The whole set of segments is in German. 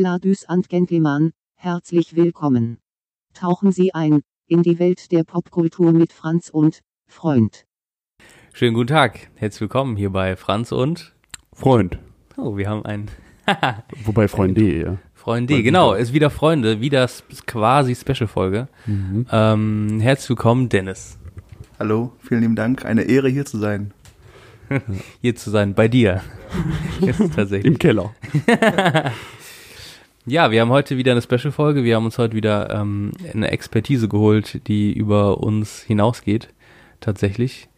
Ladies and Gentlemen, herzlich willkommen. Tauchen Sie ein in die Welt der Popkultur mit Franz und Freund. Schönen guten Tag, herzlich willkommen hier bei Franz und Freund. Oh, wir haben einen Wobei Freunde, ja. Freunde, genau, ist wieder Freunde, wieder quasi Special-Folge. Mhm. Ähm, herzlich willkommen, Dennis, Hallo, vielen lieben Dank. Eine Ehre hier zu sein. hier zu sein, bei dir. Jetzt tatsächlich. Im Keller. Ja, wir haben heute wieder eine Special-Folge. Wir haben uns heute wieder ähm, eine Expertise geholt, die über uns hinausgeht. Tatsächlich.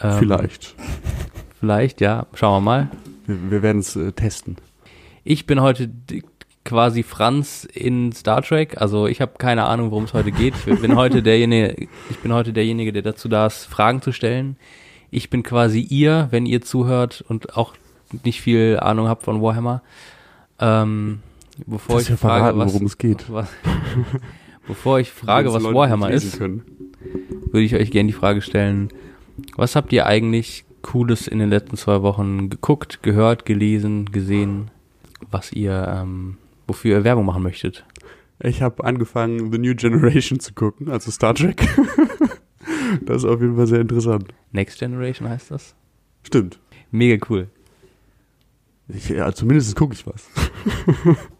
Ähm, Vielleicht. Vielleicht, ja. Schauen wir mal. Wir, wir werden es äh, testen. Ich bin heute quasi Franz in Star Trek. Also ich habe keine Ahnung, worum es heute geht. Ich bin heute derjenige, ich bin heute derjenige, der dazu da ist, Fragen zu stellen. Ich bin quasi ihr, wenn ihr zuhört und auch nicht viel Ahnung habt von Warhammer. Ähm, bevor Dass ich wir frage, verraten, was, worum es geht. was, bevor ich frage, was Leute Warhammer ist, Können. würde ich euch gerne die Frage stellen, was habt ihr eigentlich Cooles in den letzten zwei Wochen geguckt, gehört, gelesen, gesehen, was ihr, ähm, wofür ihr Werbung machen möchtet? Ich habe angefangen, The New Generation zu gucken, also Star Trek. das ist auf jeden Fall sehr interessant. Next Generation heißt das? Stimmt. Mega cool. Ich, ja, zumindest gucke ich was.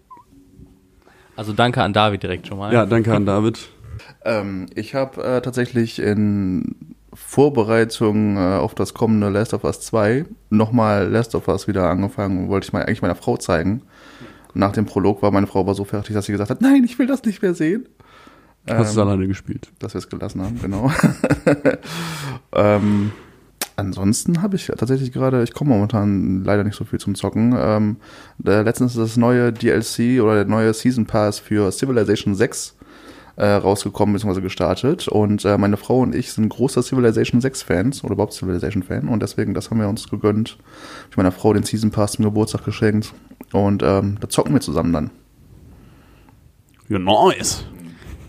Also danke an David direkt schon mal. Ja, danke an David. Ähm, ich habe äh, tatsächlich in Vorbereitung äh, auf das kommende Last of Us 2 nochmal Last of Us wieder angefangen. Wollte ich mal eigentlich meiner Frau zeigen. Nach dem Prolog war meine Frau aber so fertig, dass sie gesagt hat, nein, ich will das nicht mehr sehen. Hast du es alleine gespielt? dass wir es gelassen haben, genau. ähm, ansonsten habe ich tatsächlich gerade, ich komme momentan leider nicht so viel zum Zocken. Ähm, der, letztens ist das neue DLC oder der neue Season Pass für Civilization 6 äh, rausgekommen bzw. gestartet. Und äh, meine Frau und ich sind großer Civilization 6 Fans oder überhaupt Civilization Fan und deswegen, das haben wir uns gegönnt. Ich meiner Frau den Season Pass zum Geburtstag geschenkt und ähm, da zocken wir zusammen dann. Ja, nice.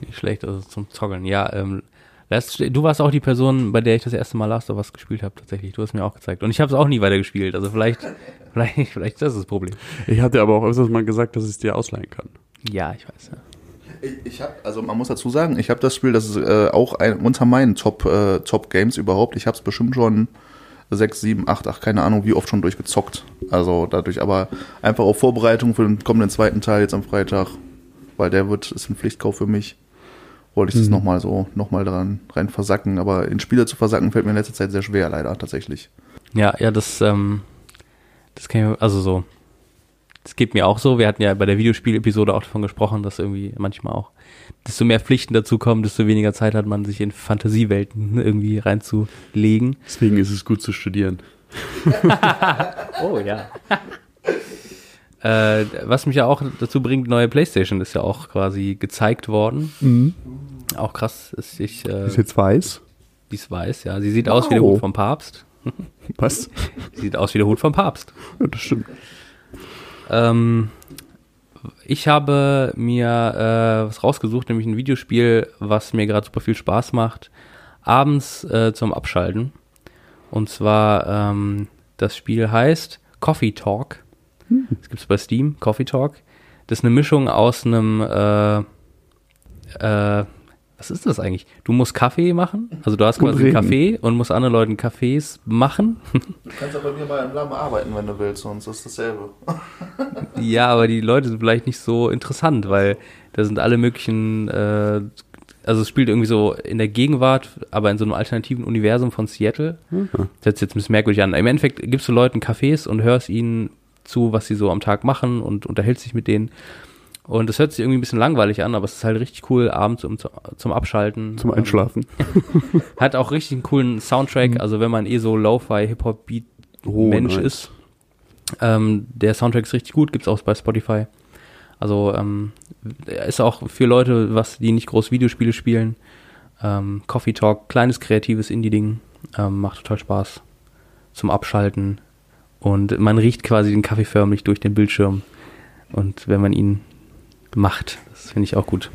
Nicht schlecht, also zum Zoggeln. Ja, ähm, Last, du warst auch die Person, bei der ich das erste Mal Last of Us gespielt habe, tatsächlich. Du hast mir auch gezeigt. Und ich habe es auch nie weiter gespielt. Also vielleicht, vielleicht, vielleicht ist das das Problem. Ich hatte aber auch öfters mal gesagt, dass ich es dir ausleihen kann. Ja, ich weiß. Ja. Ich, ich habe, also man muss dazu sagen, ich habe das Spiel, das ist äh, auch ein, unter meinen Top, äh, Top Games überhaupt. Ich habe es bestimmt schon sechs, sieben, acht, ach keine Ahnung, wie oft schon durchgezockt. Also dadurch, aber einfach auf Vorbereitung für den kommenden zweiten Teil jetzt am Freitag, weil der wird, ist ein Pflichtkauf für mich. Wollte ich das Mhm. nochmal so, nochmal dran rein versacken. Aber in Spiele zu versacken fällt mir in letzter Zeit sehr schwer, leider, tatsächlich. Ja, ja, das, ähm, das kann ich, also so, das geht mir auch so. Wir hatten ja bei der Videospiel-Episode auch davon gesprochen, dass irgendwie manchmal auch, desto mehr Pflichten dazukommen, desto weniger Zeit hat man, sich in Fantasiewelten irgendwie reinzulegen. Deswegen ist es gut zu studieren. Oh ja. Äh, was mich ja auch dazu bringt, neue Playstation ist ja auch quasi gezeigt worden. Mhm. Auch krass, ist ich, äh, Ist jetzt weiß. wie es weiß, ja. Sie sieht aus wie der Wow. Hut vom Papst. Was? Sie sieht aus wie der Hut vom Papst. Ja, das stimmt. Ähm, ich habe mir äh, was rausgesucht, nämlich ein Videospiel, was mir gerade super viel Spaß macht, abends äh, zum Abschalten. Und zwar, ähm, das Spiel heißt Coffee Talk. Das gibt's bei Steam, Coffee Talk. Das ist eine Mischung aus einem, äh, äh, was ist das eigentlich? Du musst Kaffee machen, also du hast quasi einen. Kaffee und musst anderen Leuten Kaffees machen. Du kannst aber mir bei Lamm arbeiten, wenn du willst, sonst ist dasselbe. Ja, aber die Leute sind vielleicht nicht so interessant, weil da sind alle möglichen, äh, also es spielt irgendwie so in der Gegenwart, aber in so einem alternativen Universum von Seattle. Mhm. Das hört sich jetzt ein bisschen merkwürdig an. Im Endeffekt gibst du Leuten Cafés und hörst ihnen zu, was sie so am Tag machen und unterhältst dich mit denen. Und das hört sich irgendwie ein bisschen langweilig an, aber es ist halt richtig cool, abends um, zum Abschalten. Zum Einschlafen. Hat auch richtig einen coolen Soundtrack, also wenn man eh so Lo-Fi, Hip-Hop-Beat Oh, Mensch nice. ist. Ähm, der Soundtrack ist richtig gut, gibt's auch bei Spotify. Also ähm, ist auch für Leute, was die nicht groß Videospiele spielen. Ähm, Coffee Talk, kleines kreatives Indie-Ding, ähm, macht total Spaß zum Abschalten. Und man riecht quasi den Kaffee förmlich durch den Bildschirm. Und wenn man ihn macht, das finde ich auch gut.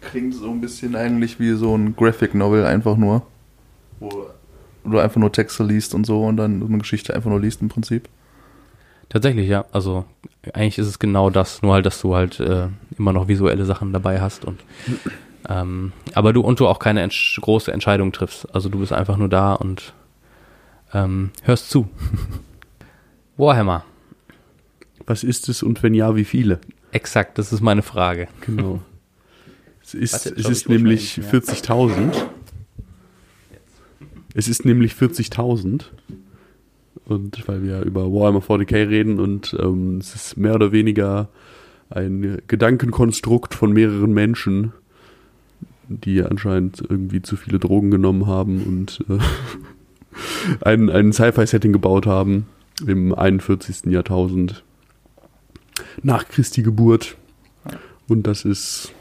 Klingt so ein bisschen eigentlich wie so ein Graphic Novel, einfach nur. Wo du einfach nur Texte liest und so und dann eine Geschichte einfach nur liest im Prinzip. Tatsächlich, ja. Also eigentlich ist es genau das, nur halt, dass du halt äh, immer noch visuelle Sachen dabei hast und ähm, aber du und du auch keine entsch große Entscheidung triffst. Also du bist einfach nur da und ähm, hörst zu. Warhammer. Was ist es und wenn ja, wie viele? Exakt, das ist meine Frage. Genau. Es ist, Warte, es ist nämlich mal eben, 40.000. Es ist nämlich 40.000. Und weil wir über Warhammer 40k reden und ähm, es ist mehr oder weniger ein Gedankenkonstrukt von mehreren Menschen, die anscheinend irgendwie zu viele Drogen genommen haben und äh, ein, ein Sci-Fi-Setting gebaut haben im 41. Jahrtausend nach Christi Geburt. Und das ist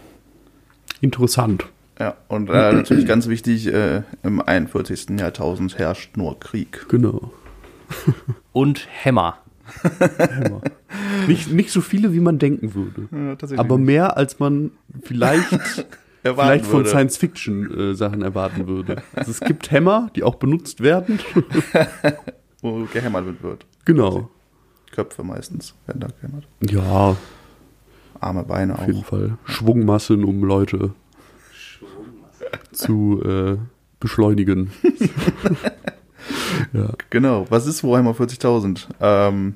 interessant. Ja, und äh, natürlich ganz wichtig, äh, im 41. Jahrtausend herrscht nur Krieg. Genau. Und Hammer. Hammer. nicht, nicht so viele, wie man denken würde. Ja, Aber nicht. mehr, als man vielleicht, vielleicht von. Science-Fiction-Sachen erwarten würde. Also es gibt Hämmer, die auch benutzt werden. Wo gehämmert wird. genau. Köpfe meistens werden da gehämmert. Ja, Arme, Beine auf jeden auch. Fall. Schwungmassen, um Leute zu äh, beschleunigen. ja. Genau. Was ist Warhammer 40.000? Ähm,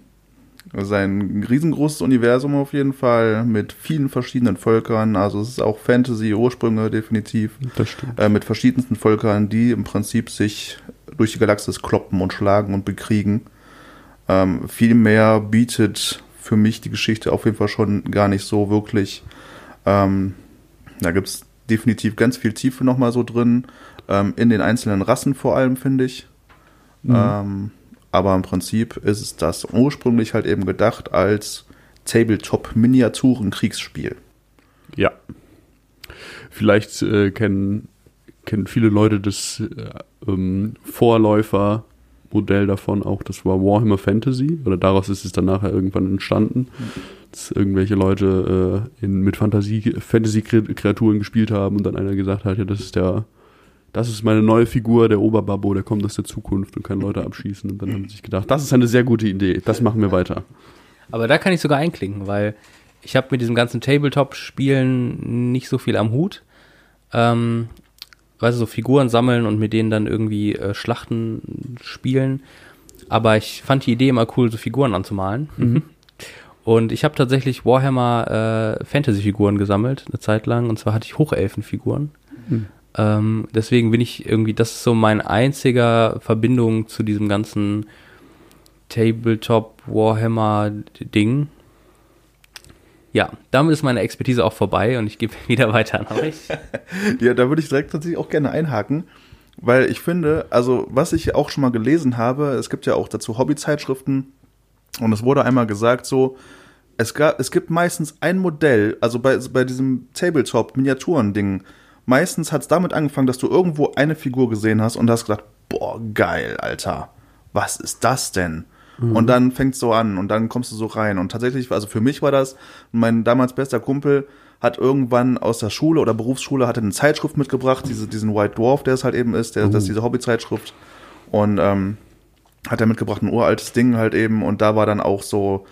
es ist ein riesengroßes Universum auf jeden Fall mit vielen verschiedenen Völkern. Also es ist auch Fantasy-Ursprünge definitiv. Das stimmt. Äh, mit verschiedensten Völkern, die im Prinzip sich durch die Galaxis kloppen und schlagen und bekriegen. Ähm, viel mehr bietet für mich die Geschichte auf jeden Fall schon gar nicht so wirklich. Ähm, da gibt es definitiv ganz viel Tiefe nochmal so drin. Ähm, in den einzelnen Rassen vor allem, finde ich. Ähm, aber im Prinzip ist es das ursprünglich halt eben gedacht als Tabletop-Miniaturen-Kriegsspiel. Ja. Vielleicht äh, kennen, kennen viele Leute das äh, ähm, Vorläufermodell davon auch. Das war Warhammer Fantasy. Oder daraus ist es dann nachher irgendwann entstanden. Dass irgendwelche Leute äh, in, mit Fantasy-Kreaturen gespielt haben und dann einer gesagt hat, ja, das ist der, das ist meine neue Figur, der Oberbabbo, der kommt aus der Zukunft und kann Leute abschießen. Und dann haben sie sich gedacht, das ist eine sehr gute Idee, das machen wir weiter. Aber da kann ich sogar einklinken, weil ich habe mit diesem ganzen Tabletop-Spielen nicht so viel am Hut. Ähm, weißt du, so Figuren sammeln und mit denen dann irgendwie äh, Schlachten spielen. Aber ich fand die Idee immer cool, so Figuren anzumalen. Und ich habe tatsächlich Warhammer äh, Fantasy-Figuren gesammelt, eine Zeit lang. Und zwar hatte ich Hochelfen-Figuren. Ähm, deswegen bin ich irgendwie, das ist so mein einziger Verbindung zu diesem ganzen Tabletop Warhammer Ding. Ja, damit ist meine Expertise auch vorbei und ich gebe wieder weiter an euch. Ja, da würde ich direkt tatsächlich auch gerne einhaken, weil ich finde, also was ich auch schon mal gelesen habe, es gibt ja auch dazu Hobbyzeitschriften und es wurde einmal gesagt so, es, gab, es gibt meistens ein Modell, also bei, bei diesem Tabletop-Miniaturen-Ding, meistens hat es damit angefangen, dass du irgendwo eine Figur gesehen hast und hast gedacht, boah, geil, Alter, was ist das denn? Und dann fängt so an und dann kommst du so rein. Und tatsächlich, also für mich war das, mein damals bester Kumpel hat irgendwann aus der Schule oder Berufsschule hatte eine Zeitschrift mitgebracht, diese, diesen White Dwarf, der es halt eben ist, der, das ist diese Hobbyzeitschrift. Und ähm, hat er mitgebracht, ein uraltes Ding halt eben. Und da war dann auch so,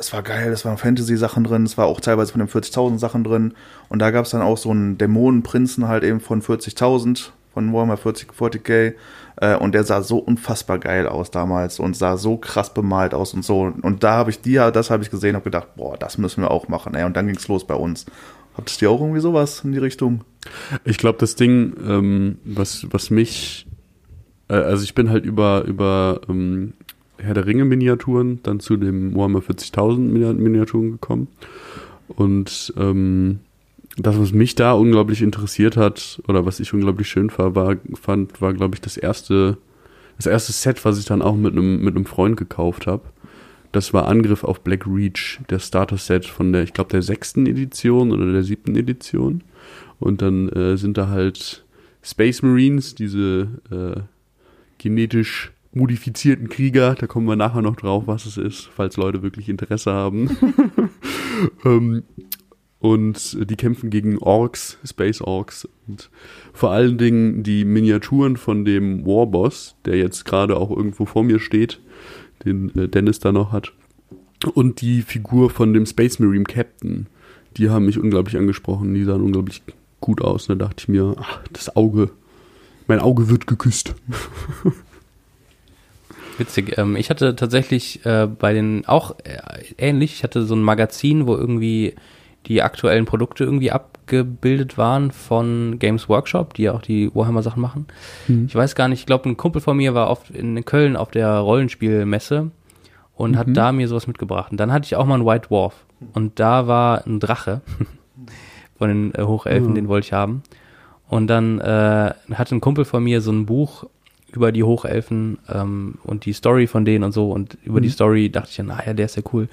es war geil, es waren Fantasy-Sachen drin, es war auch teilweise von den 40.000 Sachen drin. Und da gab es dann auch so einen Dämonenprinzen halt eben von 40.000, von Warhammer 40, 40k. Äh, und der sah so unfassbar geil aus damals und sah so krass bemalt aus und so. Und da habe ich die, das habe ich gesehen, habe gedacht, boah, das müssen wir auch machen. Ey. Und dann ging's los bei uns. Habt ihr auch irgendwie sowas in die Richtung? Ich glaube, das Ding, ähm, was, was mich, äh, also ich bin halt über, über ähm, Herr der Ringe Miniaturen dann zu dem Warhammer 40.000 Mini- Miniaturen gekommen. Und ähm, das, was mich da unglaublich interessiert hat, oder was ich unglaublich schön war, war fand, war, glaube ich, das erste, das erste Set, was ich dann auch mit einem, mit Freund gekauft habe. Das war Angriff auf Black Reach, der Starter-Set von der, ich glaube, der sechsten Edition oder der siebten Edition. Und dann äh, sind da halt Space Marines, diese äh, genetisch modifizierten Krieger. Da kommen wir nachher noch drauf, was es ist, falls Leute wirklich Interesse haben. ähm, und die kämpfen gegen Orks, Space Orks. Und vor allen Dingen die Miniaturen von dem Warboss, der jetzt gerade auch irgendwo vor mir steht, den äh, Dennis da noch hat. Und die Figur von dem Space Marine Captain, die haben mich unglaublich angesprochen. Die sahen unglaublich gut aus. Und da dachte ich mir, ach, das Auge, mein Auge wird geküsst. Witzig. Ähm, ich hatte tatsächlich äh, bei den auch äh, ähnlich. Ich hatte so ein Magazin, wo irgendwie die aktuellen Produkte irgendwie abgebildet waren von Games Workshop, die ja auch die Warhammer-Sachen machen. Mhm. Ich weiß gar nicht, ich glaube, ein Kumpel von mir war oft in Köln auf der Rollenspielmesse und hat Mhm. da mir sowas mitgebracht. Und dann hatte ich auch mal einen White Dwarf. Und da war ein Drache von den äh, Hochelfen, Ah. den wollte ich haben. Und dann äh, hatte ein Kumpel von mir so ein Buch über die Hochelfen ähm, und die Story von denen und so. Und über die Mhm. Story dachte ich dann, ah ja, der ist ja cool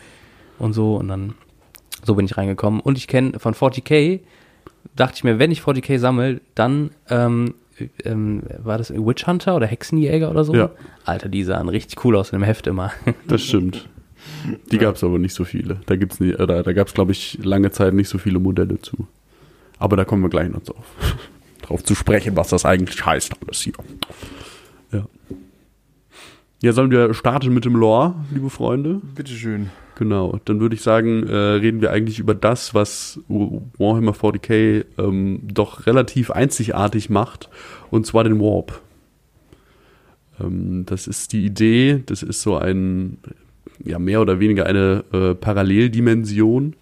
und so. Und dann so bin ich reingekommen. Und ich kenne von 40k, dachte ich mir, wenn ich 40k sammle, dann ähm, ähm, war das Witch Hunter oder Hexenjäger oder so? Ja. Alter, die sahen richtig cool aus in dem Heft immer. Das stimmt. Die gab es aber nicht so viele. Da gibt's nie, oder da gab es, glaube ich, lange Zeit nicht so viele Modelle zu. Aber da kommen wir gleich noch drauf. drauf zu sprechen, was das eigentlich heißt, alles hier. Ja. Ja, sollen wir starten mit dem Lore, liebe Freunde? Bitteschön. Genau, dann würde ich sagen, äh, reden wir eigentlich über das, was Warhammer 40k ähm, doch relativ einzigartig macht, und zwar den Warp. Ähm, das ist die Idee, das ist so ein, ja, mehr oder weniger eine äh, Paralleldimension,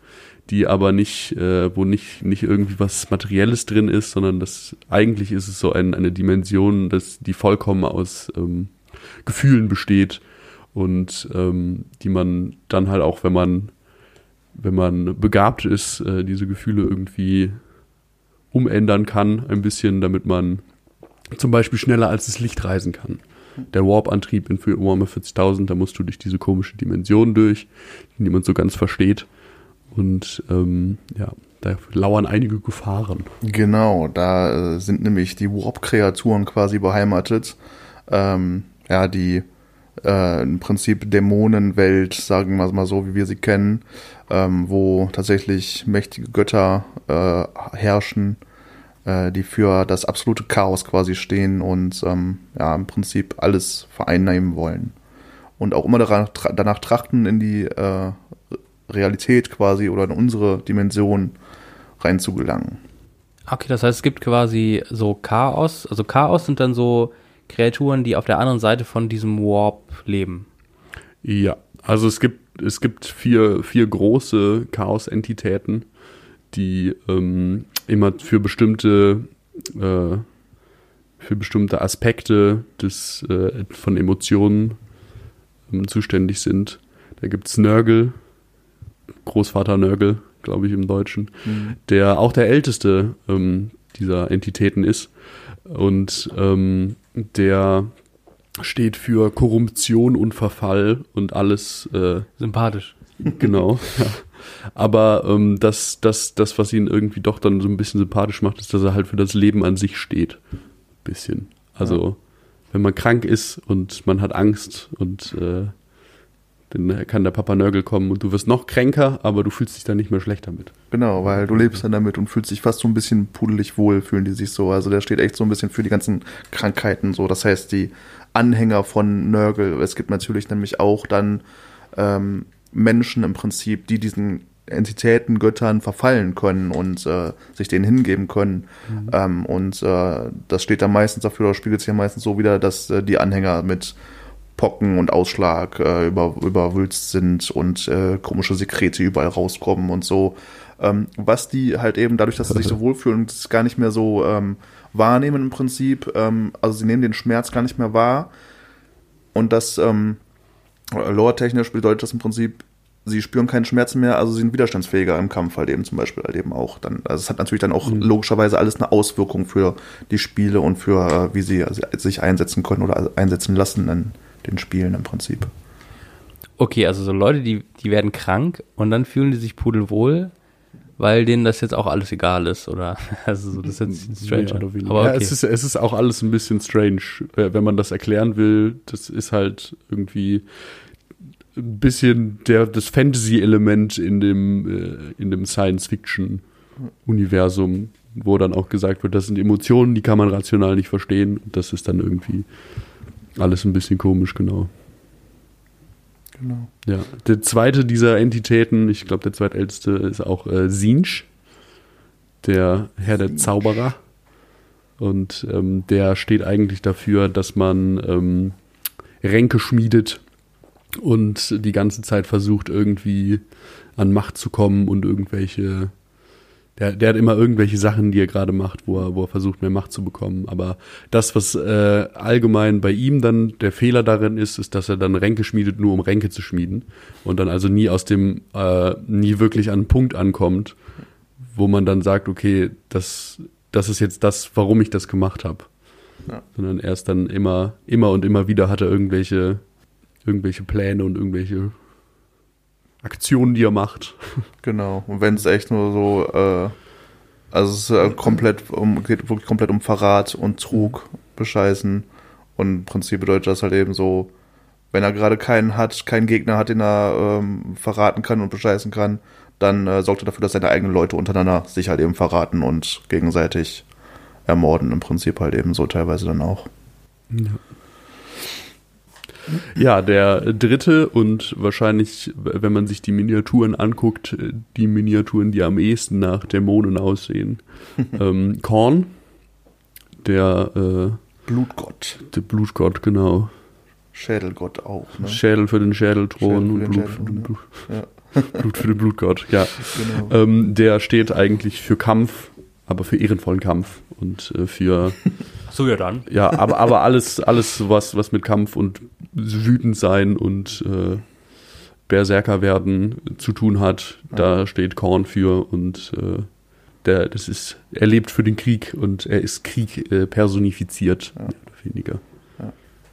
die aber nicht, äh, wo nicht, nicht irgendwie was Materielles drin ist, sondern das eigentlich ist es so ein, eine Dimension, das, die vollkommen aus ähm, Gefühlen besteht und ähm, die man dann halt auch, wenn man, wenn man begabt ist, äh, diese Gefühle irgendwie umändern kann, ein bisschen, damit man zum Beispiel schneller als das Licht reisen kann. Der Warp-Antrieb in Warhammer 40.000, da musst du durch diese komische Dimension durch, die niemand so ganz versteht. Und ähm, ja, da lauern einige Gefahren. Genau, da äh, sind nämlich die Warp-Kreaturen quasi beheimatet. Ähm, ja, die äh, im Prinzip Dämonenwelt, sagen wir es mal so, wie wir sie kennen, ähm, wo tatsächlich mächtige Götter äh, herrschen, äh, die für das absolute Chaos quasi stehen und ähm, ja, im Prinzip alles vereinnahmen wollen. Und auch immer danach trachten, in die äh, Realität quasi oder in unsere Dimension reinzugelangen. Okay, das heißt, es gibt quasi so Chaos. Also Chaos sind dann so Kreaturen, die auf der anderen Seite von diesem Warp leben. Ja, also es gibt, es gibt vier, vier große Chaos-Entitäten, die ähm, immer für bestimmte, äh, für bestimmte Aspekte des, äh, von Emotionen ähm, zuständig sind. Da gibt es Nörgel, Großvater Nörgel, glaube ich im Deutschen, der auch der älteste ähm, dieser Entitäten ist. Und ähm, der steht für Korruption und Verfall und alles, äh, Sympathisch. genau. ja. Aber ähm, das, das, das, was ihn irgendwie doch dann so ein bisschen sympathisch macht, ist, dass er halt für das Leben an sich steht. Bisschen. Also, wenn man krank ist und man hat Angst und äh, dann kann der Papa Nörgel kommen und du wirst noch kränker, aber du fühlst dich dann nicht mehr schlecht damit. Genau, weil du lebst dann damit und fühlst dich fast so ein bisschen pudelig wohl, fühlen die sich so. Also der steht echt so ein bisschen für die ganzen Krankheiten so. Das heißt, die Anhänger von Nörgel, es gibt natürlich nämlich auch dann ähm, Menschen im Prinzip, die diesen Entitäten, Göttern verfallen können und äh, sich denen hingeben können. Ähm, und äh, das steht dann meistens dafür, oder spiegelt sich ja meistens so wieder, dass äh, die Anhänger mit Pocken und Ausschlag äh, über, überwülzt sind und äh, komische Sekrete überall rauskommen und so. Ähm, was die halt eben dadurch, dass sie sich so wohlfühlen und es gar nicht mehr so ähm, wahrnehmen im Prinzip, ähm, also sie nehmen den Schmerz gar nicht mehr wahr und das ähm, lore-technisch bedeutet das im Prinzip, sie spüren keinen Schmerz mehr, also sie sind widerstandsfähiger im Kampf halt eben zum Beispiel halt eben auch. Dann, also es hat natürlich dann auch logischerweise alles eine Auswirkung für die Spiele und für äh, wie sie also, sich einsetzen können oder einsetzen lassen in den Spielen im Prinzip. Okay, also so Leute, die, die werden krank und dann fühlen die sich pudelwohl, weil denen das jetzt auch alles egal ist, oder? Also so, das ist jetzt strange. Mehr oder. Aber Ja, okay. es, ist, es ist auch alles ein bisschen strange, äh, wenn man das erklären will. Das ist halt irgendwie ein bisschen der, das Fantasy-Element in dem, äh, in dem Science-Fiction-Universum, wo dann auch gesagt wird, das sind Emotionen, die kann man rational nicht verstehen. Und das ist dann irgendwie alles ein bisschen komisch, genau. Genau. Ja, der zweite dieser Entitäten, ich glaube, der zweitälteste ist auch äh, Sinch, der Herr der Sinch. Zauberer. Und ähm, der steht eigentlich dafür, dass man ähm, Ränke schmiedet und die ganze Zeit versucht, irgendwie an Macht zu kommen und irgendwelche. Der, der hat immer irgendwelche Sachen, die er gerade macht, wo er, wo er versucht, mehr Macht zu bekommen. Aber das, was äh, allgemein bei ihm dann der Fehler darin ist, ist, dass er dann Ränke schmiedet, nur um Ränke zu schmieden. Und dann also nie aus dem, äh, nie wirklich an einen Punkt ankommt, wo man dann sagt, okay, das, das ist jetzt das, warum ich das gemacht habe. Ja. Sondern erst dann immer, immer und immer wieder hat er irgendwelche, irgendwelche Pläne und irgendwelche Aktionen, die er macht. Genau. Und wenn es echt nur so, äh, also es äh, komplett um, geht wirklich komplett um Verrat und Trug, Bescheißen. Und im Prinzip bedeutet das halt eben so, wenn er gerade keinen hat, keinen Gegner hat, den er ähm, verraten kann und bescheißen kann, dann äh, sorgt er dafür, dass seine eigenen Leute untereinander sich halt eben verraten und gegenseitig ermorden. Im Prinzip halt eben so teilweise dann auch. Ja, der dritte und wahrscheinlich, wenn man sich die Miniaturen anguckt, die Miniaturen, die am ehesten nach Dämonen aussehen. ähm, Korn, der, äh, Blutgott. der Blutgott, genau. Schädelgott auch. Ne? Schädel für den Schädelthron Schädel und Blut, für den Schädelthron, Blut, Ja, Blut für den Blutgott, ja. genau. Ähm, der steht eigentlich für Kampf, aber für ehrenvollen Kampf und äh, für So ja dann. ja, aber, aber alles, alles was, was mit Kampf und wütend sein und äh, Berserker werden zu tun hat, da steht Korn für und äh, der, das ist, er lebt für den Krieg und er ist Krieg äh, personifiziert, Ja. mehr oder weniger.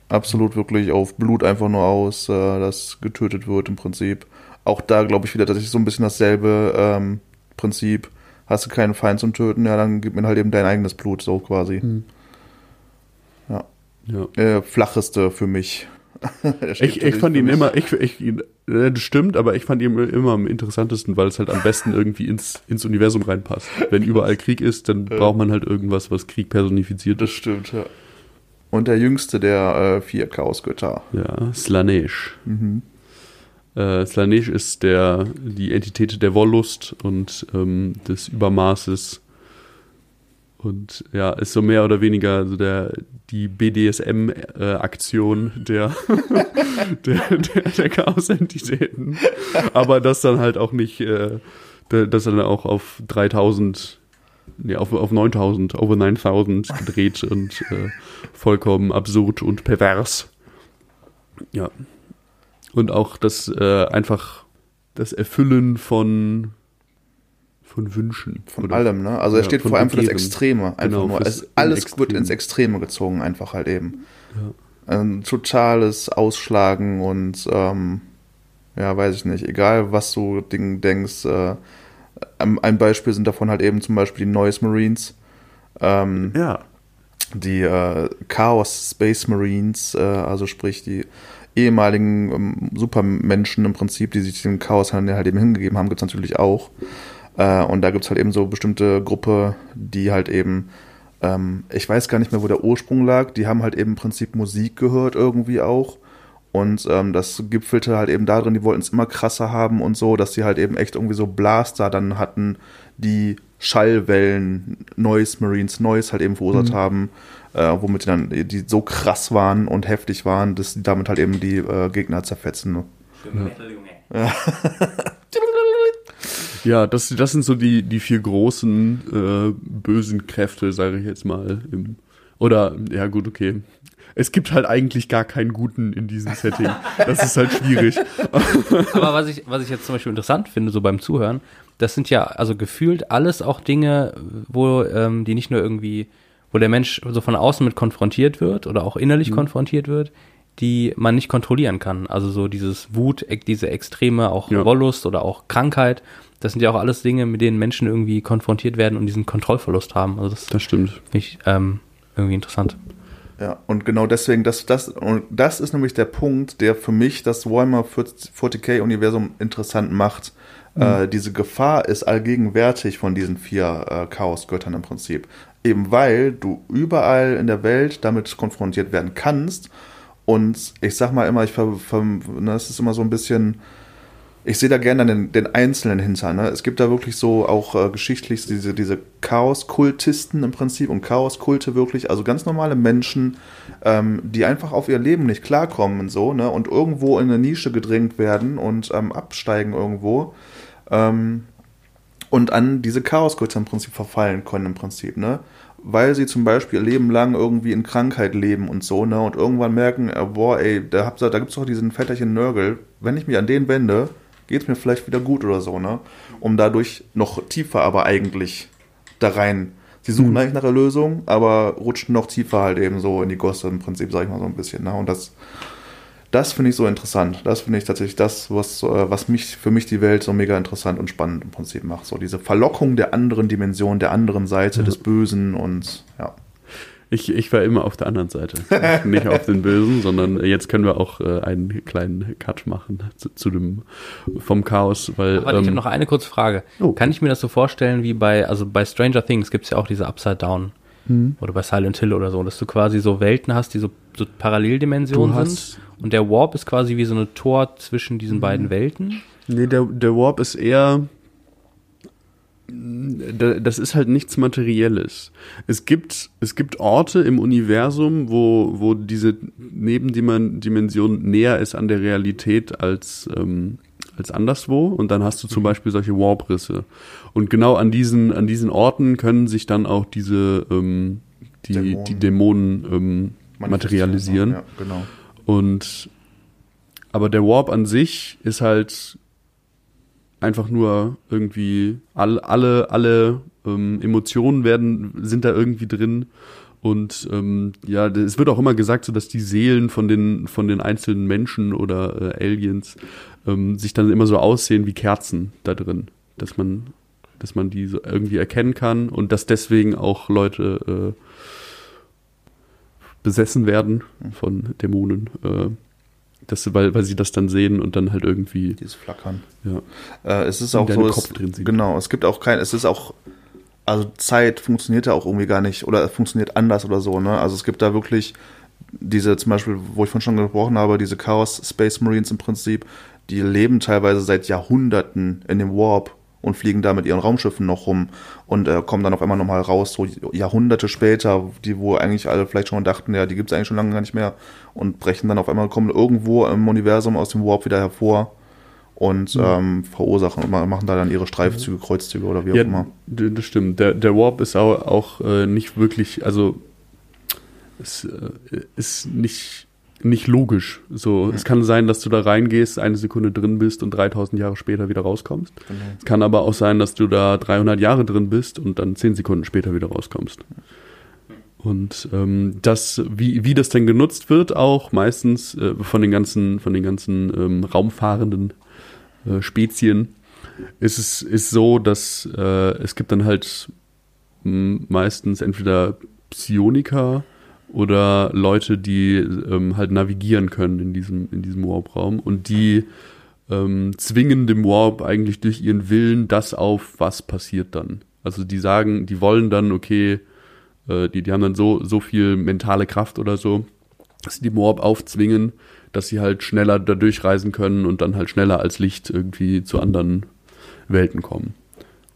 absolut wirklich auf Blut einfach nur aus, äh, das getötet wird im Prinzip. Auch da glaube ich wieder tatsächlich so ein bisschen dasselbe ähm, Prinzip. Hast du keinen Feind zum Töten, ja, dann gib mir halt eben dein eigenes Blut, so quasi. Hm. Ja. Äh, flacheste für mich. Ich, ich fand ihn immer, ich, ich, äh, das stimmt, aber ich fand ihn immer am interessantesten, weil es halt am besten irgendwie ins, ins Universum reinpasst. Wenn überall Krieg ist, dann braucht man halt irgendwas, was Krieg personifiziert Das stimmt, ja. Und der jüngste der äh, vier Chaosgötter. Ja, Slanesh. Mhm. Äh, Slanesh ist der, die Entität der Wollust und ähm, des Übermaßes. Und ja, ist so mehr oder weniger so der, die BDSM-Aktion der, der, der, der Chaos-Entitäten. Aber das dann halt auch nicht, äh, da- das dann auch auf 3000, nee, auf, auf 9000, over 9000 gedreht und äh, vollkommen absurd und pervers. Ja. Und auch das äh, einfach das Erfüllen von von Wünschen. Von oder- allem, ne? Also er Ja, steht vor allem für das. Extreme. Einfach Genau, nur. Es, alles Extrem. wird ins Extreme gezogen, einfach halt eben. Ein totales Ausschlagen und ähm, ja, weiß ich nicht, egal was du Ding denkst. Äh, ein Beispiel sind davon halt eben zum Beispiel die Noise Marines. Ähm, Ja. die äh, Chaos Space Marines, äh, also sprich die ehemaligen ähm, Supermenschen im Prinzip, die sich dem Chaos halt eben hingegeben haben, gibt's natürlich auch. Äh, und da gibt's halt eben so bestimmte Gruppe, die halt eben, ähm, ich weiß gar nicht mehr, wo der Ursprung lag, die haben halt eben im Prinzip Musik gehört irgendwie auch. Und ähm, das gipfelte halt eben darin, die wollten es immer krasser haben und so, dass die halt eben echt irgendwie so Blaster dann hatten, die Schallwellen Noise Marines Noise halt eben verursacht haben, äh, womit die dann die so krass waren und heftig waren, dass die damit halt eben die äh, Gegner zerfetzen. Ja, das, das sind so die, die vier großen äh, bösen Kräfte, sage ich jetzt mal. Im, oder, ja gut, okay. Es gibt halt eigentlich gar keinen guten in diesem Setting. Das ist halt schwierig. Aber was ich, was ich jetzt zum Beispiel interessant finde, so beim Zuhören, das sind ja also gefühlt alles auch Dinge, wo ähm, die nicht nur irgendwie, wo der Mensch so von außen mit konfrontiert wird oder auch innerlich konfrontiert wird, die man nicht kontrollieren kann. Also so dieses Wut, e- diese Extreme, auch Ja. Wollust oder auch Krankheit, das sind ja auch alles Dinge, mit denen Menschen irgendwie konfrontiert werden und diesen Kontrollverlust haben. Also das Das stimmt. finde ich ähm, irgendwie interessant. Ja, und genau deswegen, das, das, und das ist nämlich der Punkt, der für mich das Warhammer 40k-Universum interessant macht. Äh, diese Gefahr ist allgegenwärtig von diesen vier äh, Chaosgöttern im Prinzip. Eben weil du überall in der Welt damit konfrontiert werden kannst. Und ich sag mal immer, ich ver, ver, ne, es ist immer so ein bisschen, ich sehe da gerne den, den Einzelnen hinter. Ne? Es gibt da wirklich so auch äh, geschichtlich diese, diese Chaos-Kultisten im Prinzip und Chaos-Kulte wirklich, also ganz normale Menschen, ähm, die einfach auf ihr Leben nicht klarkommen und so, ne? Und irgendwo in eine Nische gedrängt werden und ähm, absteigen irgendwo. Ähm, und an diese Chaos-Kulte im Prinzip verfallen können im Prinzip, ne? weil sie zum Beispiel ihr Leben lang irgendwie in Krankheit leben und so, ne? Und irgendwann merken, äh, boah, ey, da, da gibt's doch diesen Vetterchen Nörgel. Wenn ich mich an den wende, geht's mir vielleicht wieder gut oder so, ne? Um dadurch noch tiefer aber eigentlich da rein. Sie suchen mhm. eigentlich nach der Lösung, aber rutschen noch tiefer halt eben so in die Gosse im Prinzip, sag ich mal so ein bisschen, ne? Und das das finde ich so interessant. Das finde ich tatsächlich das, was, äh, was mich für mich die Welt so mega interessant und spannend im Prinzip macht. So diese Verlockung der anderen Dimension, der anderen Seite ja. des Bösen und ja. Ich, ich war immer auf der anderen Seite. Nicht auf den Bösen, sondern jetzt können wir auch äh, einen kleinen Cut machen zu, zu, dem vom Chaos, weil. Aber ähm, ich habe noch eine kurze Frage. Oh. Kann ich mir das so vorstellen wie bei, also bei Stranger Things gibt es ja auch diese Upside Down. Hm. Oder bei Silent Hill oder so, dass du quasi so Welten hast, die so, so Paralleldimensionen sind und der Warp ist quasi wie so eine Tor zwischen diesen mhm. beiden Welten? Nee, der, der Warp ist eher. Das ist halt nichts Materielles. Es gibt, es gibt Orte im Universum, wo, wo diese Nebendimension näher ist an der Realität als, ähm, als anderswo. Und dann hast du zum mhm. Beispiel solche Warp-Risse. Und genau an diesen, an diesen Orten können sich dann auch diese ähm, die Dämonen, die Dämonen ähm, materialisieren. Ja, genau. Und aber der Warp an sich ist halt einfach nur irgendwie alle alle alle ähm, Emotionen werden sind da irgendwie drin und ähm, ja es wird auch immer gesagt so dass die Seelen von den von den einzelnen Menschen oder äh, Aliens ähm, sich dann immer so aussehen wie Kerzen da drin dass man dass man die so irgendwie erkennen kann und dass deswegen auch Leute äh, besessen werden von Dämonen. Äh, das, weil, weil sie das dann sehen und dann halt irgendwie. Dieses Flackern. Ja. Äh, es ist auch so. Kopf es, drin sieht. Genau, es gibt auch kein, es ist auch, also Zeit funktioniert ja auch irgendwie gar nicht oder funktioniert anders oder so, ne? Also es gibt da wirklich diese, zum Beispiel, wo ich von schon gesprochen habe, diese Chaos Space Marines im Prinzip, die leben teilweise seit Jahrhunderten in dem Warp und fliegen da mit ihren Raumschiffen noch rum und äh, kommen dann auf einmal nochmal raus, so Jahrhunderte später, die wo eigentlich alle vielleicht schon dachten, ja, die gibt es eigentlich schon lange gar nicht mehr und brechen dann auf einmal, kommen irgendwo im Universum aus dem Warp wieder hervor und mhm. ähm, verursachen und machen da dann ihre Streifzüge, Kreuzzüge oder wie auch immer. Das stimmt. Der, der Warp ist auch, auch äh, nicht wirklich, also es äh, ist nicht nicht logisch. So, ja. es kann sein, dass du da reingehst, eine Sekunde drin bist und 3000 Jahre später wieder rauskommst. Genau. Es kann aber auch sein, dass du da 300 Jahre drin bist und dann 10 Sekunden später wieder rauskommst. Und ähm, das, wie, wie das denn genutzt wird, auch meistens äh, von den ganzen, von den ganzen ähm, raumfahrenden äh, Spezien, ist es ist so, dass äh, es gibt dann halt meistens entweder Psioniker, oder Leute, die ähm, halt navigieren können in diesem, in diesem Warp-Raum und die ähm, zwingen dem Warp eigentlich durch ihren Willen das auf, was passiert dann. Also die sagen, die wollen dann, okay, äh, die, die haben dann so, so viel mentale Kraft oder so, dass sie dem Warp aufzwingen, dass sie halt schneller da durchreisen können und dann halt schneller als Licht irgendwie zu anderen Welten kommen.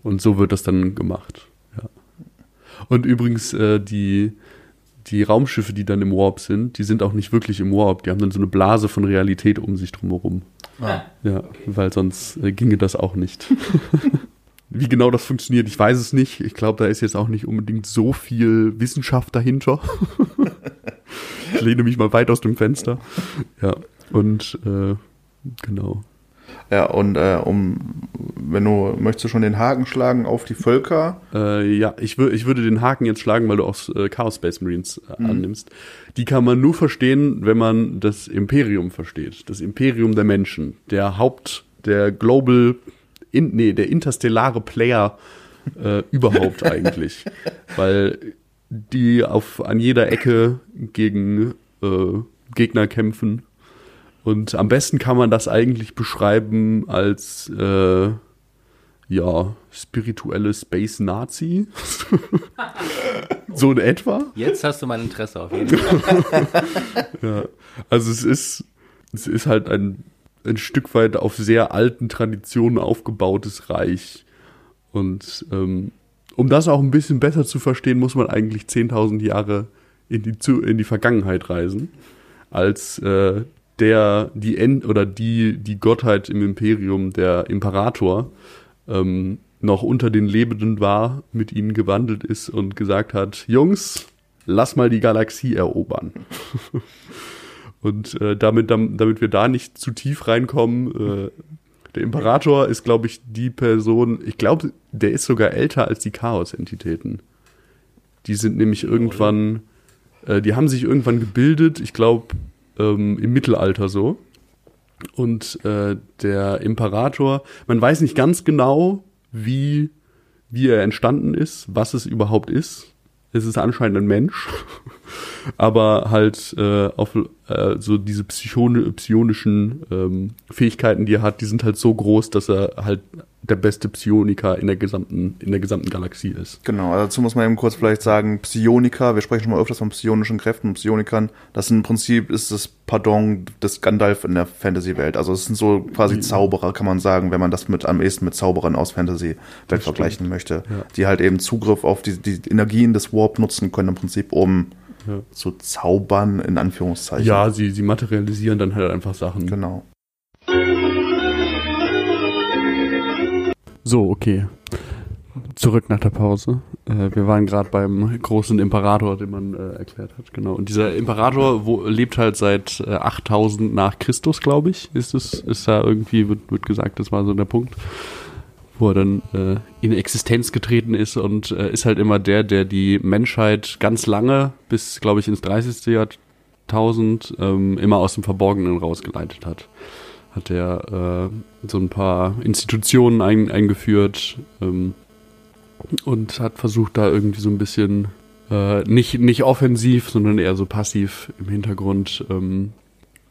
Und so wird das dann gemacht. Ja. Und übrigens, äh, die, die Raumschiffe, die dann im Warp sind, die sind auch nicht wirklich im Warp. Die haben dann so eine Blase von Realität um sich drumherum. Ah, ja, okay. weil sonst äh, ginge das auch nicht. Wie genau das funktioniert, ich weiß es nicht. Ich glaube, da ist jetzt auch nicht unbedingt so viel Wissenschaft dahinter. ich lehne mich mal weit aus dem Fenster. Ja, und äh, genau. Ja, und äh, um, wenn du möchtest du schon den Haken schlagen auf die Völker? Äh, ja, ich, wür ich würde den Haken jetzt schlagen, weil du auch äh, Chaos Space Marines äh, mhm. annimmst. Die kann man nur verstehen, wenn man das Imperium versteht. Das Imperium der Menschen. Der Haupt, der Global, in, nee, der interstellare Player äh, überhaupt eigentlich. Weil die auf an jeder Ecke gegen äh, Gegner kämpfen und am besten kann man das eigentlich beschreiben als äh, ja, spirituelle Space Nazi. So in etwa? Jetzt hast du mein Interesse auf jeden Fall. Ja. Also es ist, es ist halt ein, ein Stück weit auf sehr alten Traditionen aufgebautes Reich. Und ähm, um das auch ein bisschen besser zu verstehen, muss man eigentlich 10.000 Jahre in die, in die Vergangenheit reisen, als äh, der, die End oder die, die Gottheit im Imperium, der Imperator, ähm, noch unter den Lebenden war, mit ihnen gewandelt ist und gesagt hat, Jungs, lass mal die Galaxie erobern. und äh, damit, dam- damit wir da nicht zu tief reinkommen, äh, der Imperator ist, glaube ich, die Person, ich glaube, der ist sogar älter als die Chaos-Entitäten. Die sind nämlich irgendwann, äh, die haben sich irgendwann gebildet, ich glaube, ähm, im Mittelalter so. Und äh, der Imperator, man weiß nicht ganz genau, wie, wie er entstanden ist, was es überhaupt ist. Es ist anscheinend ein Mensch, aber halt äh, auf äh, so diese psychone, psionischen ähm, Fähigkeiten, die er hat, die sind halt so groß, dass er halt der beste Psioniker in der gesamten in der gesamten Galaxie ist. Genau, also dazu muss man eben kurz vielleicht sagen, Psioniker, wir sprechen schon mal öfters von psionischen Kräften und Psionikern, das im Prinzip ist das Pardon des Gandalf in der Fantasy-Welt. Also es sind so quasi Zauberer, kann man sagen, wenn man das mit am ehesten mit Zauberern aus Fantasy-Welt vergleichen möchte, Ja. die halt eben Zugriff auf die, die Energien des Warp nutzen können, im Prinzip, um Ja. zu zaubern, in Anführungszeichen. Ja, sie, sie materialisieren dann halt einfach Sachen. Genau. So, okay. Zurück nach der Pause. Äh, wir waren gerade beim großen Imperator, den man äh, erklärt hat, genau. Und dieser Imperator wo, lebt halt seit äh, 8000 nach Christus, glaube ich. Ist es, ist da irgendwie, wird, wird gesagt, das war so der Punkt, wo er dann äh, in Existenz getreten ist und äh, ist halt immer der, der die Menschheit ganz lange, bis, glaube ich, ins 30. Jahrtausend, ähm, immer aus dem Verborgenen rausgeleitet hat hat er äh, so ein paar Institutionen ein, eingeführt ähm, und hat versucht, da irgendwie so ein bisschen äh, nicht, nicht offensiv, sondern eher so passiv im Hintergrund ähm,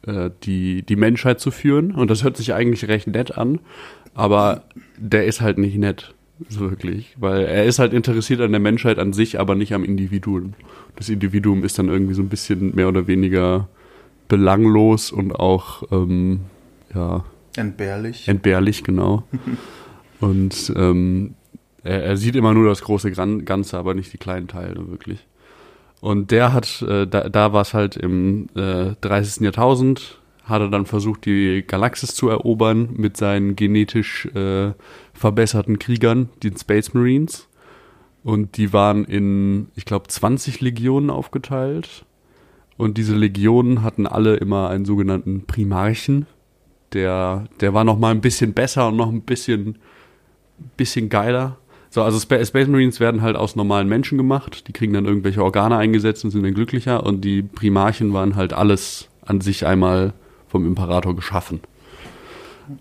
äh, die, die Menschheit zu führen. Und das hört sich eigentlich recht nett an, aber der ist halt nicht nett, wirklich, weil er ist halt interessiert an der Menschheit an sich, aber nicht am Individuum. Das Individuum ist dann irgendwie so ein bisschen mehr oder weniger belanglos und auch ähm, ja, Entbehrlich. entbehrlich, genau. Und ähm, er, er sieht immer nur das große Ganze, aber nicht die kleinen Teile wirklich. Und der hat, äh, da, da war es halt im äh, 30. Jahrtausend, hat er dann versucht, die Galaxis zu erobern mit seinen genetisch äh, verbesserten Kriegern, den Space Marines. Und die waren in, ich glaube, 20 Legionen aufgeteilt. Und diese Legionen hatten alle immer einen sogenannten Primarchen. Der, der war noch mal ein bisschen besser und noch ein bisschen, bisschen geiler. So, also Spa Space Marines werden halt aus normalen Menschen gemacht. Die kriegen dann irgendwelche Organe eingesetzt und sind dann glücklicher. Und die Primarchen waren halt alles an sich einmal vom Imperator geschaffen.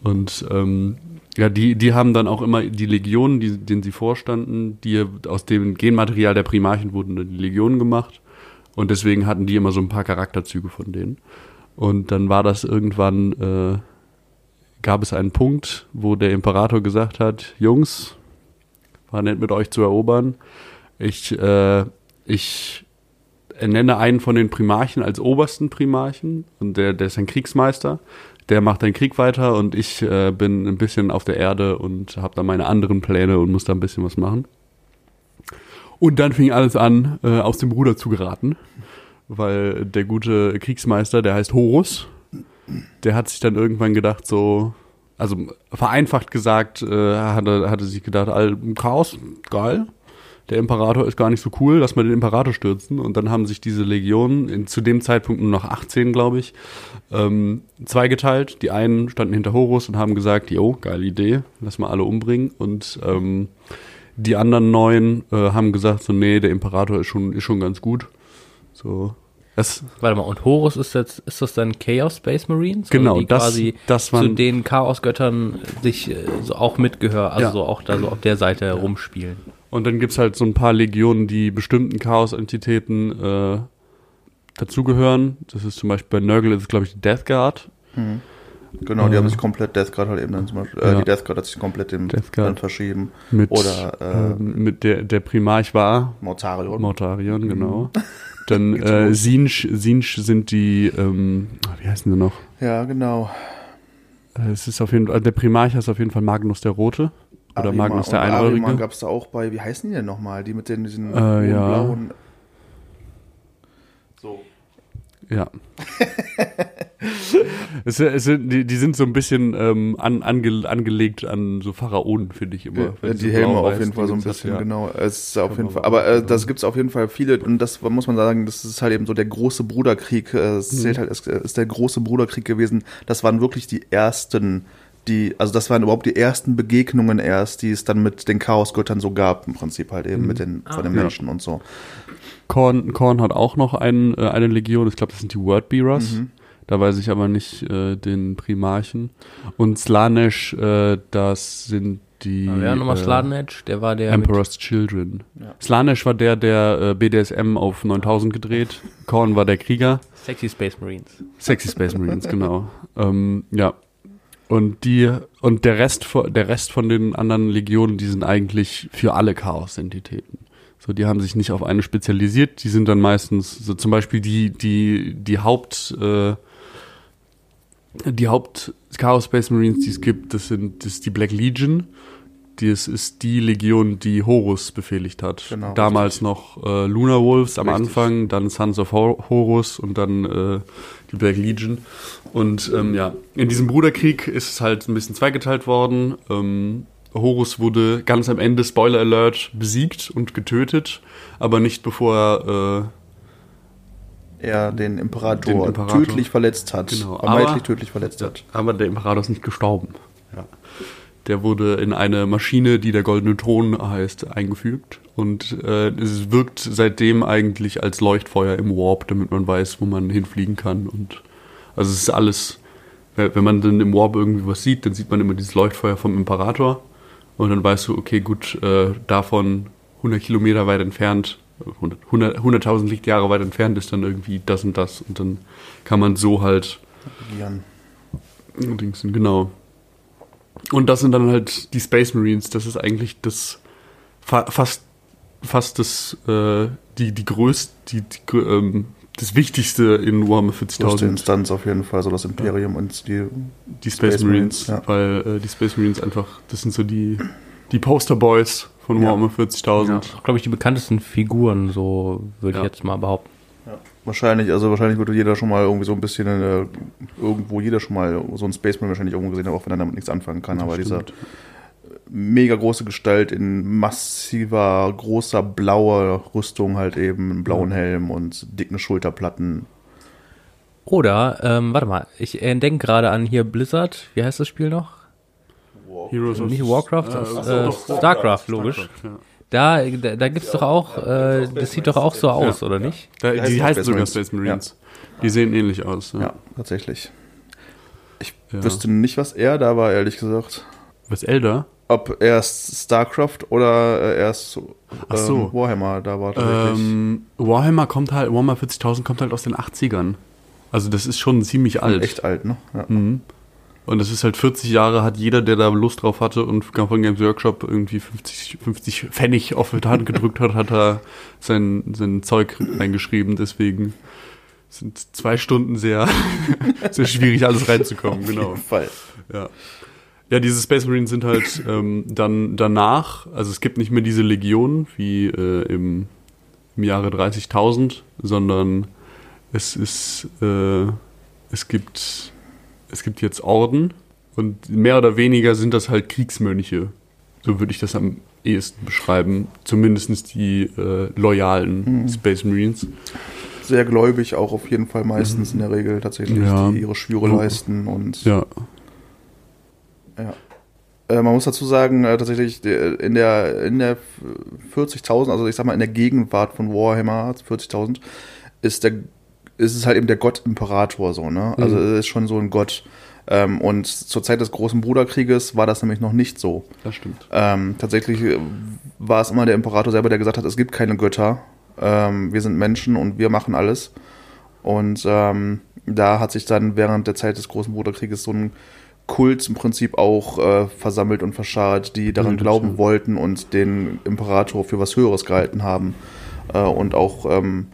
Und ähm, ja, die, die haben dann auch immer die Legionen, die, denen sie vorstanden, die aus dem Genmaterial der Primarchen wurden die Legionen gemacht. Und deswegen hatten die immer so ein paar Charakterzüge von denen. Und dann war das irgendwann, äh, gab es einen Punkt, wo der Imperator gesagt hat, Jungs, war nett mit euch zu erobern. Ich, äh, ich ernenne einen von den Primarchen als obersten Primarchen und der, der ist ein Kriegsmeister. Der macht den Krieg weiter und ich äh, bin ein bisschen auf der Erde und habe da meine anderen Pläne und muss da ein bisschen was machen. Und dann fing alles an, äh, aus dem Ruder zu geraten, weil der gute Kriegsmeister, der heißt Horus, der hat sich dann irgendwann gedacht, so, also vereinfacht gesagt, äh, hatte, hatte sich gedacht, all, Chaos, geil. Der Imperator ist gar nicht so cool, lass mal den Imperator stürzen. Und dann haben sich diese Legionen, in, zu dem Zeitpunkt nur noch 18, glaube ich, ähm, zweigeteilt. Die einen standen hinter Horus und haben gesagt, jo, geile Idee, lass mal alle umbringen. Und ähm, die anderen neun äh, haben gesagt, so, nee, der Imperator ist schon, ist schon ganz gut. So, das, Warte mal, und Horus ist jetzt, ist das dann Chaos Space Marines? Genau, die das- quasi das zu waren- den Chaosgöttern sich äh, so auch mitgehören, also Ja. so auch da so auf der Seite rumspielen. Und dann gibt's halt so ein paar Legionen, die bestimmten Chaos-Entitäten äh, dazugehören. Das ist zum Beispiel bei Nurgle ist es, glaube ich, die Death Guard. Mhm. Genau, die Äh, haben sich komplett Death Guard halt eben dann zum Beispiel, äh, Ja. die Death Guard hat sich komplett dem Death Guard. dann verschieben. Mit, Oder, äh, ähm, mit der, der Primarch war Mortarion. Mortarion, genau. Dann äh, Sinch, Sinch sind die, ähm, wie heißen die noch? ja, genau. Äh, Es ist auf jeden Fall, der Primarch ist auf jeden Fall Magnus der Rote. Oder Ariman- Magnus der Einäugige. gab es da auch bei, wie heißen die denn nochmal? Die mit den diesen Äh, ja. blauen. So. Ja. es, es, sind- die, die sind so ein bisschen ähm, an, ange, angelegt an so Pharaonen, finde ich immer. Ja, die Helme auf jeden Fall so ein bisschen, ja. genau. Es ist auf Kann jeden Fall. Aber äh, das gibt es auf jeden Fall viele, und das muss man sagen, das ist halt eben so der große Bruderkrieg. äh, Mhm. Es zählt halt, es ist der große Bruderkrieg gewesen. Das waren wirklich die ersten, die, also das waren überhaupt die ersten Begegnungen erst, die es dann mit den Chaosgöttern so gab, im Prinzip halt eben mit den, von den Mhm. Ja. Menschen und so. Korn, Korn hat auch noch ein, äh, eine Legion, ich glaube, das sind die Wordbearers. Mhm. Da weiß ich aber nicht äh, den Primarchen. Und Slanesh, äh, das sind die Wer nochmal äh, Slanesh? Der war der. mit- Emperor's Children. Ja. Slanesh war der, der äh, BDSM auf 9000 gedreht. Korn war der Krieger. Sexy Space Marines. Sexy Space Marines, genau. Ähm, ja. Und die und der Rest der Rest von den anderen Legionen, die sind eigentlich für alle Chaos-Entitäten. So, die haben sich nicht auf eine spezialisiert. Die sind dann meistens so zum Beispiel die die die Haupt äh, die Haupt Chaos Space Marines, die es gibt, das sind das ist die Black Legion. Das ist die Legion, die Horus befehligt hat. Genau, Damals noch äh, Lunar Wolves am Richtig. Anfang, dann Sons of Hor Horus und dann äh, die Black Legion. Und ähm, ja, in diesem Bruderkrieg ist es halt ein bisschen zweigeteilt worden. Ähm, Horus wurde ganz am Ende, Spoiler Alert, besiegt und getötet, aber nicht bevor er äh, Er den Imperator, Den Imperator. tödlich verletzt hat. Genau, Vermeintlich aber- tödlich verletzt hat. aber der Imperator ist nicht gestorben. Ja. Der wurde in eine Maschine, die der Goldene Thron heißt, eingefügt. Und äh, es wirkt seitdem eigentlich als Leuchtfeuer im Warp, damit man weiß, wo man hinfliegen kann. Und also es ist alles, wenn man dann im Warp irgendwie was sieht, dann sieht man immer dieses Leuchtfeuer vom Imperator. Und dann weißt du, okay, gut, äh, davon 100 Kilometer weit entfernt, 100 100 100.000 Lichtjahre weit entfernt ist dann irgendwie das und das. Und dann kann man so halt. Dings, genau. Und das sind dann halt die Space Marines. Das ist eigentlich das fa fast fast das äh, die die größte die, die ähm, das Wichtigste in Warhammer Größte 40.000 Instanz auf jeden Fall, so das Imperium und die die Space, Space Marines, Marines, ja. weil äh, die Space Marines einfach das sind so die die Poster Boys von Ja. Warhammer 40.000. Ja, glaube ich, die bekanntesten Figuren, so würde Ja. ich jetzt mal behaupten. Wahrscheinlich, also wahrscheinlich würde jeder schon mal irgendwie so ein bisschen äh, irgendwo jeder schon mal so einen Spaceman wahrscheinlich irgendwo gesehen haben, auch wenn er damit nichts anfangen kann. Aber dieser Stimmt. mega große Gestalt in massiver, großer blauer Rüstung halt eben, einen blauen Helm und dicken Schulterplatten. Oder, ähm, warte mal, ich denke gerade an hier Blizzard. Wie heißt das Spiel noch? Heroes of- Nicht Warcraft, Äh, das, äh, Starcraft, logisch. Starcraft, ja. Da, da, da gibt's doch auch, äh, das sieht doch auch so aus, oder nicht? Da, Die die, heißen sogar Marines. Space Marines. Die sehen ähnlich aus. Ja. Ja, tatsächlich. Ich Ja. wüsste nicht, was er da war, ehrlich gesagt. Was Elder? Ob erst StarCraft oder äh, erst Ach so. ähm, Warhammer da war tatsächlich. Ähm, Warhammer kommt halt, Warhammer 40.000 kommt halt aus den 80ern. Also das ist schon ziemlich alt. Echt alt, ne? Ja. Mhm. Und das ist halt 40 Jahre, hat jeder, der da Lust drauf hatte und von Games Workshop irgendwie 50, 50 Pfennig auf die Hand gedrückt hat, hat er sein, sein Zeug reingeschrieben. Deswegen sind zwei Stunden sehr, sehr schwierig, alles reinzukommen. Auf Genau. jeden Fall. Ja. Ja, diese Space Marines sind halt ähm, dann danach, also es gibt nicht mehr diese Legion wie äh, im, im Jahre 30.000, sondern es ist, äh, es gibt, es gibt jetzt Orden und mehr oder weniger sind das halt Kriegsmönche. So würde ich das am ehesten beschreiben. Zumindest die äh, loyalen Mhm. Space Marines. Sehr gläubig auch auf jeden Fall meistens in der Regel tatsächlich, Ja. die ihre Schwüre Ja. leisten und Ja. Ja. Äh, man muss dazu sagen, äh, tatsächlich der- in der, in der 40.000, also ich sag mal in der Gegenwart von Warhammer 40.000, ist der, ist es halt eben der Gott-Imperator so, ne? Also Mhm. er ist schon so ein Gott. Ähm, und zur Zeit des großen Bruderkrieges war das nämlich noch nicht so. Das stimmt. Ähm, tatsächlich äh, war es immer der Imperator selber, der gesagt hat, es gibt keine Götter, ähm, wir sind Menschen und wir machen alles. Und ähm, da hat sich dann während der Zeit des Großen Bruderkrieges so ein Kult im Prinzip auch äh, versammelt und verscharrt, die daran das glauben wollten und den Imperator für was Höheres gehalten haben. Äh, und auch ähm,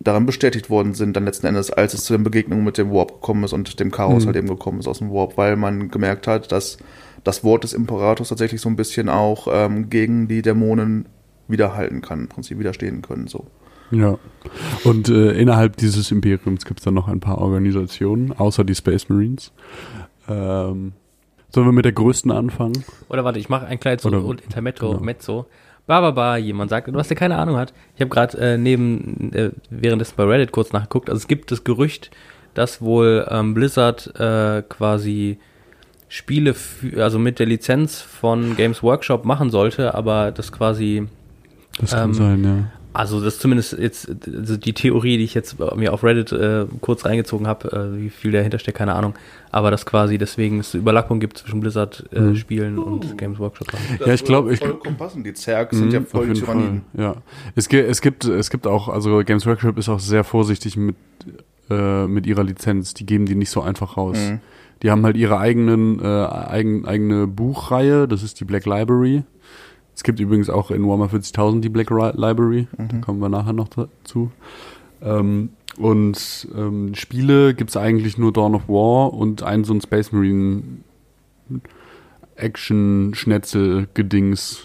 daran bestätigt worden sind, dann letzten Endes, als es zu den Begegnungen mit dem Warp gekommen ist und dem Chaos Mhm. halt eben gekommen ist aus dem Warp, weil man gemerkt hat, dass das Wort des Imperators tatsächlich so ein bisschen auch ähm, gegen die Dämonen widerhalten kann, im Prinzip widerstehen können. So. Ja. Und äh, innerhalb dieses Imperiums gibt es dann noch ein paar Organisationen, außer die Space Marines. Ähm, sollen wir mit der größten anfangen? Oder warte, ich mache ein kleines Oder- Intermetro, genau. Mezzo. Ba, ba, ba, jemand sagt, was der keine Ahnung hat. Ich habe gerade äh, neben, äh, währenddessen bei Reddit kurz nachgeguckt. Also es gibt das Gerücht, dass wohl ähm, Blizzard äh, quasi Spiele, für, also mit der Lizenz von Games Workshop machen sollte, aber das quasi Das kann Ähm, sein, ja. Also das ist zumindest jetzt also die Theorie, die ich jetzt mir auf Reddit äh, kurz reingezogen habe, äh, wie viel dahinter steckt, keine Ahnung. Aber dass quasi deswegen es Überlappung gibt zwischen Blizzard-Spielen Mhm. und Games Workshop. Ja, ich glaube, ich vollkommen passen. Die Zerg sind ja Mhm, voll die jeden Tyranniden. Fall, Ja. Es, es gibt es gibt auch also Games Workshop ist auch sehr vorsichtig mit äh, mit ihrer Lizenz. Die geben die nicht so einfach raus. Mhm. Die haben halt ihre eigenen äh, eigen, eigene Buchreihe. Das ist die Black Library. Es gibt übrigens auch in Warhammer 40.000 die Black Library. Da Mhm. kommen wir nachher noch dazu. Ähm, und ähm, Spiele gibt's eigentlich nur Dawn of War und ein so ein Space Marine Action-Schnetzel-Gedings,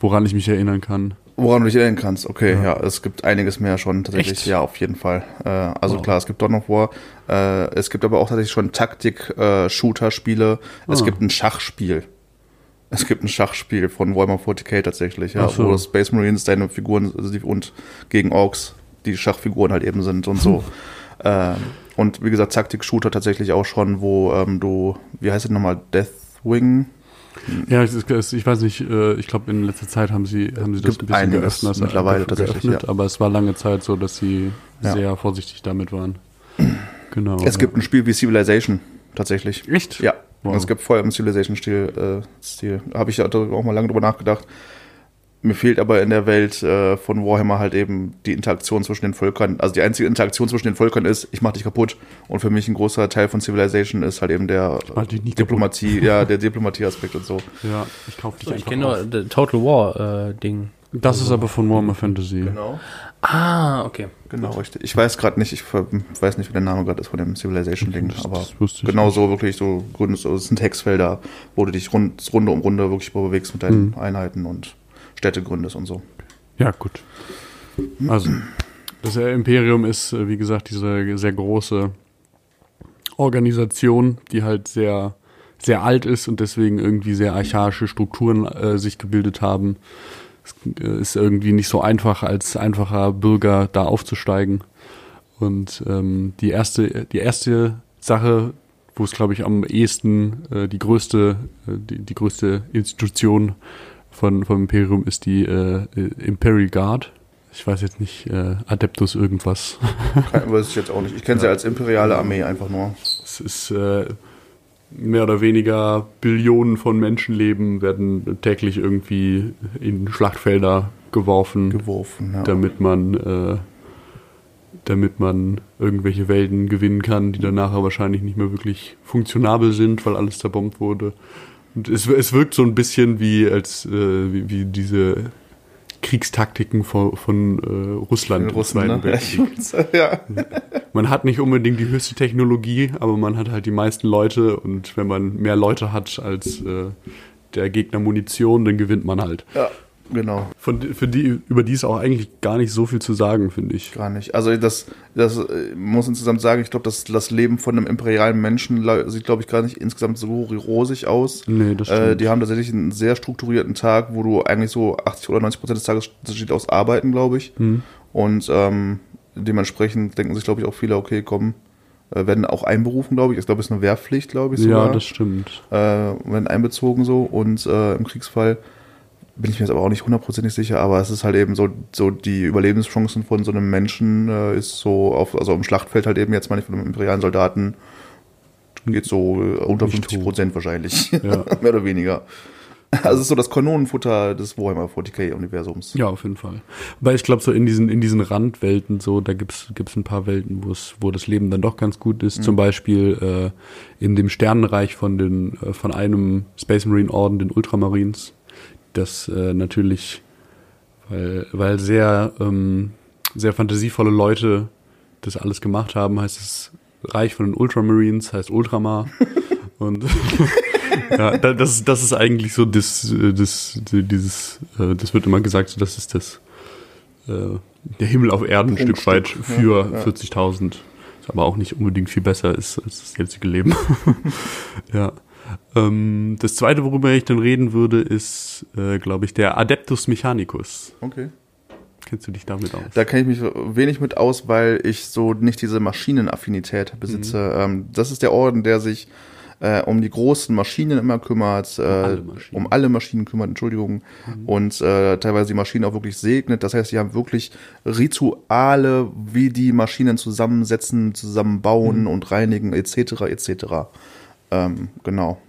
woran ich mich erinnern kann. Woran du dich erinnern kannst, okay, Ja. ja, es gibt einiges mehr schon tatsächlich. Echt? Ja, auf jeden Fall. Äh, also Wow. klar, es gibt Dawn of War, äh, es gibt aber auch tatsächlich schon Taktik-Shooter-Spiele, es Ah. gibt ein Schachspiel. Es gibt ein Schachspiel von Warhammer 40k tatsächlich, ja, so. wo Space Marines deine Figuren also die, und gegen Orks die Schachfiguren halt eben sind und so. ähm, und wie gesagt, Taktik-Shooter tatsächlich auch schon, wo ähm, du, wie heißt es nochmal, Deathwing? Ja, ich, ich, weiß nicht, äh, ich glaube in letzter Zeit haben sie, haben sie das Gibt ein bisschen geöffnet, mittlerweile geöffnet, tatsächlich, ja. aber es war lange Zeit so, dass sie Ja. sehr vorsichtig damit waren. Genau. Es ja. gibt ein Spiel wie Civilization tatsächlich. Echt? Ja, Wow. es gibt voll im Civilization-Stil. Äh, Stil. Habe ich ja auch mal lange drüber nachgedacht. Mir fehlt aber in der Welt äh, von Warhammer halt eben die Interaktion zwischen den Völkern. Also die einzige Interaktion zwischen den Völkern ist, ich mach dich kaputt. Und für mich ein großer Teil von Civilization ist halt eben der Diplomatie, ja, der Diplomatie-Aspekt und so. Ja, ich kaufe dich Ich einfach kenne nur das Total War Das ist aber von Warhammer Fantasy. Genau. Ah, okay. Genau, richtig. Ich weiß gerade nicht, ich ver- weiß nicht, wie der Name gerade ist von dem Civilization-Ding, aber das genau nicht. so wirklich so Gründe, so, es sind Textfelder, wo du dich rund, Runde um Runde wirklich bewegst mit deinen Mhm. Einheiten und Städte gründest und so. Ja, gut. Also, das Imperium ist, äh, wie gesagt, diese sehr große Organisation, die halt sehr, sehr alt ist und deswegen irgendwie sehr archaische Strukturen äh, sich gebildet haben. Es äh, ist irgendwie nicht so einfach, als einfacher Bürger da aufzusteigen. Und ähm, die erste, die erste Sache, wo es, glaube ich, am ehesten äh, die größte, äh, die, die größte Institution von, vom Imperium ist die äh, Imperial Guard. Ich weiß jetzt nicht, äh, Adeptus irgendwas. Kein, weiß ich jetzt auch nicht. Ich kenne sie als imperiale Armee einfach nur. Es ist äh, mehr oder weniger Billionen von Menschenleben werden täglich irgendwie in Schlachtfelder geworfen, Geworfen, ja. damit man äh, damit man irgendwelche Welten gewinnen kann, die dann nachher wahrscheinlich nicht mehr wirklich funktionabel sind, weil alles zerbombt wurde. Und es, es wirkt so ein bisschen wie als äh, wie, wie diese Kriegstaktiken von, von äh, Russland im Russen, Zweiten ne? Weltkrieg. ja. Man hat nicht unbedingt die höchste Technologie, aber man hat halt die meisten Leute und wenn man mehr Leute hat als äh, der Gegner Munition, dann gewinnt man halt. ja, genau. Von, für die, über die ist auch eigentlich gar nicht so viel zu sagen, finde ich. Gar nicht. Also das, das äh, muss insgesamt sagen, ich glaube, das, das Leben von einem imperialen Menschen sieht, glaube ich, gar nicht insgesamt so rosig aus. Nee, das Äh, stimmt. die haben tatsächlich einen sehr strukturierten Tag, wo du eigentlich so 80 oder 90 Prozent des Tages das steht aus Arbeiten, glaube ich. Hm. Und ähm, dementsprechend denken sich, glaube ich, auch viele, okay, komm, äh, werden auch einberufen, glaube ich. Ich glaube, es ist eine Wehrpflicht, glaube ich, sogar. Ja, das stimmt. äh, werden einbezogen so und äh, im Kriegsfall bin ich mir jetzt aber auch nicht hundertprozentig sicher, aber es ist halt eben so, so die Überlebenschancen von so einem Menschen äh, ist so auf, also im Schlachtfeld halt eben jetzt mal nicht von einem imperialen Soldaten geht so unter Nicht 50 hoch. Prozent wahrscheinlich. Ja. Mehr oder weniger. Also es ist so das Kanonenfutter des Warhammer 40k-Universums. Ja, auf jeden Fall. Weil ich glaube, so in diesen, in diesen Randwelten, so, da gibt's gibt's ein paar Welten, wo es, wo das Leben dann doch ganz gut ist. Zum Beispiel äh, in dem Sternenreich von den, äh, von einem Space Marine Orden, den Ultramarines. Das äh, natürlich, weil, weil sehr, ähm, sehr fantasievolle Leute das alles gemacht haben, heißt es Reich von den Ultramarines, heißt Ultramar. Und ja, da- das, das ist eigentlich so das, äh, das, dieses, äh, das wird immer gesagt, so, das ist das, äh, der Himmel auf Erden ein Stück Prunkstück, weit für ja, ja. 40.000. Ist aber auch nicht unbedingt viel besser ist als das jetzige Leben. ja. Ähm, das zweite, worüber ich dann reden würde, ist, äh, glaube ich, der Adeptus Mechanicus. Okay. Kennst du dich damit aus? Da kenne ich mich wenig mit aus, weil ich so nicht diese Maschinenaffinität besitze. Ähm, das ist der Orden, der sich äh, um die großen Maschinen immer kümmert, äh, alle Maschinen. um alle Maschinen kümmert, Entschuldigung, und äh, teilweise die Maschinen auch wirklich segnet. Das heißt, sie haben wirklich Rituale, wie die Maschinen zusammensetzen, zusammenbauen und reinigen, etc., etc. Ähm, genau.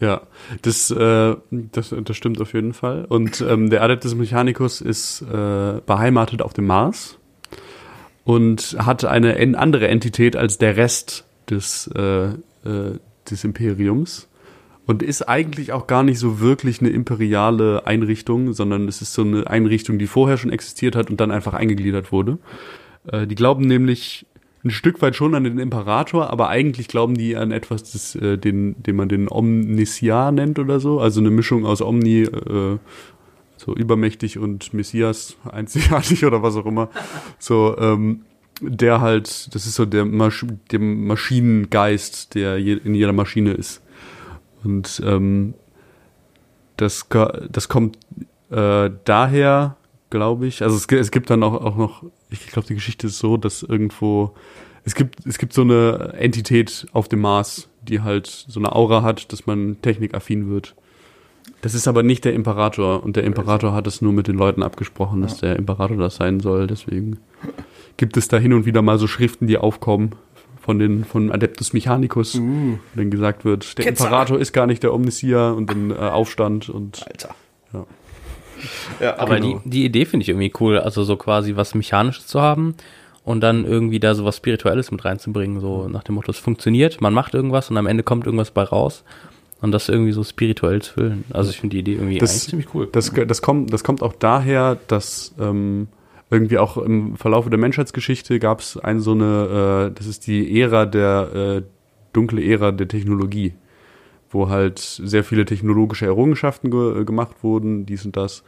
Ja, das, äh, das, das stimmt auf jeden Fall. Und ähm, der Adeptus Mechanicus ist äh, beheimatet auf dem Mars und hat eine andere Entität als der Rest des, äh, äh, des Imperiums und ist eigentlich auch gar nicht so wirklich eine imperiale Einrichtung, sondern es ist so eine Einrichtung, die vorher schon existiert hat und dann einfach eingegliedert wurde. Äh, die glauben nämlich ein Stück weit schon an den Imperator, aber eigentlich glauben die an etwas, das, äh, den, den man den Omnisia nennt oder so. Also eine Mischung aus Omni, äh, so übermächtig und Messias, einzigartig oder was auch immer. So, ähm, der halt, das ist so der, Masch der Maschinengeist, der je in jeder Maschine ist. Und ähm, das, das kommt äh, daher, glaube ich. Also es, es gibt dann auch, auch noch, ich glaube, die Geschichte ist so, dass irgendwo, es gibt, es gibt so eine Entität auf dem Mars, die halt so eine Aura hat, dass man technikaffin wird. Das ist aber nicht der Imperator und der Imperator hat es nur mit den Leuten abgesprochen, dass der Imperator das sein soll. Deswegen gibt es da hin und wieder mal so Schriften, die aufkommen von den von Adeptus Mechanicus, wo dann gesagt wird, der. Imperator ist gar nicht der Omnisia und dann äh, Aufstand und Alter. Ja. Ja, Aber genau. die, die Idee finde ich irgendwie cool, also so quasi was Mechanisches zu haben und dann irgendwie da so was Spirituelles mit reinzubringen, so nach dem Motto, es funktioniert, man macht irgendwas und am Ende kommt irgendwas bei raus und das irgendwie so spirituell zu füllen. Also ich finde die Idee irgendwie Das- ziemlich cool. Das, das, kommt, das kommt auch daher, dass ähm, irgendwie auch im Verlauf der Menschheitsgeschichte gab es eine so eine, äh, das ist die Ära der äh, dunkle Ära der Technologie, wo halt sehr viele technologische Errungenschaften ge gemacht wurden, dies und das.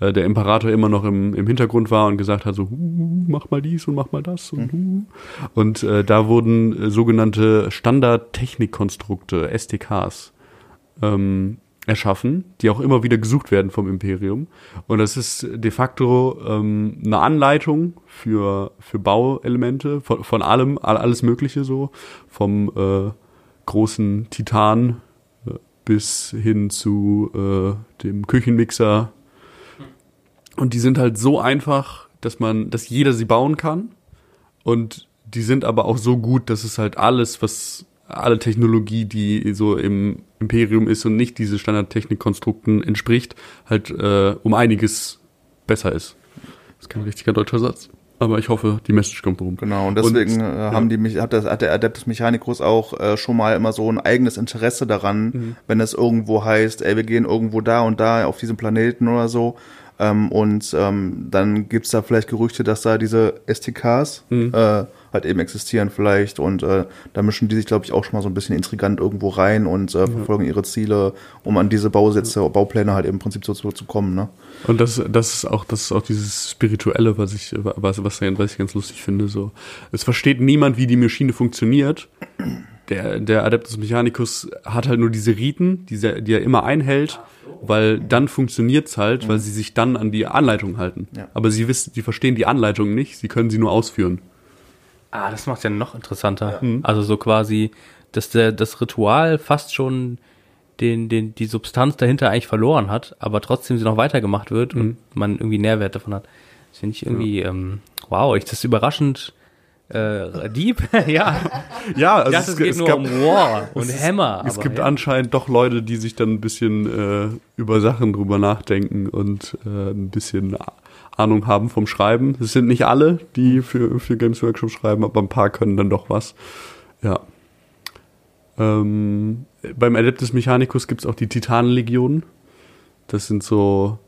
Äh, der Imperator immer noch im, im Hintergrund war und gesagt hat so, "Hu, mach mal dies und mach mal das und hu. Und äh, da wurden äh, sogenannte Standard-Technikkonstrukte, STKs, ähm, erschaffen, die auch immer wieder gesucht werden vom Imperium. Und das ist de facto ähm, eine Anleitung für, für Bauelemente, von, von allem, all- alles Mögliche so, vom äh, großen Titan äh, bis hin zu äh, dem Küchenmixer. Und die sind halt so einfach, dass man, dass jeder sie bauen kann. Und die sind aber auch so gut, dass es halt alles, was alle Technologie, die so im Imperium ist und nicht diese Standardtechnikkonstrukten entspricht, halt äh, um einiges besser ist. Das ist kein richtiger deutscher Satz. Aber ich hoffe, die Message kommt rum. Genau, und deswegen Und, äh, ja. haben die mich, hat, das, hat der Adeptus Mechanicus auch äh, schon mal immer so ein eigenes Interesse daran, Mhm. wenn es irgendwo heißt, ey, wir gehen irgendwo da und da auf diesem Planeten oder so. Ähm, und ähm, dann gibt's da vielleicht Gerüchte, dass da diese STKs Mhm. äh, halt eben existieren vielleicht. Und äh, da mischen die sich, glaube ich, auch schon mal so ein bisschen intrigant irgendwo rein und äh, verfolgen ihre Ziele, um an diese Bausätze, Baupläne halt im Prinzip so zu, zu kommen. Ne? Und das, das ist auch, das ist auch dieses Spirituelle, was ich, was, was, was ich ganz lustig finde. So, es versteht niemand, wie die Maschine funktioniert. Der, der Adeptus Mechanicus hat halt nur diese Riten, die, er- die er immer einhält, weil dann funktioniert's halt, weil sie sich dann an die Anleitung halten. Ja. Aber sie wissen, sie verstehen die Anleitung nicht, sie können sie nur ausführen. Ah, das macht ja noch interessanter. Also so quasi, dass der, das Ritual fast schon den, den, die Substanz dahinter eigentlich verloren hat, aber trotzdem sie noch weitergemacht wird und man irgendwie Nährwert davon hat. Das finde ich irgendwie, ähm, wow, ich, das ist überraschend Äh, Dieb? ja. Ja, also dachte, es, geht nur um War und es- Hammer. Es aber gibt ja. anscheinend doch Leute, die sich dann ein bisschen äh, über Sachen drüber nachdenken und äh, ein bisschen Ahnung haben vom Schreiben. Es sind nicht alle, die für, für Games Workshop schreiben, aber ein paar können dann doch was. Ja. Ähm, beim Adeptus Mechanicus gibt es auch die Titanenlegionen. Das sind so,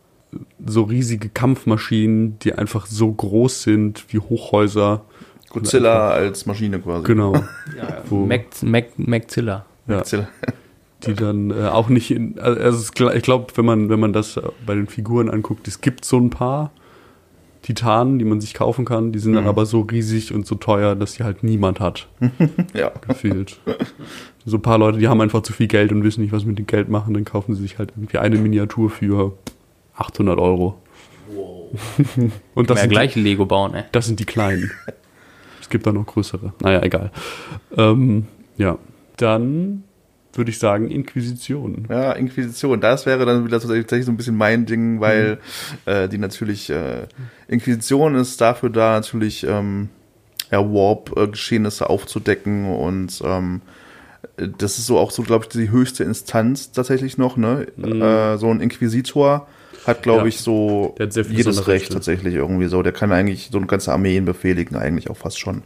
so riesige Kampfmaschinen, die einfach so groß sind wie Hochhäuser. Godzilla als Maschine quasi. Genau. Wo- Mac, Mac, Maczilla. Ja. Die dann äh, auch nicht in, also es ich glaube, wenn man, wenn man das bei den Figuren anguckt, es gibt so ein paar Titanen, die man sich kaufen kann, die sind dann Mhm. aber so riesig und so teuer, dass die halt niemand hat, Ja. gefühlt. so ein paar Leute, die haben einfach zu viel Geld und wissen nicht, was sie mit dem Geld machen, dann kaufen sie sich halt irgendwie eine Miniatur für 800 Euro. und das sind, gleich Lego bauen, ey. Die, das sind die kleinen. Es gibt da noch größere. Naja, egal. Ähm, ja, dann würde ich sagen Inquisition. Ja, Inquisition, das wäre dann wieder tatsächlich so ein bisschen mein Ding, weil äh, die natürlich, äh, Inquisition ist dafür da, natürlich ähm, ja, Warp-Geschehnisse aufzudecken und ähm, das ist so auch so, glaube ich, die höchste Instanz tatsächlich noch, ne? Äh, so ein Inquisitor hat, glaube Ja. ich, so jedes. Recht tatsächlich irgendwie so. Der kann eigentlich so eine ganze Armeen befehligen, eigentlich auch fast schon.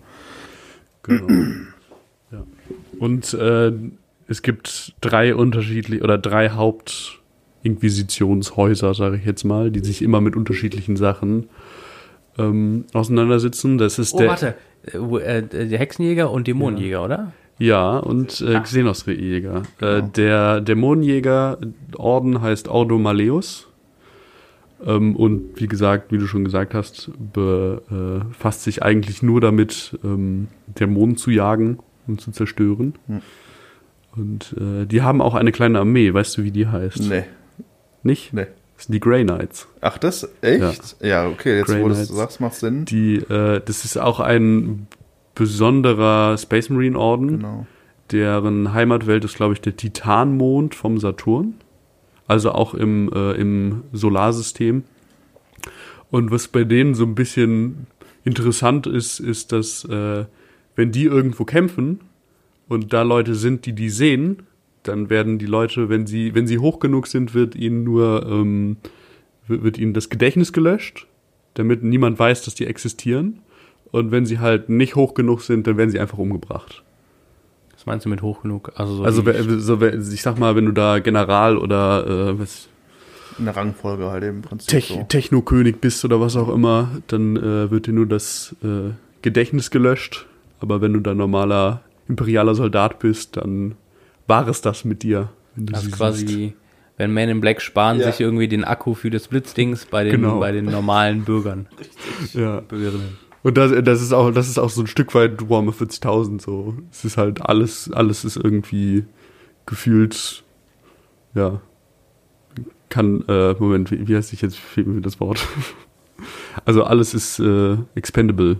Genau. ja. Und äh, es gibt drei unterschiedliche oder drei Hauptinquisitionshäuser, sage ich jetzt mal, die sich immer mit unterschiedlichen Sachen ähm, auseinandersetzen. Das ist Oh, der warte. Äh, äh, der Hexenjäger und Dämonenjäger, oder? ja und äh, Xenosre-Jäger. Äh, der Dämonenjäger-Orden heißt Ordo Maleus. Ähm, und wie gesagt, wie du schon gesagt hast, befasst sich eigentlich nur damit, ähm, Dämonen zu jagen und zu zerstören. Hm. Und äh, die haben auch eine kleine Armee. Weißt du, wie die heißt? Nee, Nicht? nee. Das sind die Grey Knights. Ach, das? Echt? Ja, okay, jetzt Grey wo du das sagst, macht Sinn. Die, äh, das ist auch ein besonderer Space Marine Orden. Genau. deren Heimatwelt ist, glaube ich, der Titanmond vom Saturn. Also auch im, äh, im Solarsystem. Und was bei denen so ein bisschen interessant ist, ist, dass äh, wenn die irgendwo kämpfen und da Leute sind, die die sehen, dann werden die Leute, wenn sie, wenn sie hoch genug sind, wird ihnen nur, ähm, wird, wird ihnen das Gedächtnis gelöscht, damit niemand weiß, dass die existieren. Und wenn sie halt nicht hoch genug sind, dann werden sie einfach umgebracht. Was meinst du mit hoch genug? Also, so Also wer- so, ich sag mal, wenn du da General oder äh, was, In der Rangfolge halt im Prinzip Tech, so. Technokönig bist oder was auch immer, dann äh, wird dir nur das äh, Gedächtnis gelöscht. Aber wenn du da normaler imperialer Soldat bist, dann war es das mit dir. Wenn du also sie siehst. quasi, wenn Men in Black sparen Ja. sich irgendwie den Akku für das Blitzdings bei den, Genau. bei den normalen Bürgern. Ja. Bürgerinnen. Und das, das ist auch, das ist auch so ein Stück weit Warhammer 40.000 so. Es ist halt alles, alles ist irgendwie gefühlt, ja, kann, äh, Moment, wie, wie heißt ich jetzt, fehlt mir das Wort. Also alles ist äh, expendable.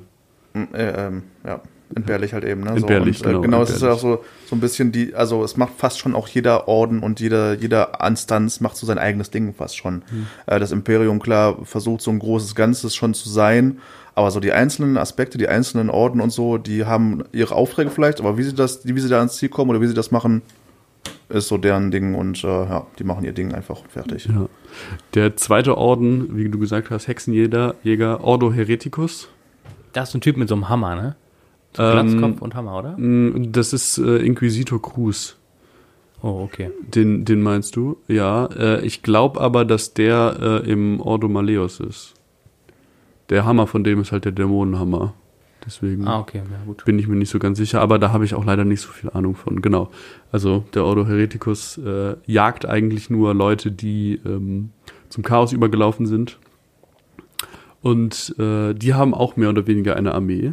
Mm, Äh, ähm, ja, entbehrlich halt eben. Ne? Entbehrlich, so, und, äh, genau, Genau, es ist ja auch entbehrlich. so, so ein bisschen die, also es macht fast schon auch jeder Orden und jeder, jeder Instanz macht so sein eigenes Ding fast schon. Hm. Äh, das Imperium, klar, versucht so ein großes Ganzes schon zu sein, aber so die einzelnen Aspekte, die einzelnen Orden und so, die haben ihre Aufträge vielleicht, aber wie sie das, wie sie da ans Ziel kommen oder wie sie das machen, ist so deren Ding und äh, ja, die machen ihr Ding einfach fertig. Ja. Der zweite Orden, wie du gesagt hast, Hexenjäger, Jäger, Ordo Hereticus. Da ist ein Typ mit so einem Hammer, ne? Ähm, Glatzkopf und Hammer, oder? Mm, Das ist äh, Inquisitor Cruz. Oh, okay. Den, den meinst du? Ja. Äh, ich glaube aber, dass der äh, im Ordo Maleus ist. Der Hammer von dem ist halt der Dämonenhammer. Deswegen Ah, okay, ja bin ich mir nicht so ganz sicher, aber da habe ich auch leider nicht so viel Ahnung von. Genau. Also der Ordo Hereticus äh, jagt eigentlich nur Leute, die ähm, zum Chaos übergelaufen sind. Und äh, die haben auch mehr oder weniger eine Armee,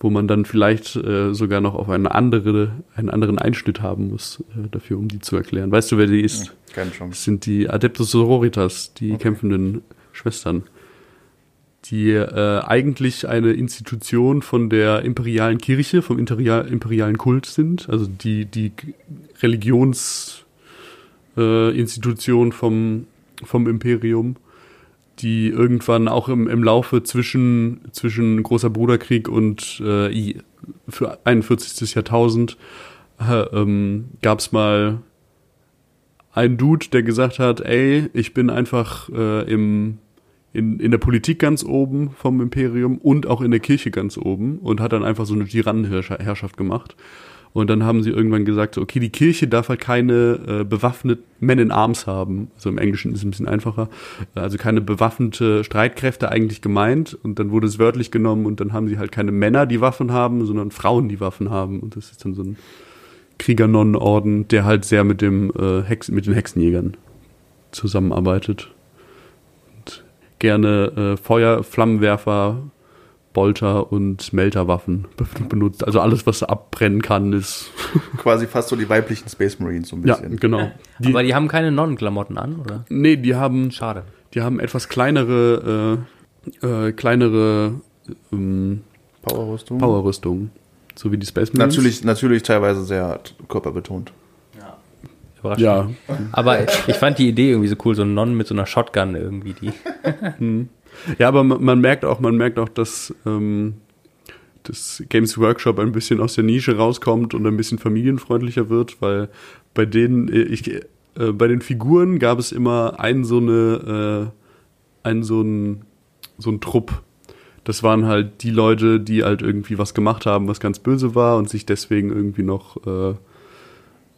wo man dann vielleicht äh, sogar noch auf eine andere, einen anderen Einschnitt haben muss äh, dafür, um die zu erklären. Weißt du, wer die ist? Keine Chance. Das sind die Adeptus Sororitas, die Okay. kämpfenden Schwestern, die äh, eigentlich eine Institution von der imperialen Kirche, vom imperial, imperialen Kult sind, also die, die Religionsinstitution äh, vom, vom Imperium, die irgendwann auch im, im Laufe zwischen, zwischen Großer Bruderkrieg und äh, für 41. Jahrtausend äh, ähm, gab es mal einen Dude, der gesagt hat, ey, ich bin einfach äh, im, in, in der Politik ganz oben vom Imperium und auch in der Kirche ganz oben und hat dann einfach so eine Tyrannenherrschaft gemacht. Und dann haben sie irgendwann gesagt, so, okay, die Kirche darf halt keine äh, bewaffneten Men in Arms haben. Also im Englischen ist es ein bisschen einfacher. Also keine bewaffnete Streitkräfte eigentlich gemeint. Und dann wurde es wörtlich genommen und dann haben sie halt keine Männer, die Waffen haben, sondern Frauen, die Waffen haben. Und das ist dann so ein Kriegernonnenorden, der halt sehr mit dem äh, Hex mit den Hexenjägern zusammenarbeitet. Und gerne äh, Feuer, Flammenwerfer, Bolter und Melterwaffen be benutzt. Also alles, was abbrennen kann, ist. Quasi fast so die weiblichen Space Marines so ein Ja, bisschen. genau. Die, Aber die haben keine Nonnenklamotten an, oder? nee, die haben, Schade. die haben etwas kleinere, äh, äh, kleinere ähm, Powerrüstung. Powerrüstungen. So wie die Space Marines. Natürlich, natürlich teilweise sehr körperbetont. Überraschend. Ja, Aber ich fand die Idee irgendwie so cool, so ein Nonnen mit so einer Shotgun irgendwie, die. Ja, aber man, man merkt auch, man merkt auch, dass ähm, das Games Workshop ein bisschen aus der Nische rauskommt und ein bisschen familienfreundlicher wird, weil bei denen, äh, ich, äh, bei den Figuren gab es immer einen so eine, äh, einen so ein, so ein Trupp. Das waren halt die Leute, die halt irgendwie was gemacht haben, was ganz böse war und sich deswegen irgendwie noch äh,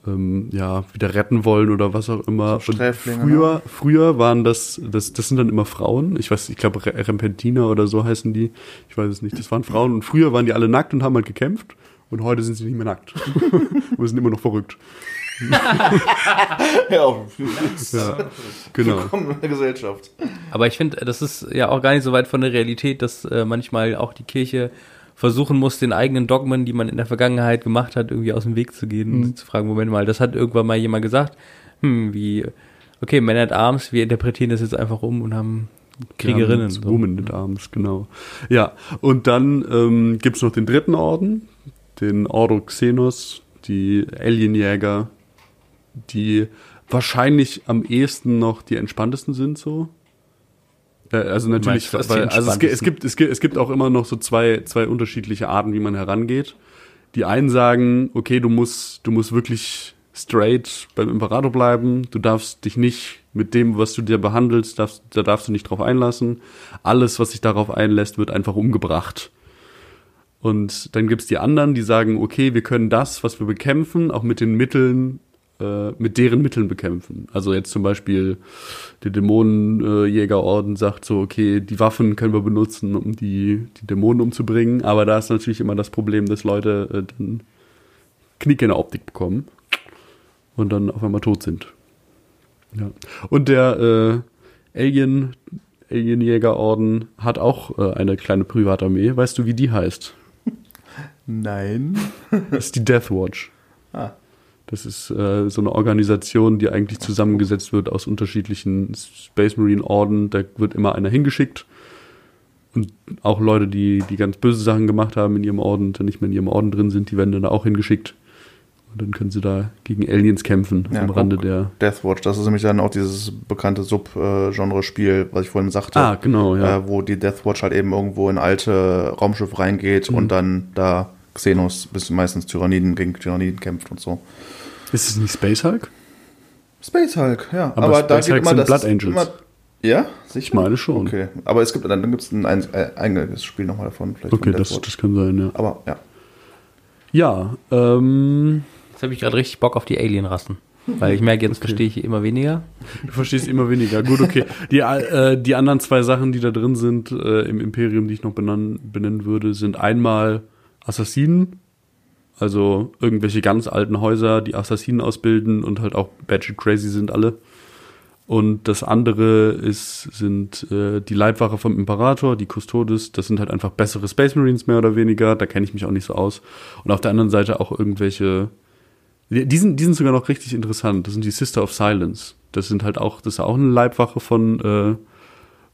ähm, ja, wieder retten wollen oder was auch immer. So früher, ne? früher waren das, das, das sind dann immer Frauen. Ich weiß, ich glaube Re- Rempentina oder so heißen die. Ich weiß es nicht. Das waren Frauen und früher waren die alle nackt und haben halt gekämpft. Und heute sind sie nicht mehr nackt. Wir sind immer noch verrückt. Ja, Ja, genau. Willkommen in der Gesellschaft. Aber ich finde, das ist ja auch gar nicht so weit von der Realität, dass äh, manchmal auch die Kirche versuchen muss, den eigenen Dogmen, die man in der Vergangenheit gemacht hat, irgendwie aus dem Weg zu gehen und zu fragen, Moment mal, das hat irgendwann mal jemand gesagt, hm, wie, okay, Men at Arms, wir interpretieren das jetzt einfach um und haben Kriegerinnen. Ja, Woman at Arms, genau. Ja, und dann ähm, gibt's noch den dritten Orden, den Ordo Xenos, die Alienjäger, die wahrscheinlich am ehesten noch die entspanntesten sind so. Äh, Also natürlich, meinst, weil, also es, es gibt, es gibt, es gibt auch immer noch so zwei, zwei unterschiedliche Arten, wie man herangeht. Die einen sagen, okay, du musst, du musst wirklich straight beim Imperator bleiben. Du darfst dich nicht mit dem, was du dir behandelst, darfst, da darfst du nicht drauf einlassen. Alles, was sich darauf einlässt, wird einfach umgebracht. Und dann gibt's die anderen, die sagen, okay, wir können das, was wir bekämpfen, auch mit den Mitteln, äh, mit deren Mitteln bekämpfen. Also jetzt zum Beispiel der Dämonenjägerorden sagt so, okay, die Waffen können wir benutzen, um die, die Dämonen umzubringen, aber da ist natürlich immer das Problem, dass Leute äh, dann Knick in der Optik bekommen und dann auf einmal tot sind. Ja. Und der äh, Alien, Alienjägerorden hat auch äh, eine kleine Privatarmee. Weißt du, wie die heißt? Nein. Das ist die Death Watch. Ah. Das ist äh, so eine Organisation, die eigentlich zusammengesetzt wird aus unterschiedlichen Space Marine Orden. Da wird immer einer hingeschickt. Und auch Leute, die, die ganz böse Sachen gemacht haben in ihrem Orden, dann nicht mehr in ihrem Orden drin sind, die werden dann da auch hingeschickt. Und dann können sie da gegen Aliens kämpfen Ja, am. Rande der. Deathwatch, das ist nämlich dann auch dieses bekannte Sub-Genre-Spiel, was ich vorhin sagte. Ah, genau, ja. äh, wo die Deathwatch halt eben irgendwo in alte Raumschiffe reingeht Mhm. und dann da Xenos bis meistens Tyranniden gegen Tyranniden kämpft und so. Ist es nicht Space Hulk? Space Hulk, ja. Aber Space Hulk sind das Blood Angels. Immer, ja, sicher. Ich meine schon. Okay, aber es gibt dann, dann gibt es ein, ein, ein eigenes Spiel nochmal davon. Vielleicht Okay, das, das kann sein, ja. Aber ja. Ja, ähm, Jetzt habe ich gerade richtig Bock auf die Alienrassen. Weil ich merke, jetzt verstehe ich immer weniger. Du verstehst immer weniger. Gut, okay. Die, äh, die anderen zwei Sachen, die da drin sind äh, im Imperium, die ich noch benennen, benennen würde, sind einmal Assassinen, also irgendwelche ganz alten Häuser, die Assassinen ausbilden und halt auch batshit crazy sind alle. Und das andere ist, sind äh, die Leibwache vom Imperator, die Custodes. Das sind halt einfach bessere Space Marines mehr oder weniger. Da kenne ich mich auch nicht so aus. Und auf der anderen Seite auch irgendwelche die sind, die sind sogar noch richtig interessant. Das sind die Sister of Silence. Das sind halt auch, das ist auch eine Leibwache von, äh,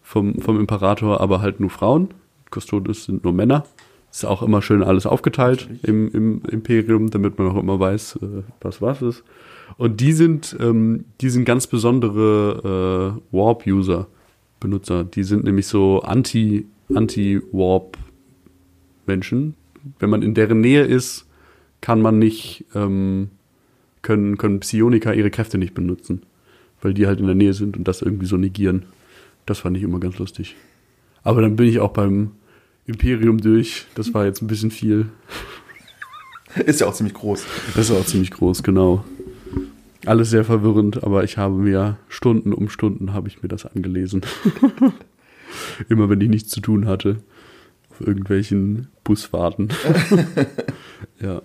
vom, vom Imperator, aber halt nur Frauen. Custodes sind nur Männer. Ist auch immer schön alles aufgeteilt im, im Imperium, damit man auch immer weiß, äh, was was ist. Und die sind, ähm, die sind ganz besondere äh, Warp-User. Benutzer. Die sind nämlich so anti, Anti-Warp-Menschen. Wenn man in deren Nähe ist, kann man nicht, ähm, können, können Psioniker ihre Kräfte nicht benutzen. Weil die halt in der Nähe sind und das irgendwie so negieren. Das fand ich immer ganz lustig. Aber dann bin ich auch beim Imperium durch. Das war jetzt ein bisschen viel. Ist ja auch ziemlich groß. Das ist auch ziemlich groß, genau. Alles sehr verwirrend, aber ich habe mir Stunden um Stunden habe ich mir das angelesen. Immer wenn ich nichts zu tun hatte. Auf irgendwelchen Busfahrten. ja.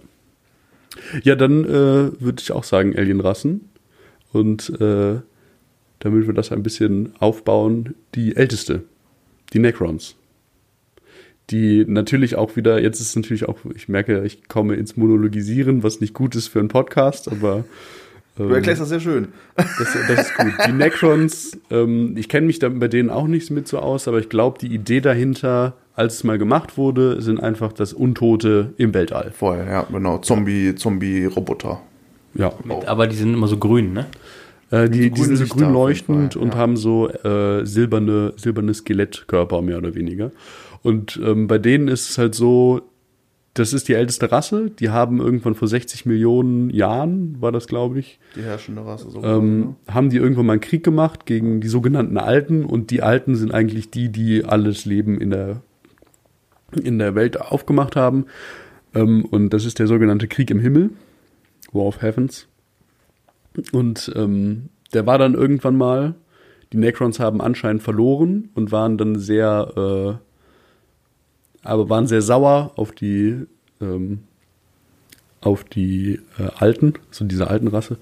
Ja, dann äh, würde ich auch sagen Alienrassen. Und äh, damit wir das ein bisschen aufbauen, die älteste, die Necrons. Die natürlich auch wieder, jetzt ist es natürlich auch, ich merke, ich komme ins Monologisieren, was nicht gut ist für einen Podcast, aber Du erklärst das sehr schön. das, das ist gut. Die Necrons, ähm, ich kenne mich da bei denen auch nicht mit so aus, aber ich glaube, die Idee dahinter, als es mal gemacht wurde, sind einfach das Untote im Weltall. Vorher, ja, genau. Zombie, Zombie-Roboter. Ja. Aber die sind immer so grün, ne? Äh, die, So die sind so grün leuchtend Fall, und ja. haben so äh, silberne, silberne Skelettkörper, mehr oder weniger. Und ähm, bei denen ist es halt so, das ist die älteste Rasse. Die haben irgendwann vor 60 Millionen Jahren, war das, glaube ich, Die herrschende Rasse. So ähm, haben die irgendwann mal einen Krieg gemacht gegen die sogenannten Alten. Und die Alten sind eigentlich die, die alles Leben in der, in der Welt aufgemacht haben. Ähm, und das ist der sogenannte Krieg im Himmel, War of Heavens. Und ähm, der war dann irgendwann mal, die Necrons haben anscheinend verloren und waren dann sehr, äh, aber waren sehr sauer auf die, ähm, auf die äh, Alten, so diese alten Rasse,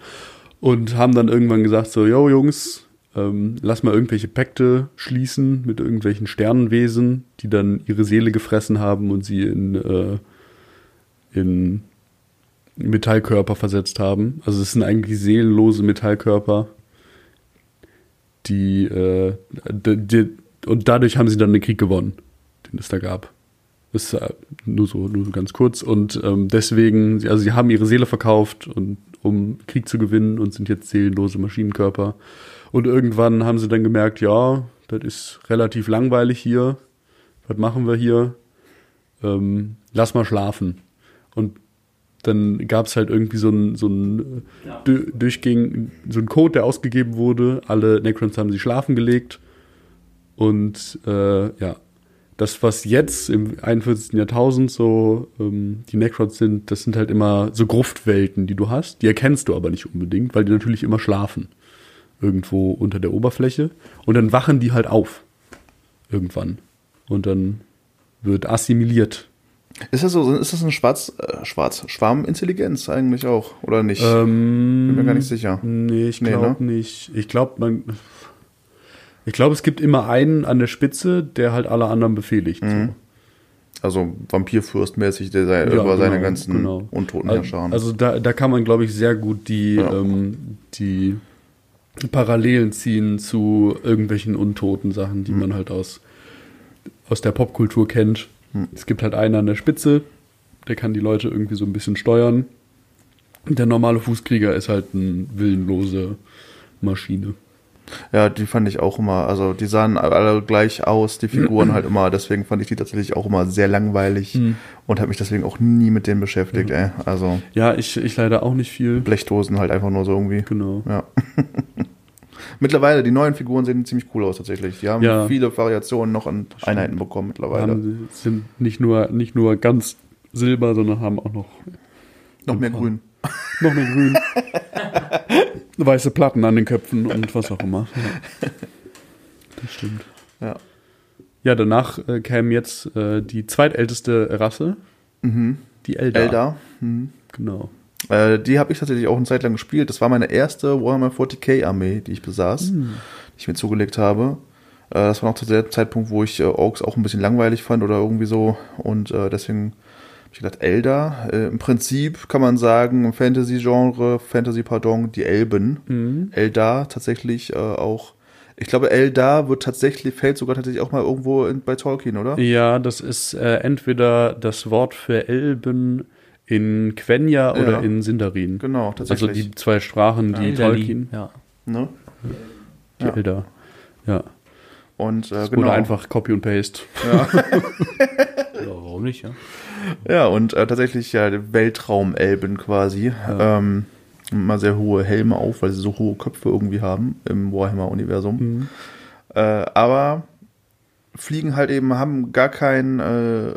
und haben dann irgendwann gesagt so, yo Jungs, ähm, lass mal irgendwelche Pakte schließen mit irgendwelchen Sternenwesen, die dann ihre Seele gefressen haben und sie in, äh, in Metallkörper versetzt haben. Also es sind eigentlich seelenlose Metallkörper, die, äh, die, die und dadurch haben sie dann den Krieg gewonnen, den es da gab. Das ist äh, nur so, nur ganz kurz. Und ähm, deswegen, also sie haben ihre Seele verkauft, und, um Krieg zu gewinnen und sind jetzt seelenlose Maschinenkörper. Und irgendwann haben sie dann gemerkt, ja, das ist relativ langweilig hier. Was machen wir hier? Ähm, lass mal schlafen. Und dann gab es halt irgendwie so ein, so ein dü- durchging, so ein Code, der ausgegeben wurde. Alle Necrons haben sie schlafen gelegt. Und äh, ja, das, was jetzt im 41. Jahrtausend so ähm, die Necrons sind, das sind halt immer so Gruftwelten, die du hast. Die erkennst du aber nicht unbedingt, weil die natürlich immer schlafen. Irgendwo unter der Oberfläche. Und dann wachen die halt auf. Irgendwann. Und dann wird assimiliert. Ist das so, ist das eine Schwarz, äh, Schwarz, Schwarmintelligenz eigentlich auch, oder nicht? Ähm, Bin mir gar nicht sicher. Nee, ich Nee, glaube nicht. Ich glaube, man. Ich glaube, es gibt immer einen an der Spitze, der halt alle anderen befehligt. Mhm. Also Vampirfürstmäßig, der sei, Ja, über seine genau, ganzen genau. Untoten So. herrscher. Also da, da kann man, glaube ich, sehr gut die, Ja. ähm, die Parallelen ziehen zu irgendwelchen untoten Sachen, Mhm. die man halt aus, aus der Popkultur kennt. Mhm. Es gibt halt einen an der Spitze, der kann die Leute irgendwie so ein bisschen steuern. Der normale Fußkrieger ist halt eine willenlose Maschine. Ja, die fand ich auch immer, also die sahen alle gleich aus, die Figuren halt immer, deswegen fand ich die tatsächlich auch immer sehr langweilig Mhm. und habe mich deswegen auch nie mit denen beschäftigt, ey. Also Ja, ich, ich leider auch nicht viel. Blechdosen halt einfach nur so irgendwie. Genau. Ja. mittlerweile, die neuen Figuren sehen ziemlich cool aus tatsächlich. Die haben Ja. viele Variationen noch an Einheiten bekommen mittlerweile. Haben, sind nicht nur, nicht nur ganz silber, sondern haben auch noch noch mehr grün. Noch mehr grün. Weiße Platten an den Köpfen und was auch immer. Ja. Das stimmt. Ja. Ja, danach äh, käme jetzt äh, die zweitälteste Rasse, Mhm. die Eldar. Eldar. Mhm. Genau. Äh, die habe ich tatsächlich auch eine Zeit lang gespielt. Das war meine erste Warhammer 40k Armee, die ich besaß, Hm. die ich mir zugelegt habe. Äh, das war noch zu der Zeitpunkt, wo ich äh, Orks auch ein bisschen langweilig fand oder irgendwie so. Und äh, deswegen ich gedacht, Eldar. Äh, Im Prinzip kann man sagen, im Fantasy-Genre, Fantasy, pardon, die Elben. Mhm. Eldar tatsächlich äh, auch. Ich glaube, Eldar wird tatsächlich, fällt sogar tatsächlich auch mal irgendwo in, bei Tolkien, oder? Ja, das ist äh, entweder das Wort für Elben in Quenya oder Ja. in Sindarin. Genau, Also tatsächlich. die zwei Sprachen, die Elderly. Tolkien, Ja. ne? die Ja. Eldar. Ja. Und äh, Das genau. Wurde einfach Copy und Paste. Ja, warum nicht, ja? Ja, und äh, tatsächlich ja Weltraumelben quasi. Ähm, mal sehr hohe Helme auf, weil sie so hohe Köpfe irgendwie haben im Warhammer-Universum. Äh, aber fliegen halt eben, haben gar keinen äh,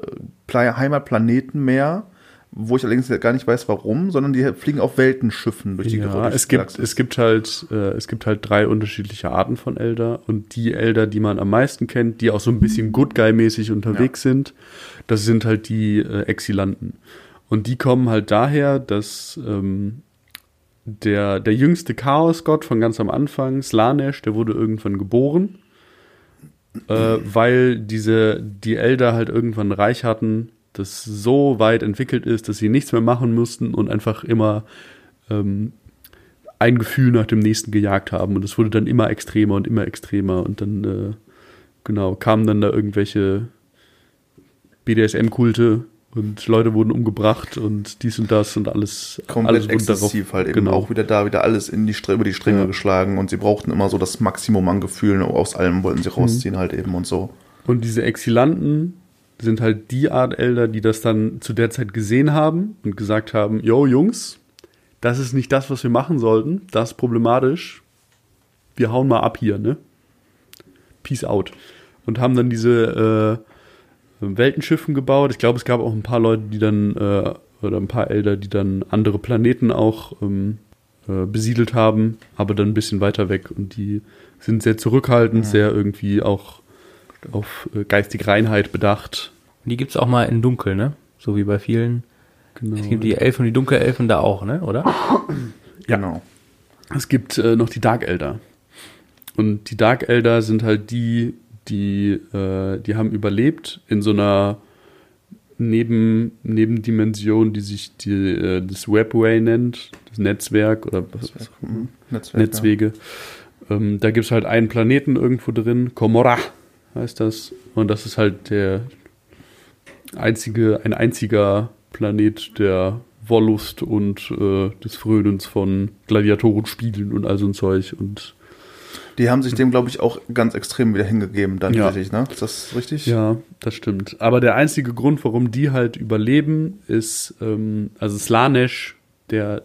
Pla- Heimatplaneten mehr, wo ich allerdings gar nicht weiß, warum, sondern die fliegen auf Weltenschiffen durch die Ja, die es gibt, es gibt halt, äh, es gibt halt drei unterschiedliche Arten von Elder und die Elder, die man am meisten kennt, die auch so ein bisschen Good Guy-mäßig unterwegs sind, das sind halt die äh, Exilanten. Und die kommen halt daher, dass ähm, der, der jüngste Chaosgott von ganz am Anfang, Slanesh, der wurde irgendwann geboren, äh, weil diese, die Elder halt irgendwann Reich hatten, das so weit entwickelt ist, dass sie nichts mehr machen mussten und einfach immer ähm, ein Gefühl nach dem nächsten gejagt haben. Und es wurde dann immer extremer und immer extremer. Und dann, äh, genau, kamen dann da irgendwelche BDSM-Kulte und Leute wurden umgebracht und dies und das und alles. komplett alles exzessiv halt eben genau. auch wieder da, wieder alles in die über die Stränge Ja. geschlagen und sie brauchten immer so das Maximum an Gefühlen, aus allem wollten Mhm. sie rausziehen halt eben und so. Und diese Exilanten sind halt die Art Elder, die das dann zu der Zeit gesehen haben und gesagt haben, yo Jungs, das ist nicht das, was wir machen sollten, das ist problematisch, wir hauen mal ab hier, ne? Peace out. Und haben dann diese äh, Weltenschiffen gebaut. Ich glaube, es gab auch ein paar Leute, die dann, äh, oder ein paar Elder, die dann andere Planeten auch ähm, äh, besiedelt haben, aber dann ein bisschen weiter weg. Und die sind sehr zurückhaltend, sehr irgendwie auch auf äh, geistige Reinheit bedacht. Die gibt's auch mal in Dunkel, ne? So wie bei vielen. Genau. Es gibt die Elfen und die Dunkelelfen da auch, ne? Oder? Ja. Genau. Es gibt äh, noch die Dark Elder. Und die Dark Elder sind halt die, die, äh, die haben überlebt in so einer Neben, Nebendimension, die sich die, äh, das Webway nennt, das Netzwerk oder was, was Mhm. Netzwerk, Netzwege. Ähm, da gibt es halt einen Planeten irgendwo drin, Komorra heißt das. Und das ist halt der einzige, ein einziger Planet der Wollust und äh, des Frönens von Gladiatorenspielen und all so ein Zeug. Und Die haben sich dem, glaube ich, auch ganz extrem wieder hingegeben, dann Ja. tatsächlich, ne? Ist das richtig? ja, das stimmt. Aber der einzige Grund, warum die halt überleben, ist, ähm, also Slanesh, der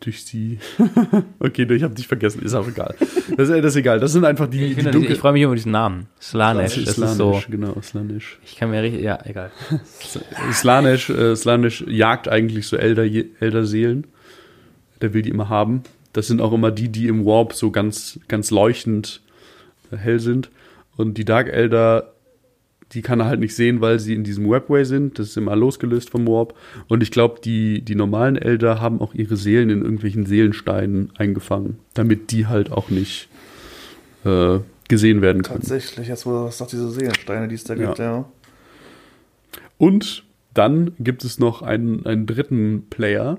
durch die. okay, ich habe dich vergessen, ist auch egal. Das, ist- das ist egal. Das sind einfach die, Ich, die dunkel- ich freue mich über diesen Namen. Slanesh. Das ist so. Slanisch, genau, Slanisch. Ich kann mir richtig. Ja, egal. Slanisch, äh, Slanisch jagt eigentlich so Elder, Elder-Seelen. Der will die immer haben. Das sind auch immer die, die im Warp so ganz, ganz leuchtend äh, hell sind. Und die Dark Elder, die kann er halt nicht sehen, weil sie in diesem Webway sind. Das ist immer losgelöst vom Warp. Und ich glaube, die, die normalen Elder haben auch ihre Seelen in irgendwelchen Seelensteinen eingefangen, damit die halt auch nicht äh, gesehen werden können. Tatsächlich, jetzt wo du sagst, diese Seelensteine, die es da Ja. gibt, ja. Und dann gibt es noch einen, einen dritten Player.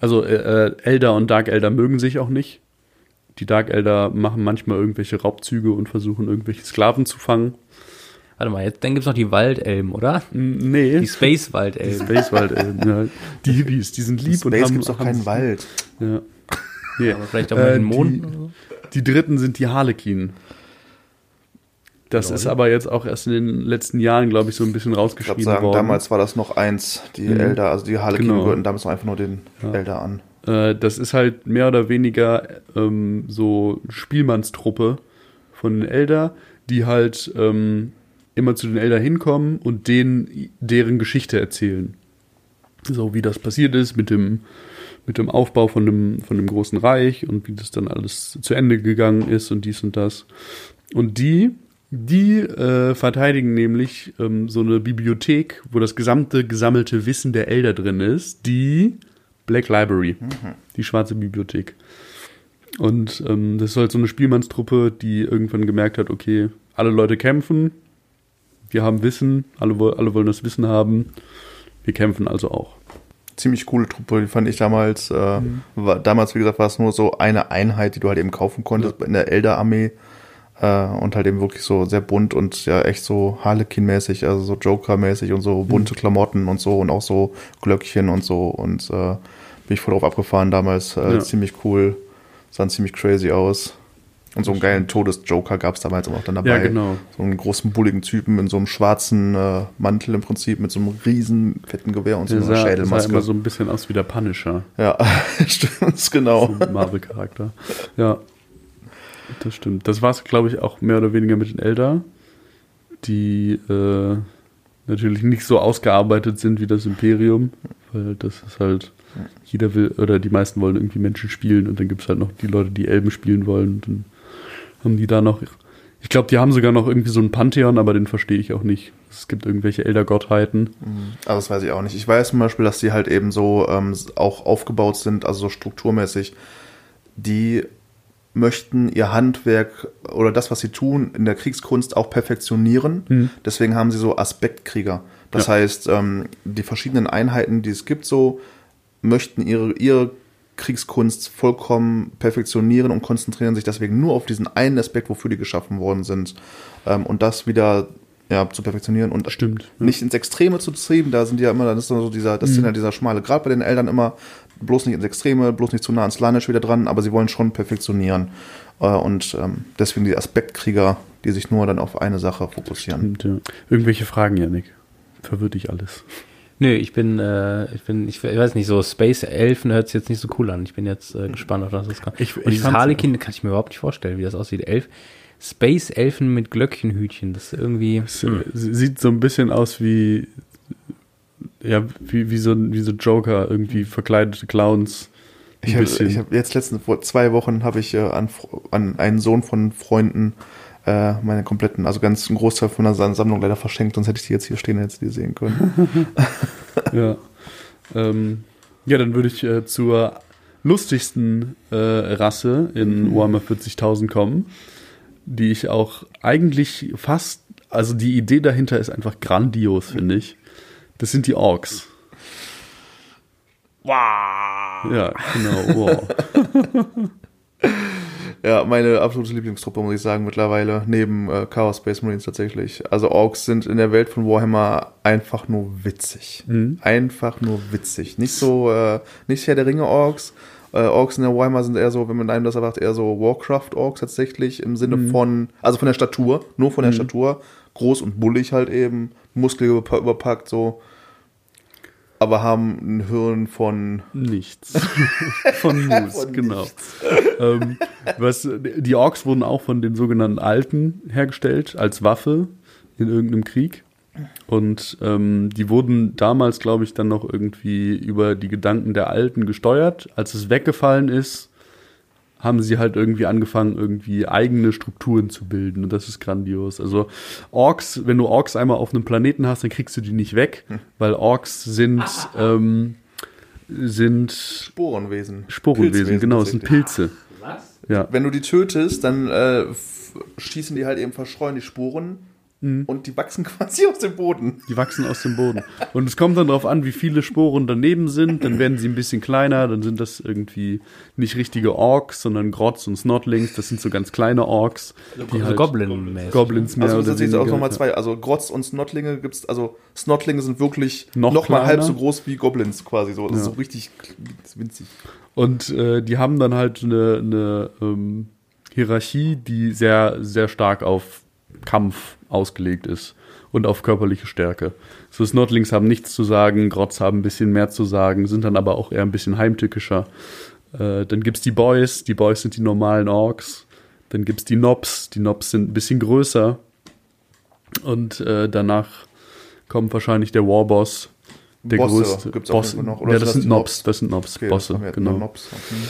Also äh, äh, Elder und Dark Elder mögen sich auch nicht. Die Dark Elder machen manchmal irgendwelche Raubzüge und versuchen irgendwelche Sklaven zu fangen. Warte mal, jetzt, dann gibt's noch die Waldelben, oder? Mm, Nee. Die Die Space-Waldelben. Spacewald-Elben, ja. Die Hippies, die sind lieb Space und haben, gibt's doch haben- keinen Wald. Ja. Nee. Aber vielleicht auch mal den Mond. die, oder so. die dritten sind die Harlekin. Das Lol. ist aber jetzt auch erst in den letzten Jahren, glaube ich, so ein bisschen Ich rausgeschrieben sagen, worden. damals war das noch eins, die Mhm. Elder, also die Harlequin Genau. gehörten damals noch einfach nur den Ja. Elder an. Äh, das ist halt mehr oder weniger ähm, so Spielmannstruppe von den Elder, die halt ähm, immer zu den Elder hinkommen und denen deren Geschichte erzählen. So wie das passiert ist mit dem, mit dem Aufbau von dem, von dem großen Reich und wie das dann alles zu Ende gegangen ist und dies und das. Und die, die äh, verteidigen nämlich ähm, so eine Bibliothek, wo das gesamte gesammelte Wissen der Elder drin ist, die Black Library, die schwarze Bibliothek. Und ähm, das ist halt so eine Spielmannstruppe, die irgendwann gemerkt hat, okay, alle Leute kämpfen, wir haben Wissen, alle, alle wollen das Wissen haben, wir kämpfen also auch. Ziemlich coole Truppe, die fand ich damals. Äh, Mhm. war, damals, wie gesagt, war es nur so eine Einheit, die du halt eben kaufen konntest in der Elder-Armee. Äh, und halt eben wirklich so sehr bunt und ja echt so Harlequin-mäßig, also so Joker-mäßig und so bunte Mhm. Klamotten und so und auch so Glöckchen und so. Und äh, bin ich voll drauf abgefahren damals. Äh, Ja. Ziemlich cool. Sahen ziemlich crazy aus. Und so einen geilen Todesjoker gab es damals auch dann dabei. Ja, genau. So einen großen, bulligen Typen in so einem schwarzen äh, Mantel im Prinzip mit so einem riesen fetten Gewehr und so einer sah, sah Schädelmaske. immer so ein bisschen aus wie der Punisher. ja, stimmt, genau. so ein Marvel-Charakter. Ja, das stimmt. Das war es, glaube ich, auch mehr oder weniger mit den Elder, die äh, natürlich nicht so ausgearbeitet sind wie das Imperium, weil das ist halt, jeder will, oder die meisten wollen irgendwie Menschen spielen und dann gibt es halt noch die Leute, die Elben spielen wollen und dann haben die da noch, ich glaube, die haben sogar noch irgendwie so ein Pantheon, aber den verstehe ich auch nicht. Es gibt irgendwelche Elder-Gottheiten. Aber das weiß ich auch nicht. Ich weiß zum Beispiel, dass die halt eben so ähm, auch aufgebaut sind, also so strukturmäßig. Die möchten ihr Handwerk oder das, was sie tun, in der Kriegskunst auch perfektionieren. Mhm. Deswegen haben sie so Aspektkrieger. Das Ja. heißt, ähm, die verschiedenen Einheiten, die es gibt, so möchten ihre, ihre Kriegskunst vollkommen perfektionieren und konzentrieren sich deswegen nur auf diesen einen Aspekt, wofür die geschaffen worden sind. Ähm, und das wieder ja, zu perfektionieren und Stimmt. ja. nicht ins Extreme zu trieben. Da sind die ja immer, das ist dann so dieser, das sind ja dieser schmale Grad bei den Eltern immer, bloß nicht ins Extreme, bloß nicht zu nah ans Lanisch wieder dran, aber sie wollen schon perfektionieren. Äh, Und ähm, deswegen die Aspektkrieger, die sich nur dann auf eine Sache fokussieren. Stimmt, ja. Irgendwelche Fragen, Janik? Verwirrt dich alles. Nö, ich bin, äh, ich bin, ich, weiß nicht, so Space Elfen hört sich jetzt nicht so cool an. Ich bin jetzt äh, gespannt auf das, was kommt. Ich- Und ich dieses Harlequin kann ich mir überhaupt nicht vorstellen, wie das aussieht. Elf, Space Elfen mit Glöckchenhütchen, das ist irgendwie. Es äh, sieht so ein bisschen aus wie, ja, wie, wie, so, wie so Joker, irgendwie verkleidete Clowns. Ich habe hab jetzt letztens, vor zwei Wochen, habe ich äh, an, an einen Sohn von Freunden äh, meine kompletten, also ganz einen Großteil von der Sa- Sammlung leider verschenkt, sonst hätte ich die jetzt hier stehen, hätte die sehen können. Ja. Ähm, ja, dann würde ich äh, zur lustigsten äh, Rasse in Warhammer 40.000 kommen, die ich auch eigentlich fast, also die Idee dahinter ist einfach grandios, finde ich. Das sind die Orks. Wow. Ja, genau. Wow. Ja, meine absolute Lieblingstruppe, muss ich sagen, mittlerweile, neben äh, Chaos Space Marines tatsächlich. Also Orks sind in der Welt von Warhammer einfach nur witzig. Mhm. Einfach nur witzig. Nicht so, äh, nicht Herr der Ringe Orks. Äh, Orks in der Warhammer sind eher so, wenn man einem das erwartet, eher so Warcraft-Orks tatsächlich im Sinne Mhm. von, also von der Statur, nur von der Statur. Groß und bullig halt eben, Muskel überpa- überpackt so. Aber haben ein Hirn von Nichts. Von Moose, genau. ähm, was, die Orks wurden auch von den sogenannten Alten hergestellt, als Waffe in irgendeinem Krieg. Und ähm, die wurden damals, glaube ich, dann noch irgendwie über die Gedanken der Alten gesteuert. Als es weggefallen ist, haben sie halt irgendwie angefangen, irgendwie eigene Strukturen zu bilden. Und das ist grandios. Also Orks, wenn du Orks einmal auf einem Planeten hast, dann kriegst du die nicht weg, weil Orks sind, ähm, sind Sporenwesen. Sporenwesen, genau, es sind. Pilze. Ja. Wenn du die tötest, dann äh, schießen die halt eben, verstreuen die Sporen Mhm. und die wachsen quasi aus dem Boden. Die wachsen aus dem Boden. Und es kommt dann darauf an, wie viele Sporen daneben sind. Dann werden sie ein bisschen kleiner. Dann sind das irgendwie nicht richtige Orks, sondern Grotz und Snotlings. Das sind so ganz kleine Orks. Die Also Goblin-mäßig. Goblins mehr Also oder das sind auch nochmal zwei. Also Grotz und Snotlinge gibt's, also Snotlinge sind wirklich Noch noch, mal halb so groß wie Goblins quasi so. Das ist Ja. so richtig winzig. Und äh, die haben dann halt eine, eine ähm, Hierarchie, die sehr, sehr stark auf Kampf ausgelegt ist und auf körperliche Stärke. So Snotlings haben nichts zu sagen, Grotz haben ein bisschen mehr zu sagen, sind dann aber auch eher ein bisschen heimtückischer. Äh, dann gibt's die Boys, die Boys sind die normalen Orks. Dann gibt's die Nobs, die Nobs sind ein bisschen größer. Und äh, danach kommt wahrscheinlich der Warboss, der Bosse größte gibt's Boss. noch. Oder ja, das das sind Nobs, das sind Nobs, Okay, Bosse, genau. Nobs. Okay.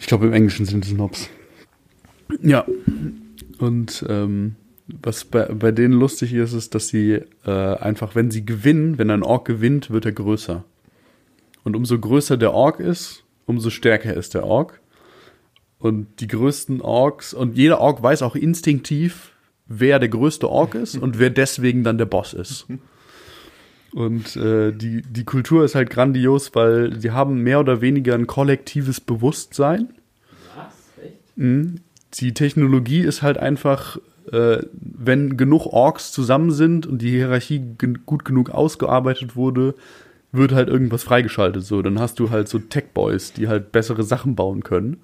Ich glaube, im Englischen sind es Nobs. Ja. Und ähm, was bei, bei denen lustig ist, ist, dass sie äh, einfach, wenn sie gewinnen, wenn ein Ork gewinnt, wird er größer. Und umso größer der Ork ist, umso stärker ist der Ork. Und die größten Orks, und jeder Ork weiß auch instinktiv, wer der größte Ork ist und wer deswegen dann der Boss ist. Und äh, die, die Kultur ist halt grandios, weil sie haben mehr oder weniger ein kollektives Bewusstsein. Mhm. Die Technologie ist halt einfach, wenn genug Orks zusammen sind und die Hierarchie gen gut genug ausgearbeitet wurde, wird halt irgendwas freigeschaltet. So, dann hast du halt so Tech-Boys, die halt bessere Sachen bauen können.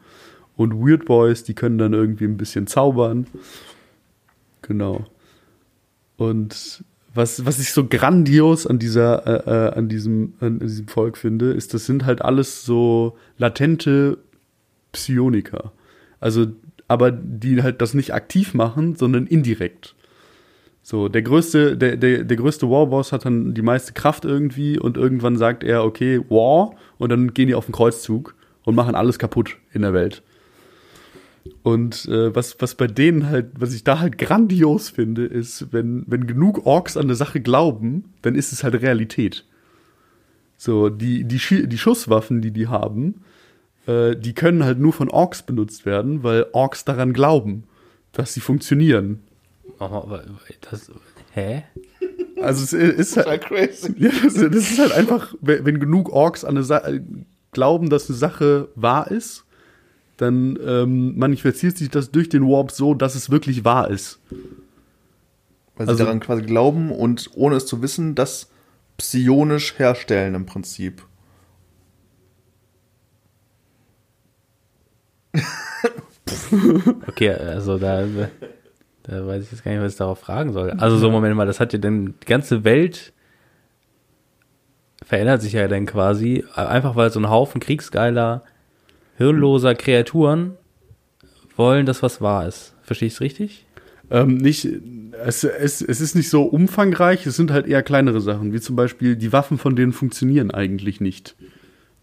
Und Weird Boys, die können dann irgendwie ein bisschen zaubern. Genau. Und was, was ich so grandios an dieser, äh, äh, an diesem, an diesem Volk finde, ist, das sind halt alles so latente Psioniker. Also, aber die halt das nicht aktiv machen, sondern indirekt. So, der größte, der, der, der größte Warboss hat dann die meiste Kraft irgendwie und irgendwann sagt er, okay, War, und dann gehen die auf den Kreuzzug und machen alles kaputt in der Welt. Und äh, was, was bei denen halt, was ich da halt grandios finde, ist, wenn, wenn genug Orks an eine Sache glauben, dann ist es halt Realität. So, die, die, Schi- die Schusswaffen, die die haben, äh, die können halt nur von Orks benutzt werden, weil Orks daran glauben, dass sie funktionieren. Mal, aber das, hä? Also es ist halt, crazy. ja, das, das ist halt einfach, wenn, genug Orks an eine Sa äh, glauben, dass eine Sache wahr ist, dann ähm, manifestiert sich das durch den Warp so, dass es wirklich wahr ist. Weil Also- sie daran quasi glauben und ohne es zu wissen, das psionisch herstellen im Prinzip. Okay, also da, da weiß ich jetzt gar nicht, was ich darauf fragen soll. Also so, Moment mal, das hat ja dann, die ganze Welt verändert sich ja dann quasi, einfach weil so ein Haufen kriegsgeiler, hirnloser Kreaturen wollen, dass was wahr ist. Verstehe ich es richtig? Ähm, nicht, es, es, es ist nicht so umfangreich, es sind halt eher kleinere Sachen, wie zum Beispiel die Waffen von denen funktionieren eigentlich nicht.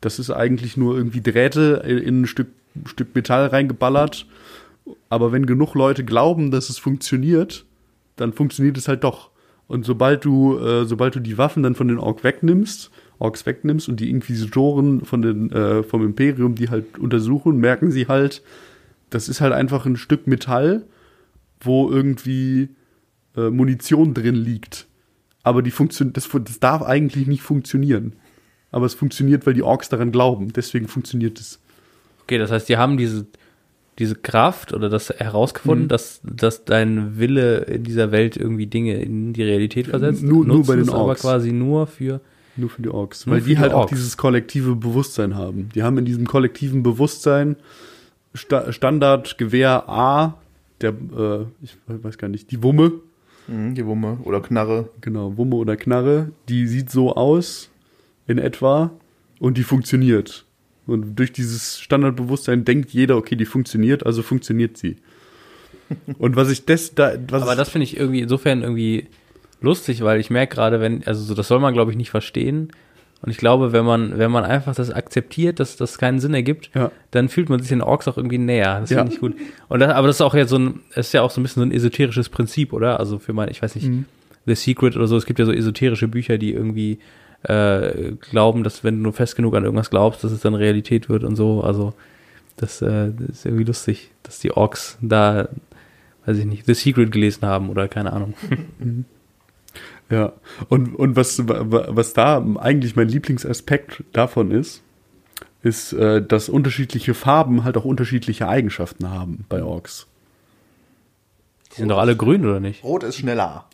Das ist eigentlich nur irgendwie Drähte in ein Stück, Stück Metall reingeballert. Aber wenn genug Leute glauben, dass es funktioniert, dann funktioniert es halt doch. Und sobald du, äh, sobald du die Waffen dann von den Ork wegnimmst, Orks wegnimmst und die Inquisitoren von den, äh, vom Imperium, die halt untersuchen, merken sie halt, das ist halt einfach ein Stück Metall, wo irgendwie äh, Munition drin liegt. Aber die Funktion, das, das darf eigentlich nicht funktionieren. Aber es funktioniert, weil die Orks daran glauben. Deswegen funktioniert es. Okay, das heißt, die haben diese, diese Kraft oder das herausgefunden, dass, dass dein Wille in dieser Welt irgendwie Dinge in die Realität versetzt. Nur- nur nutzen bei den es aber Orks. quasi nur für Nur für die Orks. Nur weil die die halt auch Orks. dieses kollektive Bewusstsein haben. Die haben in diesem kollektiven Bewusstsein Sta Standard Gewehr A, der, äh, ich weiß gar nicht, die Wumme, Mhm, die Wumme oder Knarre. genau, Wumme oder Knarre, die sieht so aus in etwa und die funktioniert. Und durch dieses Standardbewusstsein denkt jeder, okay, die funktioniert, also funktioniert sie. Und was ich das da, was Aber das finde ich irgendwie insofern irgendwie lustig, weil ich merke gerade, wenn, also so, das soll man, glaube ich, nicht verstehen. Und ich glaube, wenn man, wenn man einfach das akzeptiert, dass das keinen Sinn ergibt, Ja. dann fühlt man sich den Orks auch irgendwie näher. Das Ja. finde ich gut. Und das, aber das ist auch ja so ein, ist ja auch so ein bisschen so ein esoterisches Prinzip, oder? Also für mein, ich weiß nicht, Mhm. The Secret oder so, es gibt ja so esoterische Bücher, die irgendwie äh, glauben, dass wenn du nur fest genug an irgendwas glaubst, dass es dann Realität wird und so. Also das, äh, das ist irgendwie lustig, dass die Orks da, weiß ich nicht, The Secret gelesen haben oder keine Ahnung. Ja, und, und was, wa- was da eigentlich mein Lieblingsaspekt davon ist, ist, äh, dass unterschiedliche Farben halt auch unterschiedliche Eigenschaften haben bei Orks. Die sind doch alle grün, oder nicht? Rot ist schneller.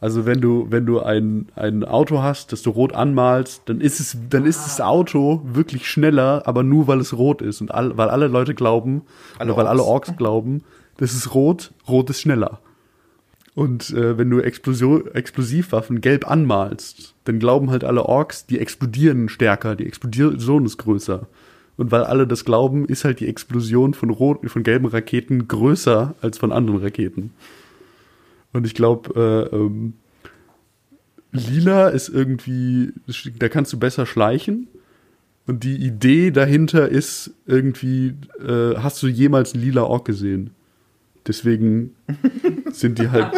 Also wenn du, wenn du ein, ein Auto hast, das du rot anmalst, dann ist es, dann ist das Auto wirklich schneller, aber nur weil es rot ist und all, weil alle Leute glauben, Alle oder weil alle Orks. Orks glauben, das ist rot, rot ist schneller. Und äh, wenn du Explosion, Explosivwaffen gelb anmalst, dann glauben halt alle Orks, die explodieren stärker, die Explosion ist größer. Und weil alle das glauben, ist halt die Explosion von rot, von gelben Raketen größer als von anderen Raketen. Und ich glaube, äh, ähm, lila ist irgendwie, da kannst du besser schleichen. Und die Idee dahinter ist irgendwie, äh, hast du jemals einen lila Ork gesehen? Deswegen sind die halt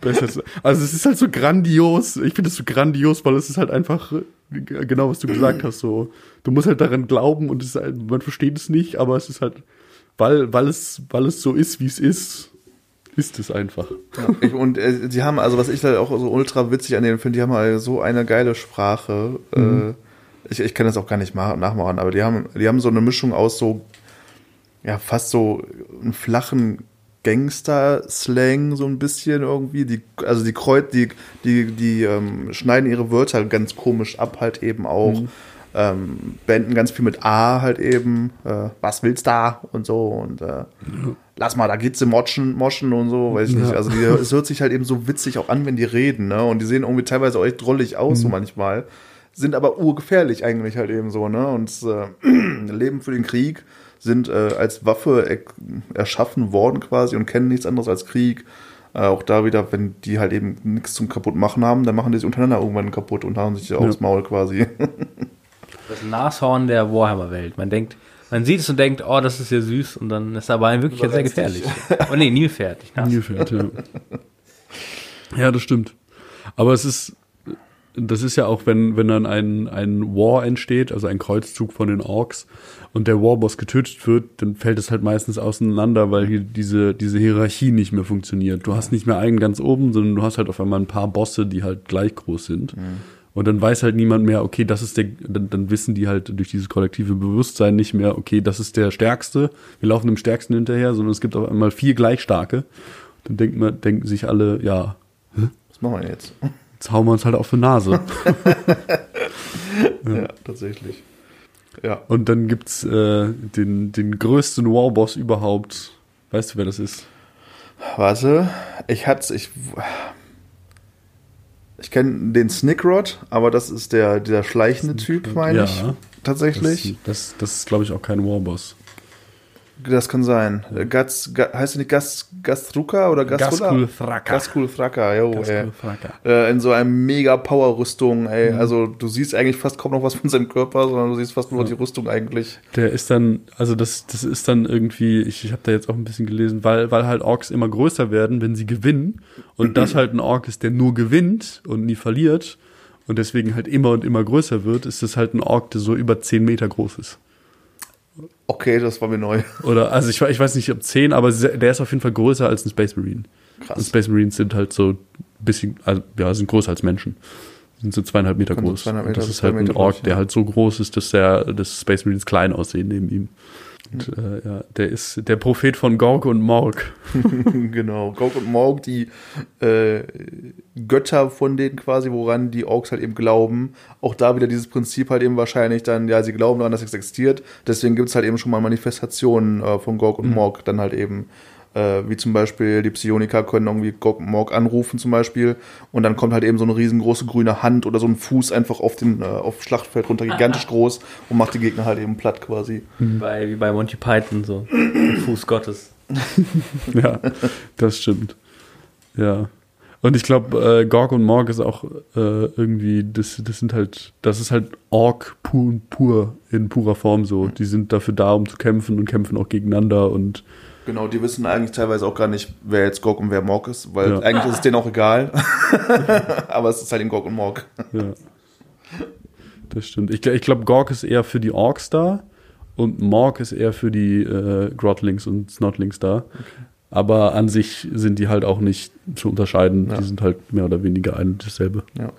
besser. Also es ist halt so grandios. Ich finde es so grandios, weil es ist halt einfach äh, genau, was du gesagt hast. So, du musst halt daran glauben und es ist halt, man versteht es nicht, aber es ist halt, weil, weil es, weil es so ist, wie es ist, ist es einfach. Ja, ich, und äh, die haben, also was ich da auch so ultra witzig an denen finde, die haben halt so eine geile Sprache. Äh, ich, ich kann das auch gar nicht ma- nachmachen, aber die haben, die haben so eine Mischung aus so, ja, fast so einen flachen Gangster-Slang so ein bisschen irgendwie. Die, also die Kreuz, die, die, die ähm, schneiden ihre Wörter ganz komisch ab, halt eben auch. ähm, beenden ganz viel mit A halt eben, äh, was willst da und so und äh, lass mal, da geht's im Moschen, Moschen und so, weiß ich nicht. Ja. Also die, es hört sich halt eben so witzig auch an, wenn die reden, ne? Und die sehen irgendwie teilweise auch echt drollig aus, so Mhm. manchmal. Sind aber urgefährlich eigentlich halt eben so, ne? Und äh, leben für den Krieg, sind äh, als Waffe er erschaffen worden quasi und kennen nichts anderes als Krieg. Äh, auch da wieder, wenn die halt eben nichts zum kaputt machen haben, dann machen die sich untereinander irgendwann kaputt und hauen sich aufs Maul quasi. Das Nashorn der Warhammer-Welt. Man denkt, man sieht es und denkt, oh, das ist ja süß und dann ist aber in Wirklichkeit sehr gefährlich. Oh nee, Nashorn. Nilpferd, ja. ja, das stimmt. Aber es ist, das ist ja auch, wenn, wenn dann ein, ein War entsteht, also ein Kreuzzug von den Orks und der Warboss getötet wird, dann fällt es halt meistens auseinander, weil hier diese, diese Hierarchie nicht mehr funktioniert. Du hast nicht mehr einen ganz oben, sondern du hast halt auf einmal ein paar Bosse, die halt gleich groß sind. Und dann weiß halt niemand mehr, okay, das ist der, dann, dann wissen die halt durch dieses kollektive Bewusstsein nicht mehr, okay, das ist der Stärkste, wir laufen dem Stärksten hinterher, sondern es gibt auf einmal vier gleich starke. Dann denkt man, denken sich alle, ja, Was machen wir jetzt? jetzt hauen wir uns halt auf die Nase. Ja, tatsächlich. Ja. Und dann gibt's äh, den, den größten Warboss überhaupt. Weißt du, wer das ist? Warte, ich hatte ich ich kenne den Snickrod, aber das ist der der schleichende Typ, meine ich. Ja. Tatsächlich. Das, das, das ist, glaube ich, auch kein Warboss. Das kann sein. Äh, Gats, Ga, heißt nicht Gas, Gastruka oder Gastrula? Gaskul Thraka. Gaskul Thraka, jo, ey. Gaskul Thraka. Äh, in so einem mega Power-Rüstung, ey. Mhm. Also du siehst eigentlich fast kaum noch was von seinem Körper, sondern du siehst fast nur die Rüstung eigentlich. Der ist dann, also das, das ist dann irgendwie, ich, ich habe da jetzt auch ein bisschen gelesen, weil, weil halt Orks immer größer werden, wenn sie gewinnen. Und das halt ein Ork ist, der nur gewinnt und nie verliert und deswegen halt immer und immer größer wird, ist das halt ein Ork, der so über 10 Meter groß ist. Okay, das war mir neu. Oder, also ich, ich weiß nicht, ob 10, aber der ist auf jeden Fall größer als ein Space Marine. Krass. Und Space Marines sind halt so ein bisschen, also ja, sind größer als Menschen. Sind so zweieinhalb Meter Können so groß. zweieinhalb und das Meter ist halt ein Meter Ork, groß, der halt so groß ist, dass der, dass Space Marines klein aussehen neben ihm. Und äh, ja, der ist der Prophet von Gorg und Morg. genau. Gog und Morg, die äh, Götter von denen quasi, woran die Orks halt eben glauben. Auch da wieder dieses Prinzip halt eben wahrscheinlich dann, ja, sie glauben daran, dass es existiert. Deswegen gibt es halt eben schon mal Manifestationen äh, von Gog und Morg dann halt eben. Äh, wie zum Beispiel die Psioniker können irgendwie Gog und Morg anrufen zum Beispiel und dann kommt halt eben so eine riesengroße grüne Hand oder so ein Fuß einfach auf den äh, auf Schlachtfeld runter, gigantisch groß und macht die Gegner halt eben platt quasi. Bei, wie bei Monty Python, so. Fuß Gottes. ja, das stimmt. Ja. Und ich glaube, äh, Gorg und Morg ist auch äh, irgendwie, das, das sind halt, das ist halt Ork pur, pur in purer Form so. Die sind dafür da, um zu kämpfen und kämpfen auch gegeneinander und Genau, die wissen eigentlich teilweise auch gar nicht, wer jetzt Gog und wer Morg ist, weil Ja. eigentlich ist es denen auch egal. Aber es ist halt eben Gog und Morg. Ja. Das stimmt. Ich, ich glaube, Gorg ist eher für die Orks da und Morg ist eher für die äh, Grotlings und Snotlings da. Aber an sich sind die halt auch nicht zu unterscheiden. Ja. Die sind halt mehr oder weniger ein und dasselbe. Ja.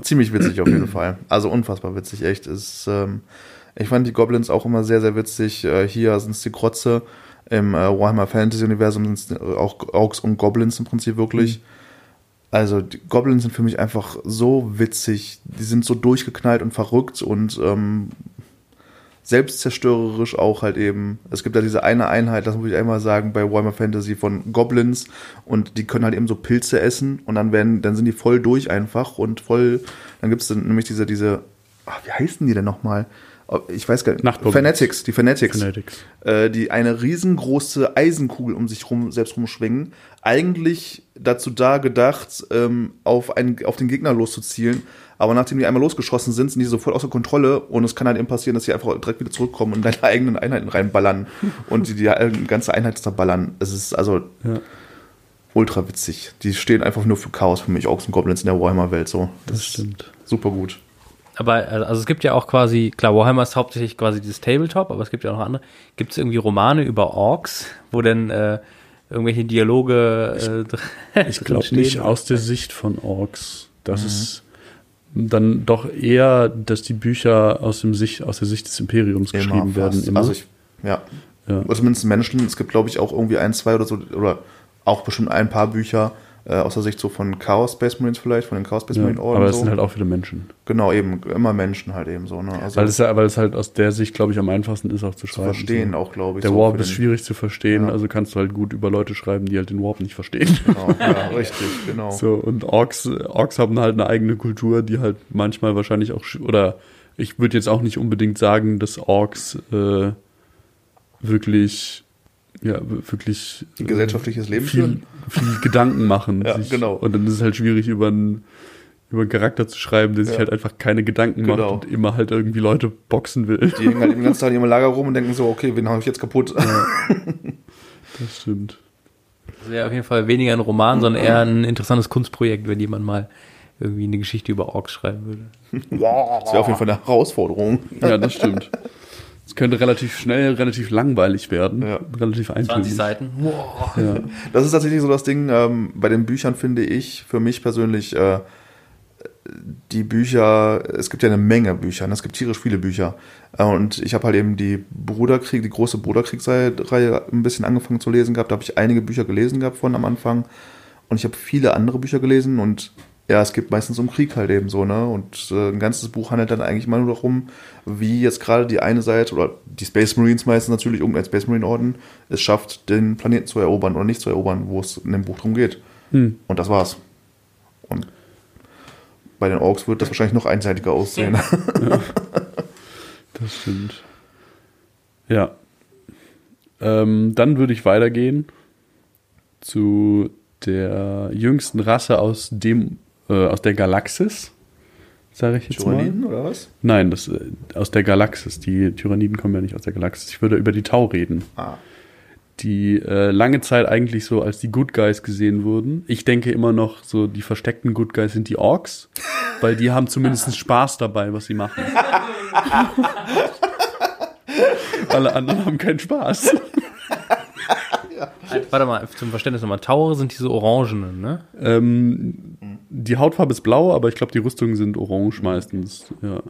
Ziemlich witzig auf jeden Fall. Also unfassbar witzig, echt. Ist, ähm, ich fand die Goblins auch immer sehr, sehr witzig. Äh, hier sind es die Krotze. Im äh, Warhammer Fantasy Universum sind es auch Orks und Goblins im Prinzip wirklich. Also die Goblins sind für mich einfach so witzig. Die sind so durchgeknallt und verrückt und ähm, selbstzerstörerisch auch halt eben. Es gibt ja diese eine Einheit, das muss ich einmal sagen, bei Warhammer Fantasy von Goblins und die können halt eben so Pilze essen und dann werden, dann sind die voll durch einfach und voll, dann gibt es nämlich diese, diese, ach, wie heißen die denn nochmal? Oh, Ich weiß gar nicht. Nachtgoblins. Fanatics, die Fanatics Fanatics. äh, die eine riesengroße Eisenkugel um sich rum, selbst rumschwingen, eigentlich dazu da gedacht, ähm, auf, einen, auf den Gegner loszuzielen. Aber nachdem die einmal losgeschossen sind, sind die sofort außer Kontrolle und es kann halt eben passieren, dass sie einfach direkt wieder zurückkommen und in deine eigenen Einheiten reinballern und die, die ganze Einheit zerballern. Es ist also Ja. ultra witzig. Die stehen einfach nur für Chaos für mich, Orks und Goblins in der Warhammer-Welt so. Das stimmt. Super gut. Aber also also es gibt ja auch quasi, klar, Warhammer ist hauptsächlich quasi dieses Tabletop, aber es gibt ja auch noch andere. Gibt es irgendwie Romane über Orks, wo denn äh, irgendwelche Dialoge äh, dr- Ich glaube nicht aus der Sicht von Orks. Das ist dann doch eher, dass die Bücher aus, dem Sicht, aus der Sicht des Imperiums geschrieben Immer werden. fast. Immer. Also ich, ja. Ja. Oder zumindest Menschen. Es gibt, glaube ich, auch irgendwie ein, zwei oder so, oder auch bestimmt ein paar Bücher, Äh, aus der Sicht so von Chaos Space Marines vielleicht, von den Chaos Space Ja, Marine Orden. aber es so. sind halt auch wieder Menschen. genau, eben, immer Menschen halt eben so, ne? Also Weil es, weil es halt aus der Sicht, glaube ich, am einfachsten ist auch zu zu schreiben. verstehen so. auch, glaube ich. Der so Warp ist schwierig zu verstehen, Ja. also kannst du halt gut über Leute schreiben, die halt den Warp nicht verstehen. Genau, ja, richtig, genau. So, und Orks, Orks haben halt eine eigene Kultur, die halt manchmal wahrscheinlich auch, oder ich würde jetzt auch nicht unbedingt sagen, dass Orks äh, wirklich, ja, wirklich Ein gesellschaftliches Leben viel, führen. viel Gedanken machen. Ja, genau. Und dann ist es halt schwierig, über einen, über einen Charakter zu schreiben, der sich Ja. halt einfach keine Gedanken Genau. macht und immer halt irgendwie Leute boxen will. Die hängen halt den ganzen Tag in ihrem Lager rum und denken so, okay, wen habe ich jetzt kaputt? Das stimmt. Das wäre auf jeden Fall weniger ein Roman, sondern eher ein interessantes Kunstprojekt, wenn jemand mal irgendwie eine Geschichte über Orks schreiben würde. Das wäre auf jeden Fall eine Herausforderung. Ja, das stimmt. Es könnte relativ schnell, relativ langweilig werden. Ja. Relativ 20 eintönig. Seiten. Wow. Ja. Das ist tatsächlich so das Ding, ähm, bei den Büchern finde ich, für mich persönlich, äh, die Bücher, es gibt ja eine Menge Bücher, ne? es gibt tierisch viele Bücher. Äh, und ich habe halt eben die Bruderkrieg, die große Bruderkriegsreihe ein bisschen angefangen zu lesen gehabt. Da habe ich einige Bücher gelesen gehabt von am Anfang. Und ich habe viele andere Bücher gelesen und ja, es geht meistens um Krieg halt eben so, ne? Und äh, ein ganzes Buch handelt dann eigentlich mal nur darum, wie jetzt gerade die eine Seite oder die Space Marines meistens natürlich, irgendein Space Marine Orden, es schafft, den Planeten zu erobern oder nicht zu erobern, wo es in dem Buch drum geht. Hm. Und das war's. Und bei den Orks wird das wahrscheinlich noch einseitiger aussehen. Das stimmt. Ja. Ähm, dann würde ich weitergehen zu der jüngsten Rasse aus dem äh, aus der Galaxis, sage ich jetzt mal. Tyranniden oder was? Nein, das äh, aus der Galaxis. Die Tyranniden kommen ja nicht aus der Galaxis. Ich würde über die Tau reden, Ah. die äh, lange Zeit eigentlich so als die Good Guys gesehen wurden. Ich denke immer noch so, die versteckten Good Guys sind die Orks, weil die haben zumindest Spaß dabei, was sie machen. Alle anderen haben keinen Spaß. Warte mal, zum Verständnis nochmal. Taure sind diese orangenen, ne? Ähm, die Hautfarbe ist blau, aber ich glaube, die Rüstungen sind orange meistens. Ja.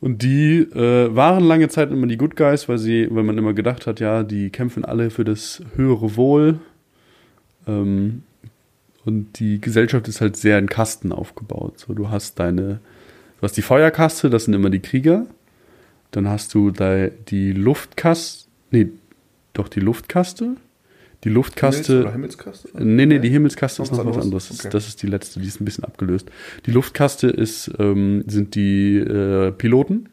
Und die äh, waren lange Zeit immer die Good Guys, weil sie, weil man immer gedacht hat, ja, die kämpfen alle für das höhere Wohl. Ähm, und die Gesellschaft ist halt sehr in Kasten aufgebaut. So, du hast deine, du hast die Feuerkaste, das sind immer die Krieger. Dann hast du die Luftkaste, nee, doch die Luftkaste. Die Luftkaste. Himmels- oder Himmelskaste? Nee, nee, die Himmelskaste ist noch was anderes? Okay. Das ist die letzte, die ist ein bisschen abgelöst. Die Luftkaste ist, ähm, sind die äh, Piloten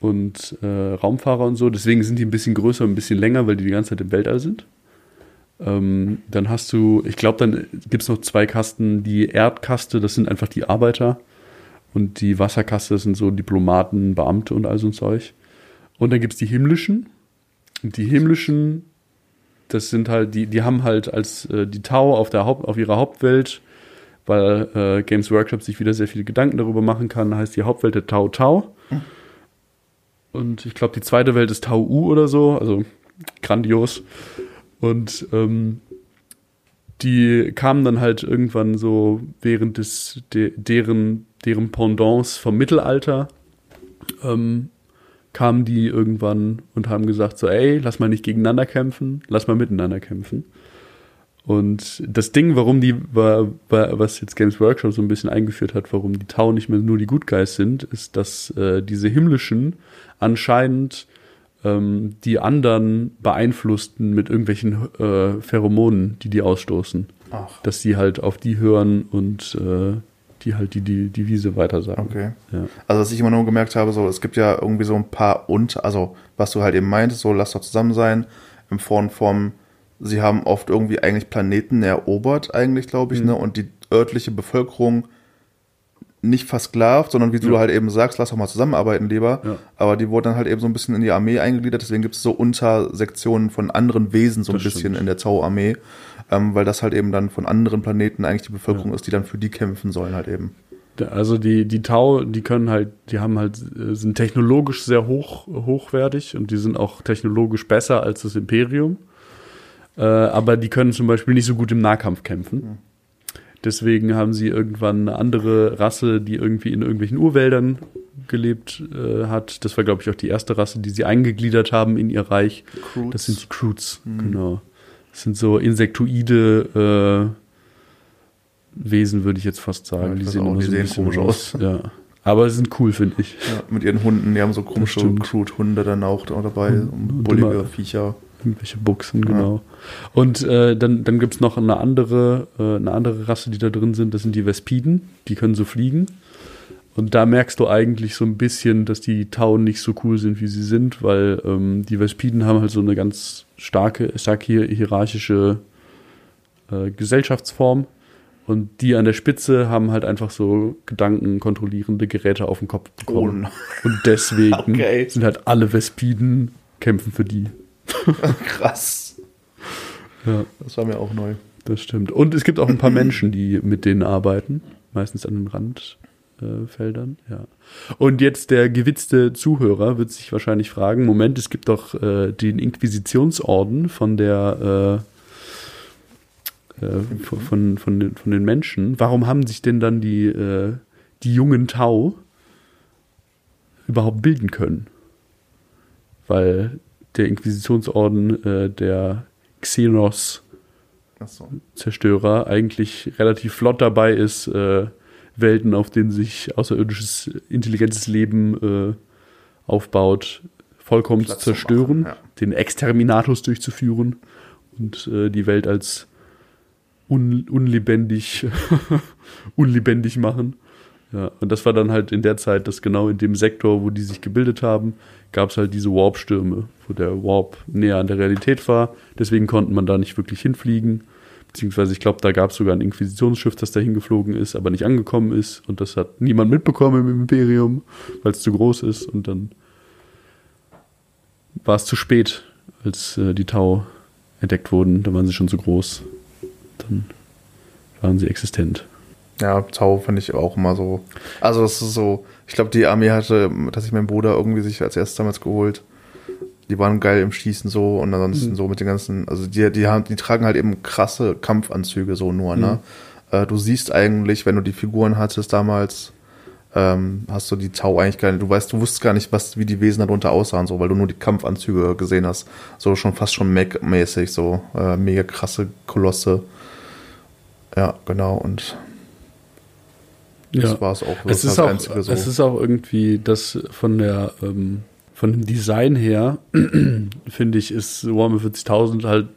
und äh, Raumfahrer und so. Deswegen sind die ein bisschen größer, ein bisschen länger, weil die die ganze Zeit im Weltall sind. Ähm, dann hast du, ich glaube, dann gibt es noch zwei Kasten. Die Erdkaste, das sind einfach die Arbeiter. Und die Wasserkaste, das sind so Diplomaten, Beamte und all so ein Zeug. Und dann gibt es die himmlischen. Und die himmlischen, das sind halt, die, die haben halt als äh, die Tau auf, der Haupt, auf ihrer Hauptwelt, weil äh, Games Workshop sich wieder sehr viele Gedanken darüber machen kann, heißt die Hauptwelt der Tau Tau. Und ich glaube, die zweite Welt ist Tau U oder so, also grandios. Und ähm, die kamen dann halt irgendwann so während des de, deren deren Pendants vom Mittelalter ähm, kamen die irgendwann und haben gesagt so ey lass mal nicht gegeneinander kämpfen lass mal miteinander kämpfen und das Ding warum die was jetzt Games Workshop so ein bisschen eingeführt hat warum die Tau nicht mehr nur die Good Guys sind ist dass äh, diese himmlischen anscheinend ähm, die anderen beeinflussten mit irgendwelchen äh, Pheromonen, die die ausstoßen. Ach, Dass die halt auf die hören und äh, die halt die, die Devise weitersagen. okay. Ja. Also, was ich immer nur gemerkt habe, so, es gibt ja irgendwie so ein paar und, also, was du halt eben meintest, so, lass doch zusammen sein, im Form vom, sie haben oft irgendwie eigentlich Planeten erobert, eigentlich, glaube ich, Mhm. ne, und die örtliche Bevölkerung nicht versklavt, sondern wie du Ja. halt eben sagst, lass doch mal zusammenarbeiten lieber. Ja. Aber die wurden dann halt eben so ein bisschen in die Armee eingegliedert, deswegen gibt es so Untersektionen von anderen Wesen so ein Das bisschen stimmt. in der Zau-Armee, ähm, weil das halt eben dann von anderen Planeten eigentlich die Bevölkerung ist, die dann für die kämpfen sollen halt eben. Also die, die Tau, die können halt, die haben halt, äh, sind technologisch sehr hoch, hochwertig und die sind auch technologisch besser als das Imperium. Äh, aber die können zum Beispiel nicht so gut im Nahkampf kämpfen. Deswegen haben sie irgendwann eine andere Rasse, die irgendwie in irgendwelchen Urwäldern gelebt äh, hat. Das war, glaube ich, auch die erste Rasse, die sie eingegliedert haben in ihr Reich. Das sind die Croods, genau. Das sind so insektoide äh, Wesen, würde ich jetzt fast sagen. Ja, die sehen, auch, die so sehen komisch aus. Ja. Aber sie sind cool, finde ich. Ja, mit ihren Hunden, die haben so komische. Crude-Hunde dann auch da dabei, Und- und bullige immer- Viecher. Irgendwelche Buchsen, genau. Und äh, dann, dann gibt's noch eine andere, äh, eine andere Rasse, die da drin sind. Das sind die Vespiden. Die können so fliegen. Und da merkst du eigentlich so ein bisschen, dass die Tau nicht so cool sind, wie sie sind, weil ähm, die Vespiden haben halt so eine ganz starke, stark hier, hierarchische äh, Gesellschaftsform. Und die an der Spitze haben halt einfach so gedankenkontrollierende Geräte auf den Kopf bekommen. Und deswegen Okay. sind halt alle Vespiden kämpfen für die. Krass. Ja. Das war mir auch neu. Das stimmt. Und es gibt auch ein paar Menschen, die mit denen arbeiten, meistens an den Randfeldern. Äh, Feldern, ja. Und jetzt der gewitzte Zuhörer wird sich wahrscheinlich fragen: Moment, es gibt doch äh, den Inquisitionsorden von der äh, äh, von, von, von, den, von den Menschen. Warum haben sich denn dann die, äh, die jungen Tau überhaupt bilden können? Weil der Inquisitionsorden äh, der Xenos Achso. Zerstörer eigentlich relativ flott dabei ist, äh, Welten, auf denen sich außerirdisches, intelligentes Leben äh, aufbaut, vollkommen Platz zu zerstören, machen, ja. den Exterminatus durchzuführen und äh, die Welt als un unlebendig, unlebendig machen. Ja, und das war dann halt in der Zeit, dass genau in dem Sektor, wo die sich gebildet haben, gab es halt diese Warp-Stürme, wo der Warp näher an der Realität war. Deswegen konnte man da nicht wirklich hinfliegen. Beziehungsweise, ich glaube, da gab es sogar ein Inquisitionsschiff, das da hingeflogen ist, aber nicht angekommen ist. Und das hat niemand mitbekommen im Imperium, weil es zu groß ist. Und dann war es zu spät, als äh, die Tau entdeckt wurden. Da waren sie schon zu groß. Dann waren sie existent. Ja, Tau finde ich auch immer so. Also, das ist so. Ich glaube, die Armee hatte, dass ich mein Bruder irgendwie sich als erstes damals geholt. Die waren geil im Schießen so und ansonsten so mit den ganzen, also die, die haben, die tragen halt eben krasse Kampfanzüge so nur, ne? Äh, du siehst eigentlich, wenn du die Figuren hattest damals, ähm, hast du die Tau eigentlich gar nicht, du weißt, du wusstest gar nicht, was, wie die Wesen darunter aussahen, so, weil du nur die Kampfanzüge gesehen hast. So schon fast schon Mac-mäßig, so, äh, mega krasse Kolosse. Ja, genau, und das war es auch. Das Es ist, auch, Einzige so. es ist auch irgendwie das von der ähm, von dem Design her finde ich ist Warhammer 40.000 halt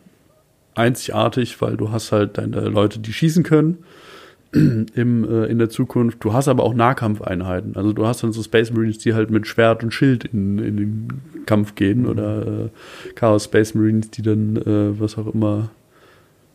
einzigartig, weil du hast halt deine Leute, die schießen können im, äh, in der Zukunft. Du hast aber auch Nahkampfeinheiten. Also du hast dann so Space Marines, die halt mit Schwert und Schild in, in den Kampf gehen oder äh, Chaos Space Marines, die dann äh, was auch immer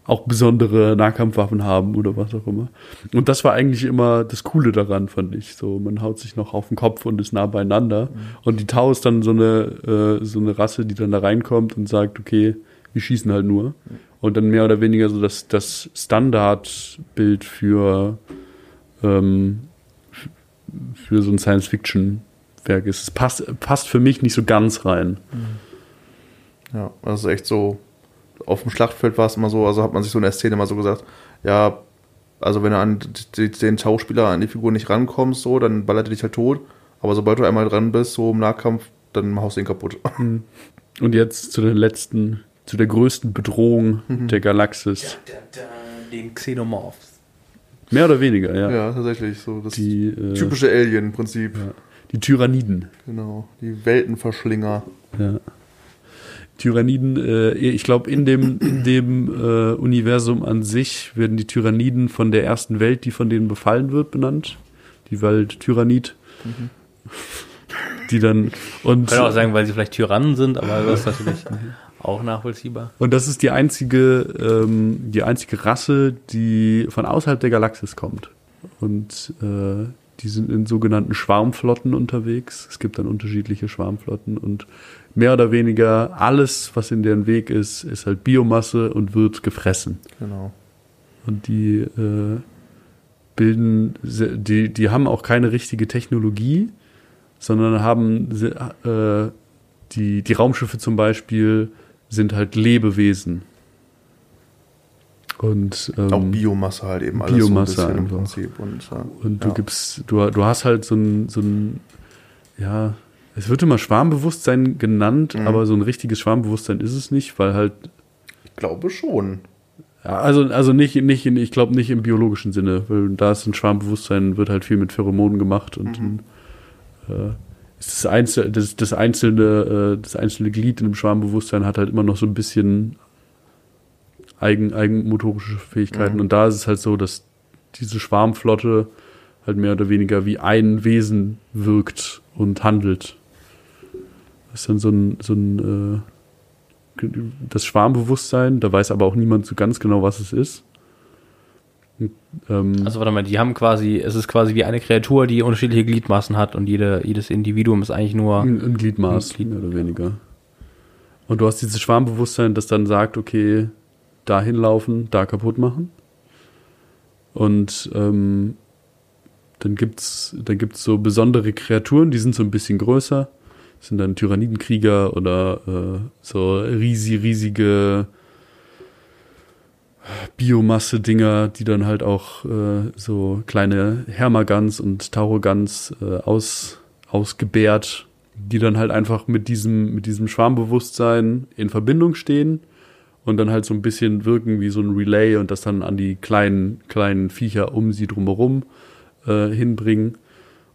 auch besondere Nahkampfwaffen haben oder was auch immer. Und das war eigentlich immer das Coole daran, fand ich. So, man haut sich noch auf den Kopf und ist nah beieinander. Und die Tau ist dann so eine, äh, so eine Rasse, die dann da reinkommt und sagt, okay, wir schießen halt nur. Und dann mehr oder weniger so das, das Standardbild für, ähm, für so ein Science-Fiction-Werk ist. Es passt, passt für mich nicht so ganz rein. Ja, das ist echt so. Auf dem Schlachtfeld war es immer so, also hat man sich so in der Szene immer so gesagt, ja, also wenn du an den Schauspieler, an die Figur nicht rankommst, so, dann ballert er dich halt tot. Aber sobald du einmal dran bist, so im Nahkampf, dann haust du ihn kaputt. Und jetzt zu der letzten, zu der größten Bedrohung der Galaxis. Den Xenomorphs. Mehr oder weniger, ja. Ja, tatsächlich, so das Die, äh, typische Alien-Prinzip. Ja. Die Tyranniden. Genau, die Weltenverschlinger. Ja. Tyranniden, äh, ich glaube, in dem, in dem äh, Universum an sich werden die Tyranniden von der ersten Welt, die von denen befallen wird, benannt. Die Welt Tyrannid. Die dann und Kann auch sagen, weil sie vielleicht Tyrannen sind, aber das ist natürlich auch nachvollziehbar. Und das ist die einzige, ähm, die einzige Rasse, die von außerhalb der Galaxis kommt. Und äh, die sind in sogenannten Schwarmflotten unterwegs. Es gibt dann unterschiedliche Schwarmflotten und mehr oder weniger alles, was in deren Weg ist, ist halt Biomasse und wird gefressen. Genau. Und die äh, bilden, die, die haben auch keine richtige Technologie, sondern haben äh, die, die Raumschiffe zum Beispiel sind halt Lebewesen. Und, ähm, Auch Biomasse halt eben alles Biomasse so ein bisschen im. Prinzip. Und, ja. und du ja. gibst, du, du hast halt so ein, so ein, ja, es wird immer Schwarmbewusstsein genannt, Mhm. aber so ein richtiges Schwarmbewusstsein ist es nicht, weil halt glaube schon. Ja, also, also nicht, nicht in, ich glaube nicht im biologischen Sinne, weil da ist ein Schwarmbewusstsein, wird halt viel mit Pheromonen gemacht und Mhm. äh, ist das, Einzel, das, das, einzelne, äh, das einzelne Glied in dem Schwarmbewusstsein hat halt immer noch so ein bisschen eigen, eigenmotorische Fähigkeiten. Mhm. Und da ist es halt so, dass diese Schwarmflotte halt mehr oder weniger wie ein Wesen wirkt und handelt. Das ist dann so ein, so ein äh, das Schwarmbewusstsein, da weiß aber auch niemand so ganz genau, was es ist. Und, ähm, Also warte mal, die haben quasi, es ist quasi wie eine Kreatur, die unterschiedliche Gliedmaßen hat und jede, jedes Individuum ist eigentlich nur. ein, ein Gliedmaß, Ein Glied- mehr oder weniger. Und du hast dieses Schwarmbewusstsein, das dann sagt, okay, da hinlaufen, da kaputt machen. Und ähm, dann gibt's dann gibt's so besondere Kreaturen, die sind so ein bisschen größer. Sind dann Tyrannidenkrieger oder äh, so riesig, riesige Biomasse-Dinger, die dann halt auch äh, so kleine Hermagans und Taurogans äh, aus, ausgebärt, die dann halt einfach mit diesem, mit diesem Schwarmbewusstsein in Verbindung stehen und dann halt so ein bisschen wirken wie so ein Relay und das dann an die kleinen, kleinen Viecher um sie drumherum äh, hinbringen.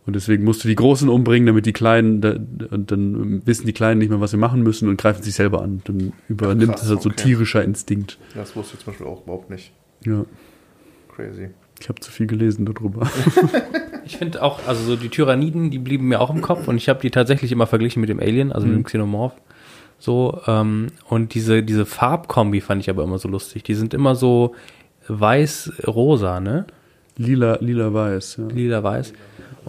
Und deswegen musst du die Großen umbringen, damit die Kleinen, da, und dann wissen die Kleinen nicht mehr, was sie machen müssen und greifen sich selber an. Dann übernimmt krass, es halt so okay. tierischer Instinkt. Das wusste ich zum Beispiel auch überhaupt nicht. Ja, Crazy. ich habe zu viel gelesen darüber. Ich finde auch, also so die Tyranniden, die blieben mir auch im Kopf und ich habe die tatsächlich immer verglichen mit dem Alien, also mit dem Xenomorph. So, ähm, und diese, diese Farbkombi fand ich aber immer so lustig. Die sind immer so weiß-rosa, ne? Lila, lila weiß, ja. Lila-weiß.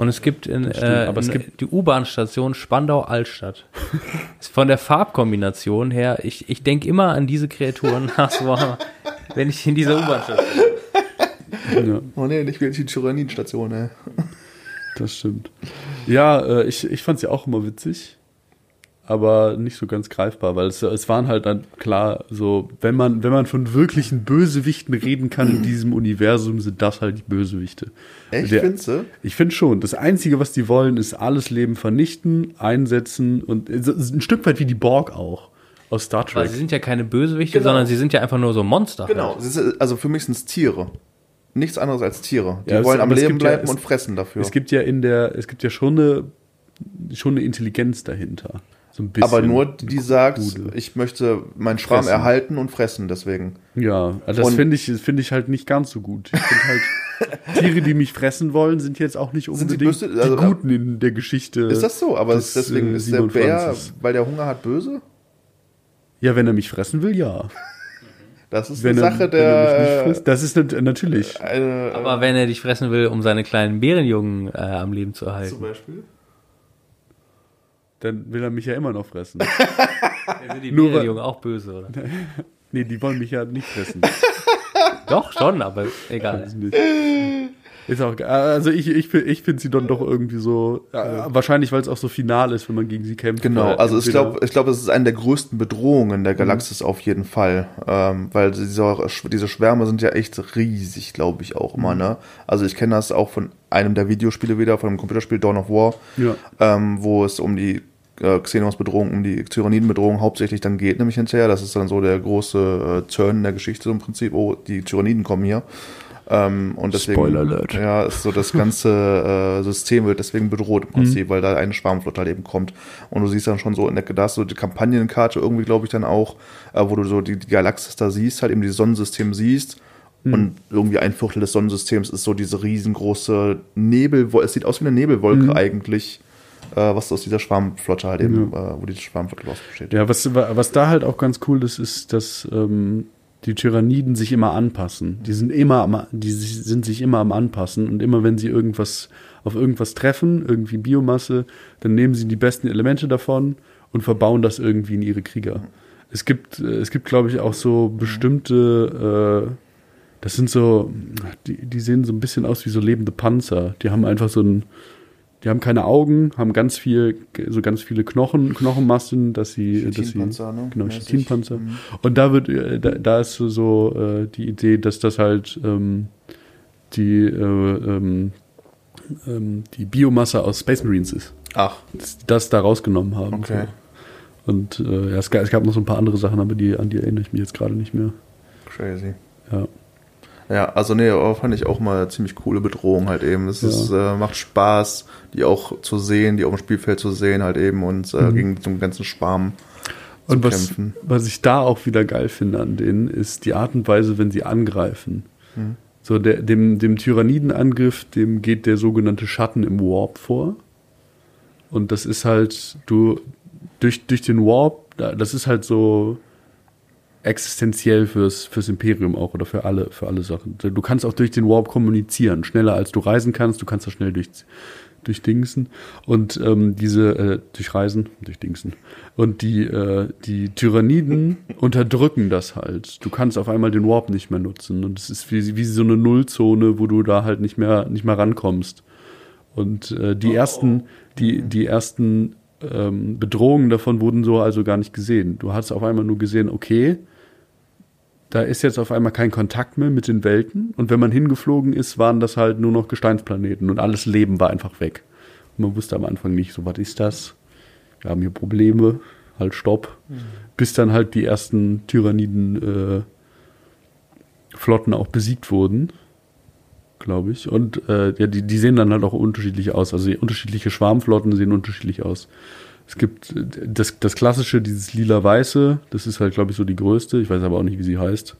Und es gibt in, stimmt, äh, aber es in gibt- die U-Bahn-Station Spandau-Altstadt. Von der Farbkombination her, ich, ich denke immer an diese Kreaturen, wenn ich in dieser U-Bahn-Station ja. Oh nee, nicht wirklich die Tyrannidenstation, ey. Das stimmt. Ja, äh, ich, ich fand es ja auch immer witzig, aber nicht so ganz greifbar, weil es, es waren halt dann klar, so, wenn man, wenn man von wirklichen Bösewichten reden kann in diesem Universum, sind das halt die Bösewichte. Echt, Der- findest du? Ich finde schon. Das Einzige, was die wollen, ist alles Leben vernichten, einsetzen und ist ein Stück weit wie die Borg auch aus Star Weil Trek. sie sind ja keine Bösewichte, Genau. sondern sie sind ja einfach nur so Monster. Genau. Halt. Also für mich sind es Tiere. Nichts anderes als Tiere. Die Ja, wollen am Leben gibt ja- bleiben es- und fressen dafür. Es gibt ja in der, es gibt ja schon eine, schon eine Intelligenz dahinter. So ein bisschen. aber nur die sagt, ich möchte meinen Schwarm Fressen. erhalten und fressen deswegen. Ja, also das finde ich, finde ich halt nicht ganz so gut. Ich finde halt, Tiere, die mich fressen wollen, sind jetzt auch nicht unbedingt böse? Also, die Guten in der Geschichte. Ist das so? Aber des, deswegen äh, ist der Bär, 27. weil der Hunger hat, böse? Ja, wenn er mich fressen will, ja. Das ist Wenn eine er, Sache wenn er mich nicht der. frisst, das ist nat- natürlich. Eine, Aber wenn er dich fressen will, um seine kleinen Bärenjungen äh, am Leben zu zum erhalten. Beispiel? Dann will er mich ja immer noch fressen. Dann sind die Nur weil- Bärenjungen auch böse, oder? nee, die wollen mich ja nicht fressen. Doch, schon, aber egal. Weiß nicht. Ist auch, ge- also ich, ich, ich finde sie dann doch irgendwie so, äh, wahrscheinlich, weil es auch so final ist, wenn man gegen sie kämpft. Genau, weil also ich entweder- glaube, ich glaube, es ist eine der größten Bedrohungen Mhm. der Galaxis auf jeden Fall, ähm, weil diese, diese Schwärme sind ja echt riesig, glaube ich auch Mhm. immer. Ne? Also ich kenne das auch von einem der Videospiele wieder, von dem Computerspiel Dawn of War, Ja. ähm, wo es um die äh, Xenos-Bedrohung, um die Tyranniden-Bedrohung hauptsächlich dann geht, nämlich hinterher. Das ist dann so der große äh, Turn in der Geschichte so im Prinzip. Oh, die Tyranniden kommen hier. Ähm, und deswegen, Spoiler alert. ja, ist so das ganze äh, System wird deswegen bedroht im Prinzip, Mhm. weil da eine Schwarmflotte halt eben kommt. Und du siehst dann schon so in der, da du die Kampagnenkarte irgendwie, glaube ich, dann auch, äh, wo du so die, die Galaxis da siehst, halt eben dieses Sonnensystem siehst. Mhm. Und irgendwie ein Viertel des Sonnensystems ist so diese riesengroße Nebelwolke. Es sieht aus wie eine Nebelwolke Mhm. eigentlich, was aus dieser Schwarmflotte halt eben, äh, wo diese Schwarmflotte draus besteht. Ja, was, was da halt auch ganz cool ist, ist, dass ähm, die Tyranniden sich immer anpassen. Die sind immer am, die sich- sind sich immer am Anpassen und immer wenn sie irgendwas auf irgendwas treffen, irgendwie Biomasse, dann nehmen sie die besten Elemente davon und verbauen das irgendwie in ihre Krieger. Es gibt, äh, es gibt, glaube ich, auch so bestimmte, äh, das sind so, die, die sehen so ein bisschen aus wie so lebende Panzer. Die haben einfach so ein, die haben keine Augen, haben ganz viel, so ganz viele Knochen, Knochenmassen, dass sie, dass sie, ne? genau. Chitinpanzer. Mhm. Und da wird, äh, da, da ist so, so äh, die Idee, dass das halt ähm, die, äh, ähm, ähm, die Biomasse aus Space Marines ist. Ach, Dass die das da rausgenommen haben. Okay. Und äh, ja, es, gab, es gab noch so ein paar andere Sachen, aber die, an die erinnere ich mich jetzt gerade nicht mehr. Crazy. Ja. Ja, also nee, aber fand ich auch mal ziemlich coole Bedrohung halt eben. Es Ja. ist, äh, macht Spaß, die auch zu sehen, die auf dem Spielfeld zu sehen halt eben und äh, Mhm. gegen so einen ganzen Schwarm zu Und was, kämpfen. was ich da auch wieder geil finde an denen, ist die Art und Weise, wenn sie angreifen. Mhm. So, der, dem, dem Tyrannidenangriff, dem geht der sogenannte Schatten im Warp vor. Und das ist halt, du, durch, durch den Warp, da- das ist halt so existenziell fürs, fürs Imperium auch oder für alle, für alle Sachen. Du kannst auch durch den Warp kommunizieren, schneller als du reisen kannst, du kannst da schnell durch, durch Dingsen und ähm, diese, äh, durch Reisen, durch Dingsen. Und die, äh, die Tyranniden unterdrücken das halt. Du kannst auf einmal den Warp nicht mehr nutzen. Und es ist wie, wie so eine Nullzone, wo du da halt nicht mehr, nicht mehr rankommst. Und äh, die ersten, die, die ersten ähm, Bedrohungen davon wurden so also gar nicht gesehen. Du hast auf einmal nur gesehen, okay, da ist jetzt auf einmal kein Kontakt mehr mit den Welten. Und wenn man hingeflogen ist, waren das halt nur noch Gesteinsplaneten und alles Leben war einfach weg. Und man wusste am Anfang nicht, so was ist das? Wir haben hier Probleme, halt Stopp. Bis dann halt die ersten Tyranniden äh, Flotten auch besiegt wurden, glaube ich. Und äh, ja, die, die sehen dann halt auch unterschiedlich aus. Also unterschiedliche Schwarmflotten sehen unterschiedlich aus. Es gibt äh, das, das klassische, dieses lila-weiße, das ist halt, glaube ich, so die größte. Ich weiß aber auch nicht, wie sie heißt.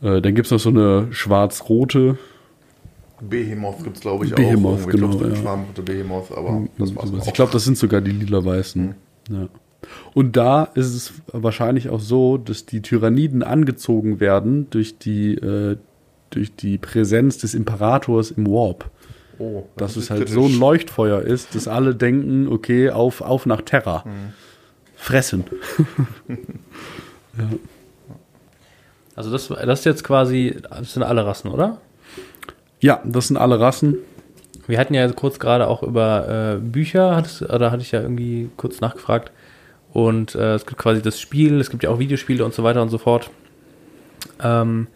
Äh, dann gibt es noch so eine schwarz-rote. Behemoth gibt's glaube ich Behemoth, auch. genau, Ich glaub, ja. Behemoth, aber das war's sowas. auch. Ich glaube, das sind sogar die lila-weißen. Ja. Und da ist es wahrscheinlich auch so, dass die Tyranniden angezogen werden durch die, äh, durch die Präsenz des Imperators im Warp. Oh, dass das es halt kritisch. so ein Leuchtfeuer ist, dass alle denken, okay, auf, auf nach Terra. Mhm. Fressen. Also das, das ist jetzt quasi, das sind alle Rassen, oder? Ja, das sind alle Rassen. Wir hatten ja kurz gerade auch über äh, Bücher, hattest, oder hatte ich ja irgendwie kurz nachgefragt. Und äh, es gibt quasi das Spiel, es gibt ja auch Videospiele und so weiter und so fort. Ähm,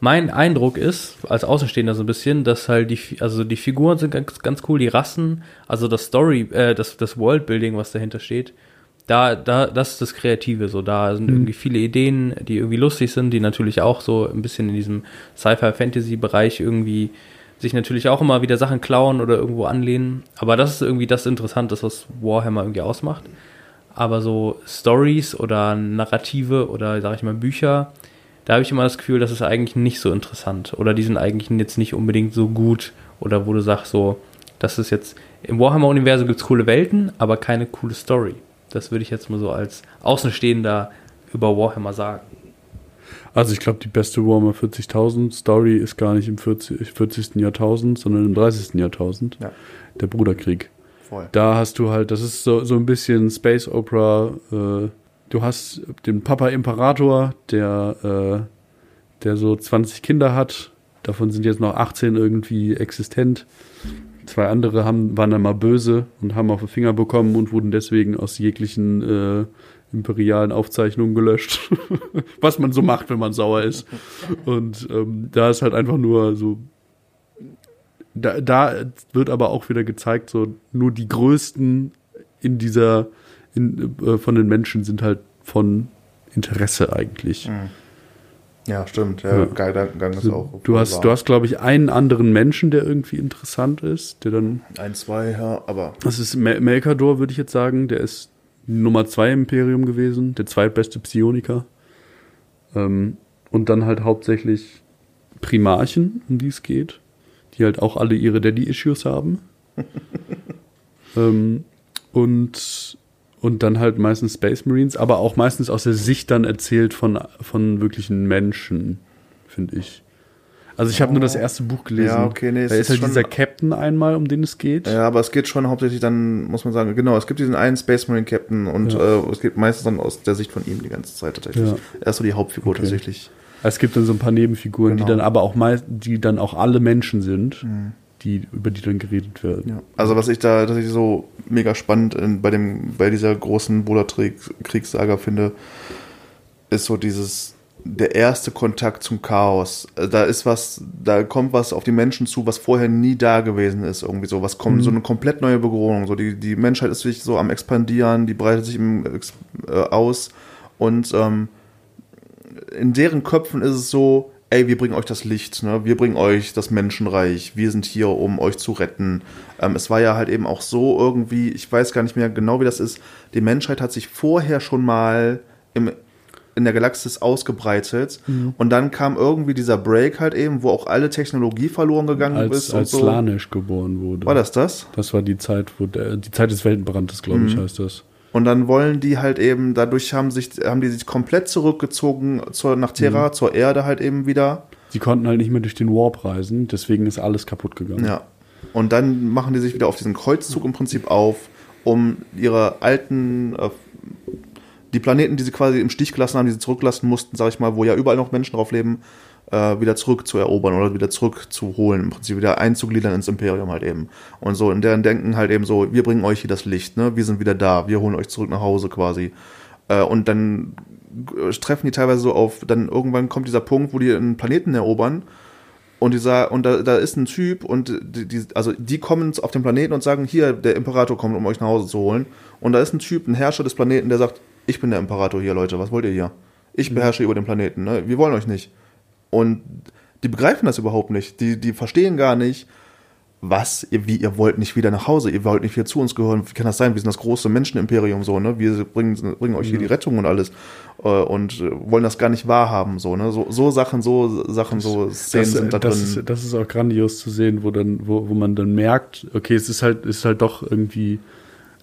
mein Eindruck ist, als Außenstehender so ein bisschen, dass halt die, also die Figuren sind ganz, ganz cool, die Rassen, also das Story, äh, das, das Worldbuilding, was dahinter steht, da, da, das ist das Kreative, so, da sind irgendwie viele Ideen, die irgendwie lustig sind, die natürlich auch so ein bisschen in diesem Sci-Fi-Fantasy-Bereich irgendwie sich natürlich auch immer wieder Sachen klauen oder irgendwo anlehnen. Aber das ist irgendwie das Interessante, was Warhammer irgendwie ausmacht. Aber so Stories oder Narrative oder, sag ich mal, Bücher, da habe ich immer das Gefühl, das ist eigentlich nicht so interessant. Oder die sind eigentlich jetzt nicht unbedingt so gut. Oder wo du sagst, so, das ist jetzt, im Warhammer-Universum gibt es coole Welten, aber keine coole Story. Das würde ich jetzt mal so als Außenstehender über Warhammer sagen. Also ich glaube, die beste Warhammer 40.000 Story ist gar nicht im 40, 40. Jahrtausend, sondern im 30. Jahrtausend. Ja. Der Bruderkrieg. Voll. Da hast du halt, das ist so, so ein bisschen Space Opera. Äh, du hast den Papa Imperator, der, äh, der so 20 Kinder hat. Davon sind jetzt noch 18 irgendwie existent. Zwei andere haben, waren dann mal böse und haben auf den Finger bekommen und wurden deswegen aus jeglichen äh, imperialen Aufzeichnungen gelöscht. Was man so macht, wenn man sauer ist. Und ähm, da ist halt einfach nur so da, da wird aber auch wieder gezeigt, so nur die größten in dieser, in, äh, von den Menschen sind halt von Interesse eigentlich. Ja, stimmt. Der Ja. Gedankengang ist auch. Du hast, du hast, glaube ich, einen anderen Menschen, der irgendwie interessant ist, der dann, ein, zwei, ja, aber das ist Mel- Melkador, würde ich jetzt sagen, der ist Nummer zwei im Imperium gewesen, der zweitbeste Psioniker. Ähm, und dann halt hauptsächlich Primarchen, um die es geht, die halt auch alle ihre Daddy-Issues haben. ähm, und, und dann halt meistens Space Marines, aber auch meistens aus der Sicht dann erzählt von, von wirklichen Menschen, finde ich. Also ich habe nur das erste Buch gelesen. Ja, okay, nee, da ist ist halt dieser Captain einmal, um den es geht. Ja, aber es geht schon hauptsächlich dann, muss man sagen, genau, es gibt diesen einen Space Marine Captain und äh, es geht meistens dann aus der Sicht von ihm die ganze Zeit tatsächlich. Ja. Er ist so die Hauptfigur Okay. tatsächlich. Es gibt dann so ein paar Nebenfiguren, die Genau. dann aber auch meist, die dann auch alle Menschen sind, die, über die dann geredet werden. Ja. Also was ich da tatsächlich so mega spannend in, bei dem, bei dieser großen Bruderkriegssaga finde, ist so dieses, der erste Kontakt zum Chaos. Äh, Da ist was, da kommt was auf die Menschen zu, was vorher nie da gewesen ist, irgendwie so. Was kommt, so eine komplett neue Begründung. So, die, die Menschheit ist wirklich so am expandieren, die breitet sich im, äh, aus und ähm, in deren Köpfen ist es so, ey, wir bringen euch das Licht, ne? wir bringen euch das Menschenreich, wir sind hier, um euch zu retten. Ähm, es war ja halt eben auch so irgendwie, ich weiß gar nicht mehr genau, wie das ist, die Menschheit hat sich vorher schon mal im, in der Galaxis ausgebreitet und dann kam irgendwie dieser Break halt eben, wo auch alle Technologie verloren gegangen Als, ist und als so. Slanisch geboren wurde. War das das? Das war die Zeit, wo der, die Zeit des Weltenbrandes, glaube ich, heißt das. Und dann wollen die halt eben, dadurch haben sich, haben die sich komplett zurückgezogen zur, nach Terra, zur Erde halt eben wieder. Sie konnten halt nicht mehr durch den Warp reisen, deswegen ist alles kaputt gegangen. Ja. Und dann machen die sich wieder auf diesen Kreuzzug im Prinzip auf, um ihre alten, äh, die Planeten, die sie quasi im Stich gelassen haben, die sie zurücklassen mussten, sag ich mal, wo ja überall noch Menschen drauf leben, äh, wieder zurück zu erobern oder wieder zurückzuholen, im Prinzip wieder einzugliedern ins Imperium halt eben. Und so, in deren Denken halt eben so, wir bringen euch hier das Licht, ne? Wir sind wieder da, wir holen euch zurück nach Hause quasi. Äh, und dann äh, treffen die teilweise so auf, dann irgendwann kommt dieser Punkt, wo die einen Planeten erobern und dieser, und da, da ist ein Typ und die, die, also die kommen auf den Planeten und sagen, hier, der Imperator kommt, um euch nach Hause zu holen. Und da ist ein Typ, ein Herrscher des Planeten, der sagt, ich bin der Imperator hier, Leute, was wollt ihr hier? Ich beherrsche über den Planeten, ne? Wir wollen euch nicht. Und die begreifen das überhaupt nicht. Die, die verstehen gar nicht, was, ihr, wie, ihr wollt nicht wieder nach Hause, ihr wollt nicht wieder zu uns gehören. Wie kann das sein? Wir sind das große Menschenimperium, so, ne? Wir bringen, bringen euch hier die Rettung und alles. Äh, und äh, wollen das gar nicht wahrhaben, so, ne? So, so Sachen, so Sachen, so Szenen Das, sind da das, drin. ist, das ist auch grandios zu sehen, wo dann, wo, wo man dann merkt, okay, es ist halt, es ist halt doch irgendwie,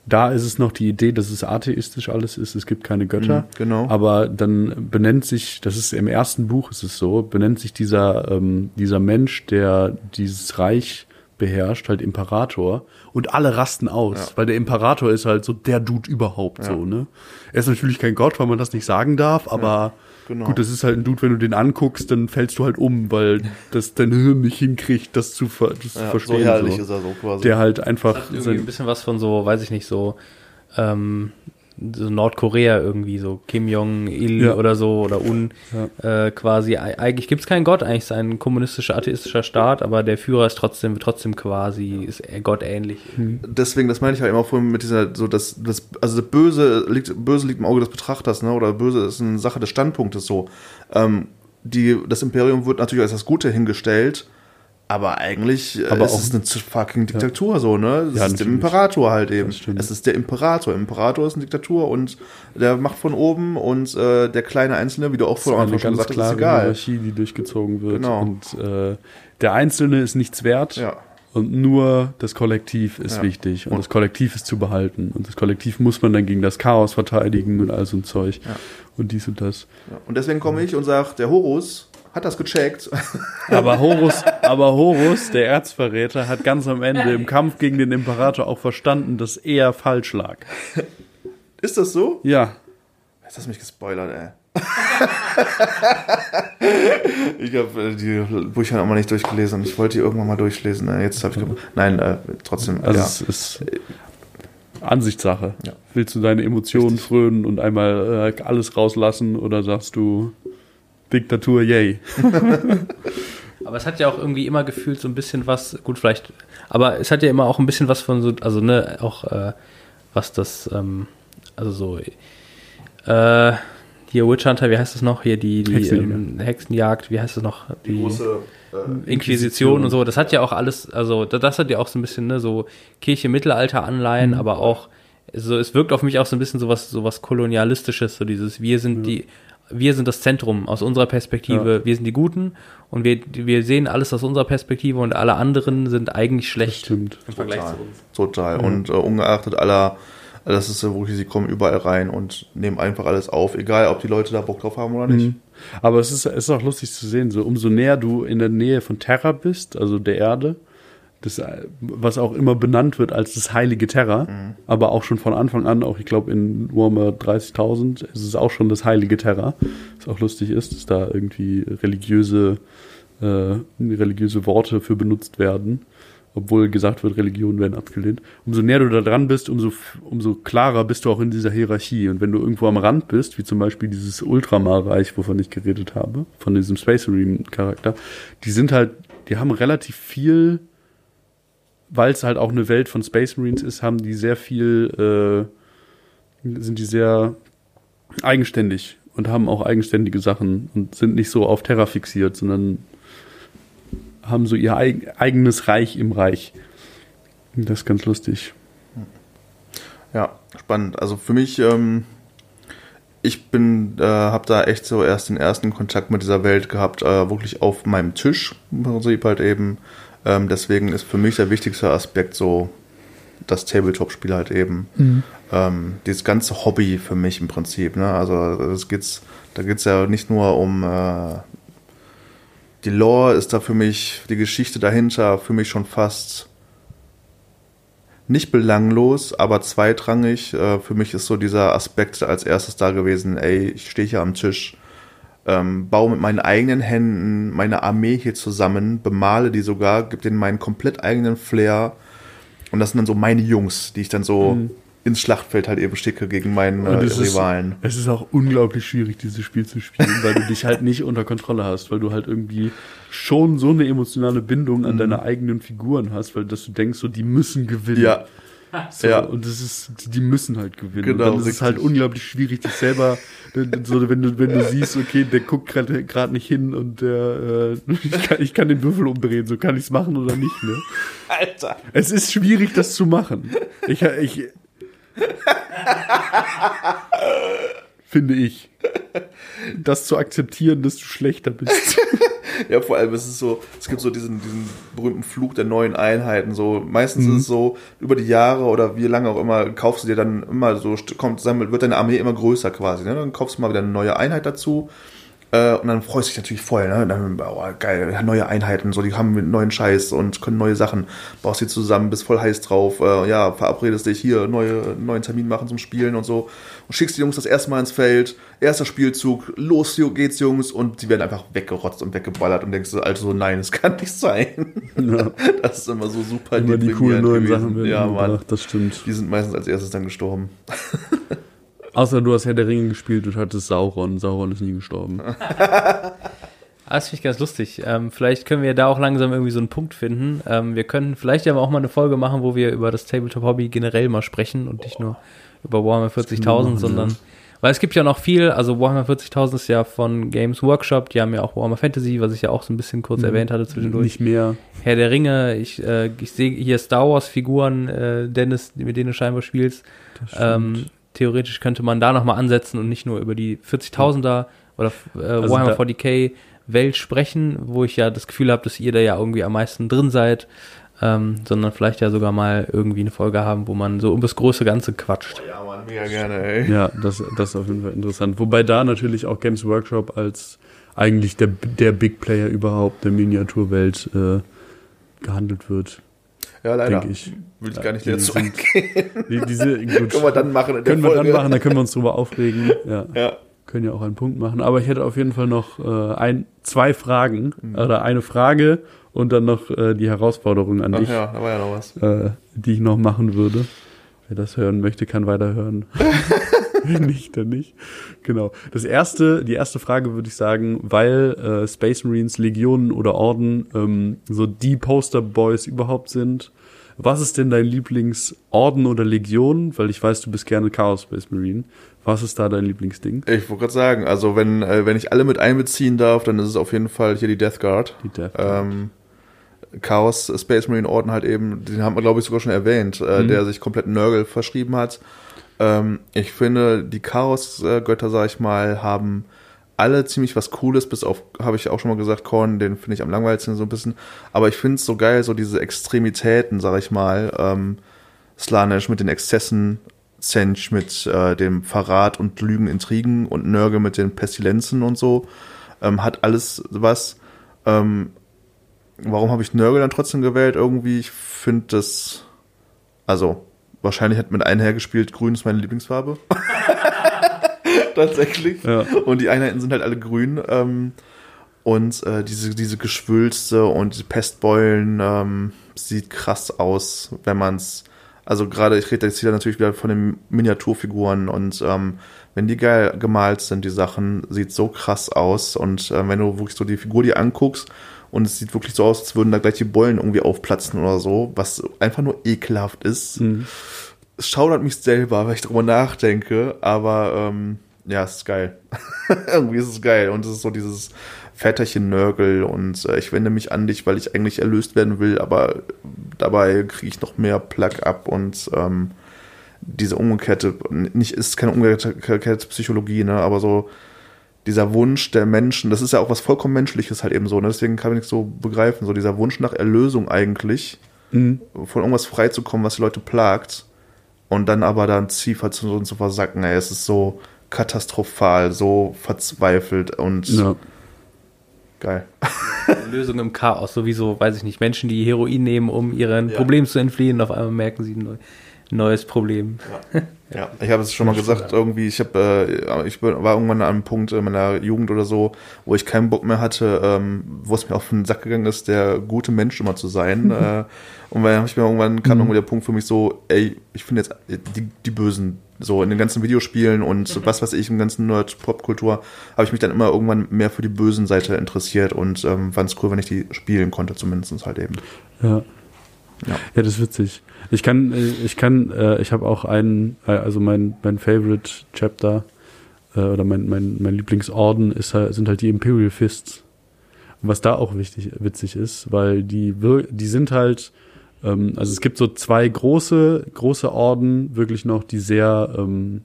da ist es noch die Idee, dass es atheistisch alles ist, es gibt keine Götter. Mhm, genau. Aber dann benennt sich, das ist im ersten Buch ist es so, benennt sich dieser, ähm, dieser Mensch, der dieses Reich beherrscht, halt Imperator. Und alle rasten aus, Ja. weil der Imperator ist halt so der Dude überhaupt Ja. so, ne? Er ist natürlich kein Gott, weil man das nicht sagen darf, aber genau. gut, das ist halt ein Dude, wenn du den anguckst, dann fällst du halt um, weil das dein Hirn nicht hinkriegt, das zu, ver das zu ja, so verstehen. herrlich so. ist er so quasi. Der halt einfach Hat irgendwie ein bisschen was von so, weiß ich nicht, so, ähm, so Nordkorea irgendwie, so Kim Jong-il Ja. oder so oder Un äh, quasi. Eig- Eigentlich gibt es keinen Gott, eigentlich ist es ein kommunistischer, atheistischer Staat, aber der Führer ist trotzdem, trotzdem quasi, ist er Gott ähnlich. Deswegen, das meine ich halt immer vorhin mit dieser, so das, das, also das Böse liegt, Böse liegt im Auge des Betrachters, ne? Oder Böse ist eine Sache des Standpunktes so. Ähm, die, das Imperium wird natürlich als das Gute hingestellt, aber eigentlich äh, Aber ist es eine fucking Diktatur so, ne? Das Ja, ist der. Imperator halt eben. Es ist der Imperator. Imperator ist eine Diktatur und der macht von oben und äh, der kleine Einzelne, wie du auch ist vor eine Anfang schon gesagt hast, ist egal. Hierarchie, die durchgezogen wird. Genau. Und äh, der Einzelne ist nichts wert. Ja. Und nur das Kollektiv ist Ja. wichtig. Und, Und- das Kollektiv ist zu behalten. Und das Kollektiv muss man dann gegen das Chaos verteidigen und all so ein Zeug. Ja. Und dies und das. Ja. Und deswegen komme ich und sage, der Horus hat das gecheckt. Aber Horus, aber Horus, der Erzverräter, hat ganz am Ende im Kampf gegen den Imperator auch verstanden, dass er falsch lag. ist das so? Ja. Jetzt hast du mich gespoilert, ey. ich habe die Bücher mal nicht durchgelesen und ich wollte die irgendwann mal durchlesen. Jetzt habe ich. Nein, äh, trotzdem. Also ja. es ist Ansichtssache. Ja. Willst du deine Emotionen Richtig. frönen und einmal äh, alles rauslassen oder sagst du Diktatur, yay? Aber es hat ja auch irgendwie immer gefühlt so ein bisschen was, gut, vielleicht, aber es hat ja immer auch ein bisschen was von so, also ne, auch äh, was das, ähm, also so, äh, hier Witch Hunter, wie heißt das noch? Hier die, die Hexenjäger. ähm, Hexenjagd, wie heißt das noch? die große. Äh, Inquisition und so, das hat ja auch alles, also da- das hat ja auch so ein bisschen, ne, so Kirche-Mittelalter-Anleihen, aber auch, so, es wirkt auf mich auch so ein bisschen so was, so was Kolonialistisches, so dieses, wir sind die, wir sind das Zentrum aus unserer Perspektive, wir sind die Guten und wir, wir sehen alles aus unserer Perspektive und alle anderen sind eigentlich schlecht Stimmt. im Vergleich total. zu uns. Total. Und äh, ungeachtet aller, das ist ja wirklich, sie kommen überall rein und nehmen einfach alles auf, egal ob die Leute da Bock drauf haben oder nicht. Aber es ist, es ist auch lustig zu sehen, so umso näher du in der Nähe von Terra bist, also der Erde, das, äh, was auch immer benannt wird als das heilige Terra, aber auch schon von Anfang an, auch ich glaube in Warhammer 30.000 ist es auch schon das heilige Terra, was auch lustig ist, dass da irgendwie religiöse, äh, religiöse Worte für benutzt werden. obwohl gesagt wird, Religionen werden abgelehnt. Umso näher du da dran bist, umso, umso klarer bist du auch in dieser Hierarchie. Und wenn du irgendwo am Rand bist, wie zum Beispiel dieses Ultramar-Reich, wovon ich geredet habe, von diesem Space Marine-Charakter, die sind halt, die haben relativ viel, weil es halt auch eine Welt von Space Marines ist, haben die sehr viel, äh, sind die sehr eigenständig und haben auch eigenständige Sachen und sind nicht so auf Terra fixiert, sondern haben so ihr eig eigenes Reich im Reich. Das ist ganz lustig. Ja, spannend. Also für mich, ähm, ich bin, äh, habe da echt so erst den ersten Kontakt mit dieser Welt gehabt, äh, wirklich auf meinem Tisch im Prinzip halt eben. Ähm, deswegen ist für mich der wichtigste Aspekt so das Tabletop-Spiel halt eben. Mhm. Ähm, dieses ganze Hobby für mich im Prinzip. Ne? Also das geht's, da geht es ja nicht nur um äh, die Lore ist da für mich, die Geschichte dahinter für mich schon fast nicht belanglos, aber zweitrangig. Äh, für mich ist so dieser Aspekt als erstes da gewesen, ey, ich stehe hier am Tisch, ähm, baue mit meinen eigenen Händen meine Armee hier zusammen, bemale die sogar, gebe denen meinen komplett eigenen Flair. Und das sind dann so meine Jungs, die ich dann so mhm ins Schlachtfeld halt eben schicke gegen meinen äh, Rivalen. Ist, es ist auch unglaublich schwierig, dieses Spiel zu spielen, weil du dich halt nicht unter Kontrolle hast, weil du halt irgendwie schon so eine emotionale Bindung an mhm. deine eigenen Figuren hast, weil dass du denkst, so die müssen gewinnen. Ja. So, ja. Und das ist, die müssen halt gewinnen. Genau, und dann ist es halt unglaublich schwierig, dich selber, so, wenn du, wenn du siehst, okay, der guckt gerade nicht hin und der, äh, ich, kann, ich kann den Würfel umdrehen, so kann ich es machen oder nicht, ne? Alter. Es ist schwierig, das zu machen. Ich, ich, Finde ich. Das zu akzeptieren, dass du schlechter bist. ja, vor allem ist es so, es gibt so diesen, diesen berühmten Flug der neuen Einheiten. So, meistens mhm. ist es so, über die Jahre oder wie lange auch immer, kaufst du dir dann immer so, kommt, wird deine Armee immer größer quasi. Ne? Dann kaufst du mal wieder eine neue Einheit dazu äh, und dann freust du dich natürlich voll, ne? Dann, oh, geil, neue Einheiten, so, die haben neuen Scheiß und können neue Sachen, baust die zusammen, bist voll heiß drauf, äh, ja, verabredest dich hier, neue, neuen Termin machen zum Spielen und so und schickst die Jungs das erste Mal ins Feld, erster Spielzug, los geht's, Jungs, und die werden einfach weggerotzt und weggeballert und denkst du, also so, nein, es kann nicht sein. Ja. Das ist immer so super Immer die coolen neuen gewesen. Sachen Ja, Mann. das stimmt. Die sind meistens als erstes dann gestorben. Außer du hast Herr der Ringe gespielt und hattest Sauron. Sauron ist nie gestorben. Ah, das finde ich ganz lustig. Ähm, vielleicht können wir da auch langsam irgendwie so einen Punkt finden. Ähm, wir können vielleicht ja auch mal eine Folge machen, wo wir über das Tabletop-Hobby generell mal sprechen und nicht nur über Warhammer 40.000, sondern. Ja. Weil es gibt ja noch viel, also Warhammer 40.000 ist ja von Games Workshop, die haben ja auch Warhammer Fantasy, was ich ja auch so ein bisschen kurz mhm. erwähnt hatte zwischendurch. Nicht mehr. Herr der Ringe, ich, äh, ich sehe hier Star Wars Figuren, äh, Dennis, mit denen du scheinbar spielst. Ähm, theoretisch könnte man da nochmal ansetzen und nicht nur über die 40.000er oder äh, also Warhammer 40k Welt sprechen, wo ich ja das Gefühl habe, dass ihr da ja irgendwie am meisten drin seid, ähm, sondern vielleicht ja sogar mal irgendwie eine Folge haben, wo man so um das große Ganze quatscht. Oh ja, man, mega gerne, ey. Ja, das, das ist auf jeden Fall interessant. Wobei da natürlich auch Games Workshop als eigentlich der, der Big Player überhaupt der Miniaturwelt äh, gehandelt wird. Ja, leider. Denke ich. Will ich gar nicht dazu eingehen. Die, diese, gut, können wir dann machen. können wir dann machen, da können wir uns drüber aufregen. Ja. ja. Können ja auch einen Punkt machen. Aber ich hätte auf jeden Fall noch äh, ein, zwei Fragen mhm. oder eine Frage und dann noch äh, die Herausforderung an Ach dich. Ja, da war ja noch was. Äh, die ich noch machen würde. Wer das hören möchte, kann weiterhören. nicht, dann nicht. Genau. Das erste, die erste Frage würde ich sagen, weil äh, Space Marines, Legionen oder Orden ähm, so die Posterboys überhaupt sind. Was ist denn dein Lieblingsorden oder Legion? Weil ich weiß, du bist gerne Chaos Space Marine. Was ist da dein Lieblingsding? Ich wollte gerade sagen, also wenn, äh, wenn ich alle mit einbeziehen darf, dann ist es auf jeden Fall hier die Death Guard. Die Death Guard. Ähm, Chaos Space Marine Orden halt eben, den haben wir glaube ich sogar schon erwähnt, äh, mhm. der sich komplett Nörgel verschrieben hat. Ähm, ich finde, die Chaos-Götter, sag ich mal, haben alle ziemlich was Cooles, bis auf, habe ich auch schon mal gesagt, Korn, den finde ich am langweiligsten so ein bisschen. Aber ich finde es so geil, so diese Extremitäten, sag ich mal. Ähm, Slanesh mit den Exzessen, Sench mit äh, dem Verrat und Lügen, Intrigen und Nörge mit den Pestilenzen und so. Ähm, hat alles was. Ähm, warum habe ich Nörgel dann trotzdem gewählt? Irgendwie, ich finde das, also wahrscheinlich hat mit einhergespielt, grün ist meine Lieblingsfarbe. Tatsächlich. Ja. Und die Einheiten sind halt alle grün. Ähm, Und äh, diese, diese Geschwülste und die Pestbeulen ähm, sieht krass aus, wenn man's. Also gerade, ich rede jetzt hier natürlich wieder von den Miniaturfiguren und ähm, wenn die geil gemalt sind, die Sachen, sieht so krass aus. Und äh, wenn du wirklich so die Figur dir anguckst und es sieht wirklich so aus, als würden da gleich die Beulen irgendwie aufplatzen oder so, was einfach nur ekelhaft ist. Es schaudert mich selber, weil ich drüber nachdenke, aber ähm, ja, es ist geil. irgendwie ist es geil. Und es ist so dieses Väterchen-Nörgel und äh, ich wende mich an dich, weil ich eigentlich erlöst werden will, aber dabei kriege ich noch mehr Plug ab und ähm, diese umgekehrte, nicht ist keine umgekehrte Psychologie, ne, aber so dieser Wunsch der Menschen, das ist ja auch was vollkommen Menschliches halt eben so, ne? deswegen kann ich nicht so begreifen, so dieser Wunsch nach Erlösung eigentlich, Mhm. von irgendwas freizukommen, was die Leute plagt und dann aber dann tiefer zu, zu versacken, ey, es ist so katastrophal, so verzweifelt und Ja. geil. Lösung im Chaos, sowieso, weiß ich nicht, Menschen, die Heroin nehmen, um ihren Ja. Problem zu entfliehen, auf einmal merken sie ein neu, neues Problem. Ja, ich habe es schon mal gesagt, irgendwie, ich habe, äh, ich war irgendwann an einem Punkt in meiner Jugend oder so, wo ich keinen Bock mehr hatte, ähm, wo es mir auf den Sack gegangen ist, der gute Mensch immer zu sein. äh, und dann habe ich mir irgendwann kam irgendwie der Punkt für mich so, ey, ich finde jetzt die, die Bösen so in den ganzen Videospielen und was weiß ich, im ganzen Nerd-Pop-Kultur, habe ich mich dann immer irgendwann mehr für die bösen Seite interessiert und ähm, fand es cool, wenn ich die spielen konnte, zumindest halt eben. Ja. Ja. Ja, das ist witzig. Ich kann, äh, ich kann, äh, ich habe auch einen, äh, also mein, mein Favorite Chapter äh, oder mein, mein, mein Lieblingsorden ist, halt- sind halt die Imperial Fists. Und was da auch wichtig, witzig ist, weil die, wir- die sind halt, ähm, also es gibt so zwei große, große Orden, wirklich noch, die sehr, ähm,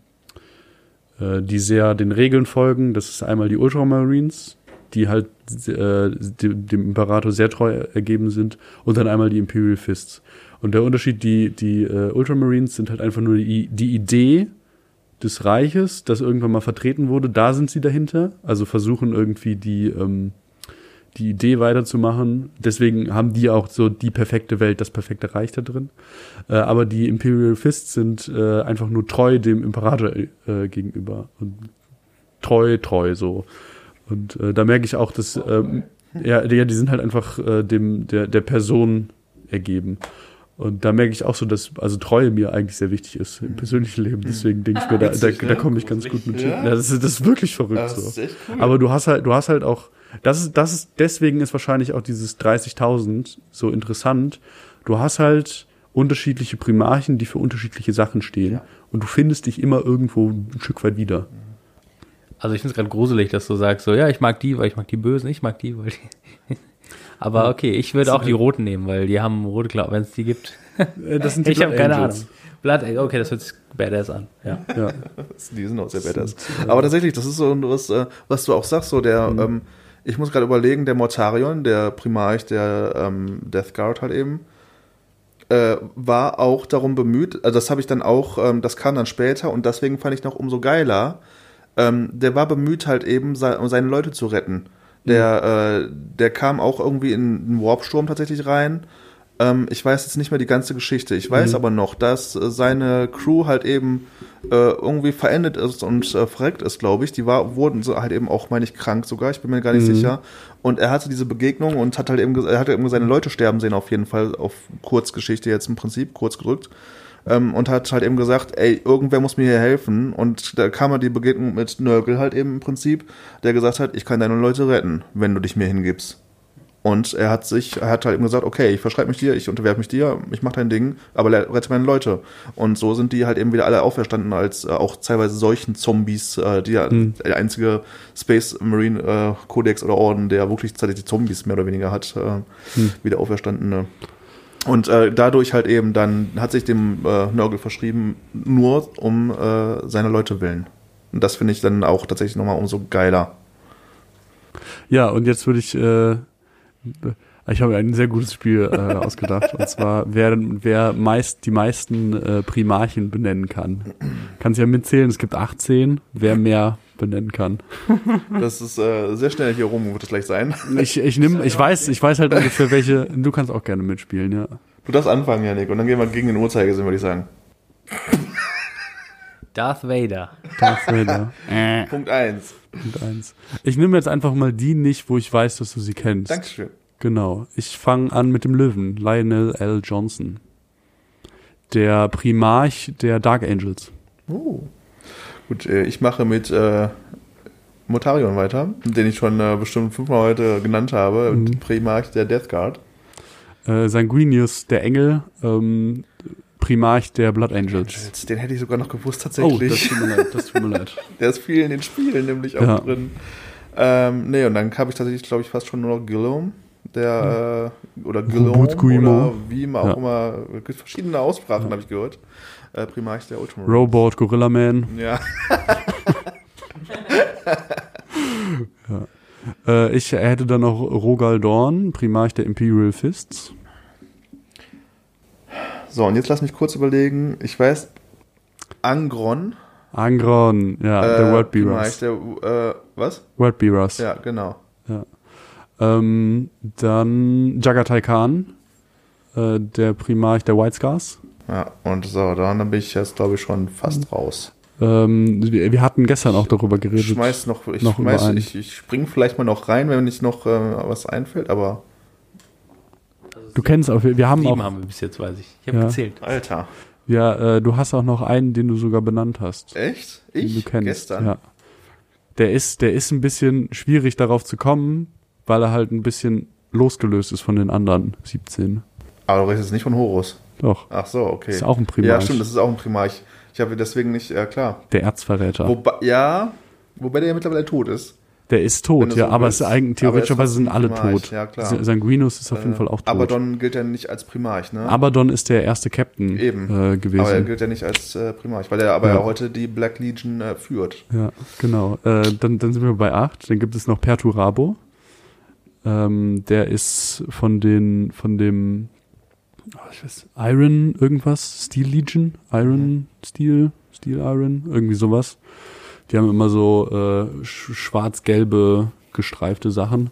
äh, die sehr den Regeln folgen. Das ist einmal die Ultramarines, die halt äh, dem, Imperator sehr treu ergeben sind, und dann einmal die Imperial Fists. Und der Unterschied, die, die äh, Ultramarines sind halt einfach nur die, die Idee des Reiches, das irgendwann mal vertreten wurde, da sind sie dahinter, also versuchen irgendwie die, ähm, die Idee weiterzumachen. Deswegen haben die auch so die perfekte Welt, das perfekte Reich da drin. Äh, aber die Imperial Fists sind äh, einfach nur treu dem Imperator äh, gegenüber. Und treu, treu so. Und äh, da merke ich auch, dass ähm, ja, die, die sind halt einfach äh, dem der der Person ergeben. Und da merke ich auch so, dass also Treue mir eigentlich sehr wichtig ist im persönlichen Leben. Deswegen denke ich mir, da, da, Witzig, da ne? komme ich ganz gut mit hin. Ja? Das, ist, das ist wirklich verrückt so. cool. Aber du hast halt, du hast halt auch, das ist, das ist, deswegen ist wahrscheinlich auch dieses 30.000 so interessant. Du hast halt unterschiedliche Primarchen, die für unterschiedliche Sachen stehen. Ja. Und du findest dich immer irgendwo ein Stück weit wieder. Also ich finde es gerade gruselig, dass du sagst, so ja, ich mag die, weil ich mag die Bösen, ich mag die, weil die. Aber okay, ich würde auch die Roten nehmen, weil die haben rote Klauen, wenn es die gibt. Äh, Das sind Ich habe keine Ahnung. Angels. Blood, okay, das hört sich badass an. Ja. Ja. Die sind auch sehr badass. Aber tatsächlich, das ist so was, äh, was du auch sagst, so der, ähm, ich muss gerade überlegen, der Mortarion, der Primarch der ähm, Death Guard halt eben, äh, war auch darum bemüht, also das habe ich dann auch, ähm, das kam dann später und deswegen fand ich noch umso geiler, ähm, der war bemüht halt eben, se um seine Leute zu retten. Der, äh, der kam auch irgendwie in einen Warpsturm tatsächlich rein. Ähm, ich weiß jetzt nicht mehr die ganze Geschichte. Ich weiß aber noch, dass äh, seine Crew halt eben äh, irgendwie verendet ist und äh, verreckt ist, glaube ich. Die war, wurden so halt eben auch, meine ich, krank sogar. Ich bin mir gar nicht sicher. Und er hatte diese Begegnung und hat halt eben, er hat eben seine Leute sterben sehen, auf jeden Fall, auf Kurzgeschichte jetzt im Prinzip, kurz gedrückt. Ähm, und hat halt eben gesagt, ey, irgendwer muss mir hier helfen. Und da kam halt die Begegnung mit Nörgel halt eben im Prinzip, der gesagt hat, ich kann deine Leute retten, wenn du dich mir hingibst. Und er hat sich, er hat halt eben gesagt, okay, ich verschreibe mich dir, ich unterwerfe mich dir, ich mache dein Ding, aber rette meine Leute. Und so sind die halt eben wieder alle auferstanden als äh, auch teilweise solchen Zombies, äh, die ja der einzige Space Marine äh, Kodex oder Orden, der wirklich tatsächlich Zombies mehr oder weniger hat, äh, wieder auferstandene. Und äh, dadurch halt eben dann hat sich dem äh, Nörgel verschrieben, nur um äh, seine Leute willen. Und das finde ich dann auch tatsächlich nochmal umso geiler. Ja, und jetzt würde ich, äh, ich habe ein sehr gutes Spiel äh, ausgedacht. Und zwar, wer, wer meist die meisten äh, Primarchen benennen kann. Kannst ja mitzählen, es gibt 18, wer mehr benennen kann. Das ist äh, sehr schnell hier rum, wird es gleich sein. Ich, ich nimm, ich weiß, ich weiß halt ungefähr welche, du kannst auch gerne mitspielen, ja. Du darfst anfangen, Janik, und dann gehen wir gegen den Uhrzeigersinn, würde ich sagen. Darth Vader. Darth Vader. äh, Punkt 1. Punkt eins. Ich nehme jetzt einfach mal die nicht, wo ich weiß, dass du sie kennst. Dankeschön. Genau. Ich fange an mit dem Löwen, Lionel L. Johnson. Der Primarch der Dark Angels. Oh. Gut, äh, ich mache mit äh, Motarion weiter, den ich schon äh, bestimmt fünfmal heute genannt habe. Mhm. Primarch der Death Guard. Äh, Sanguinius, der Engel, ähm, Primarch der Blood Angels. Den hätte ich sogar noch gewusst Oh, das tatsächlich. tut mir leid, das tut mir leid. Der ist viel in den Spielen nämlich auch Ja. drin. Ähm, nee, und dann habe ich tatsächlich, glaube ich, fast schon nur noch Guillaume. Der, äh, oder Guillaume, oder wie man auch Ja. immer, gibt verschiedene Aussprachen, habe ich gehört. Äh, Primarch der Ultramarine. Robot, Gorilla Man. Ja, Äh, ich hätte dann noch Rogal Dorn, Primarch der Imperial Fists. So, und jetzt lass mich kurz überlegen. Ich weiß, Angron. Angron, ja, der äh, World Primarch Bearers. der, äh, was? World Bearers. Ja, genau. Ähm, dann Jagatai Khan, äh, der Primarch der White Scars. Ja, und so, dann bin ich jetzt, glaube ich, schon fast raus. Ähm, wir, hatten gestern auch darüber geredet. schmeiß noch, ich, noch schmeiß, ich, ich spring vielleicht mal noch rein, wenn nicht noch äh, was einfällt, aber Du kennst auch, wir, wir haben Sieben auch, haben wir bis jetzt, weiß ich. Ich habe Ja. gezählt. Alter. ja, äh, du hast auch noch einen, den du sogar benannt hast. Echt? den Ich? du kennst. Gestern? Ja. Der ist, der ist ein bisschen schwierig darauf zu kommen, weil er halt ein bisschen losgelöst ist von den anderen 17. Aber du redest jetzt nicht von Horus. Doch. Ach so, okay. Ist auch ein Ja, Primarch. stimmt, das ist auch ein Primarch. Ich habe deswegen nicht, ja klar. Der Erzverräter. Wobei, ja, wobei der ja mittlerweile tot ist. Der ist tot, ja, so aber willst. es ist eigentlich, Aber er theoretischerweise sind alle Primarch, tot. ja, klar. Sa- Sanguinus ist auf jeden Äh, Fall auch tot. Abaddon gilt ja nicht als Primarch, ne? Abaddon ist der erste Captain Eben. Äh, gewesen. aber er gilt ja nicht als äh, Primarch, weil er aber Ja. heute die Black Legion äh, führt. Ja, genau. Äh, dann, dann sind wir bei 8. Dann gibt es noch Perturabo. Ähm, der ist von den, von dem, oh, ich weiß, Iron irgendwas, Steel Legion, Iron Steel, Steel Iron, irgendwie sowas. Die haben immer so äh, sch schwarz-gelbe gestreifte Sachen.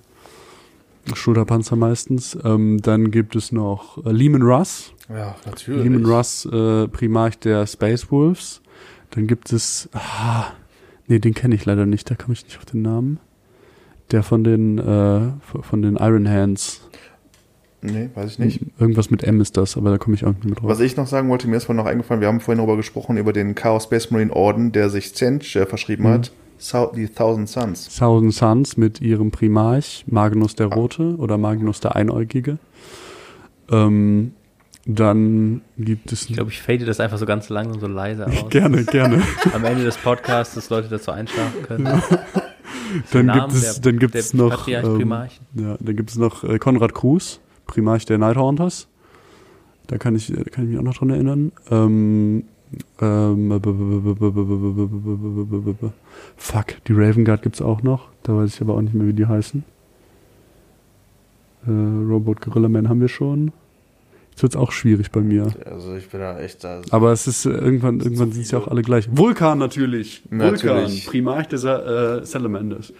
Schulterpanzer meistens. Ähm, dann gibt es noch äh, Lehman Russ. Ja, natürlich. Lehman Russ, äh, Primarch der Space Wolves. Dann gibt es, ah, nee, den kenne ich leider nicht, da komme ich nicht auf den Namen. Der von den, äh, von den Iron Hands. Nee, weiß ich nicht. Irgendwas mit M ist das, aber da komme ich auch nicht mehr drauf. Was ich noch sagen wollte, mir ist vorhin noch eingefallen, wir haben vorhin darüber gesprochen, über den Chaos Space Marine Orden, der sich Zench äh, verschrieben Mhm. hat. Die Thousand Suns. Thousand Suns mit ihrem Primarch, Magnus der Rote oder Magnus der Einäugige. Ähm, dann gibt es Ich glaube, ich fade das einfach so ganz lang und so leise aus. gerne, gerne. Am Ende des Podcasts, dass Leute dazu einschlafen können. dann Namen gibt es, der- dann gibt es noch, ähm, Primarchen. ja, dann gibt es noch äh, Konrad Cruz, Primarch der Nighthunters. Da kann ich, da kann ich mich auch noch dran erinnern. Ähm, ähm, fuck, die Raven Guard gibt's auch noch. Da weiß ich aber auch nicht mehr, wie die heißen. Äh, Robot Gorilla Man haben wir schon. Jetzt wird's auch schwierig bei mir. Also ich bin da echt da. Aber es ist äh, irgendwann, irgendwann sind sie auch alle gleich. Vulkan natürlich. Natürlich. Vulkan, Primarch der Sa äh, Salamanders.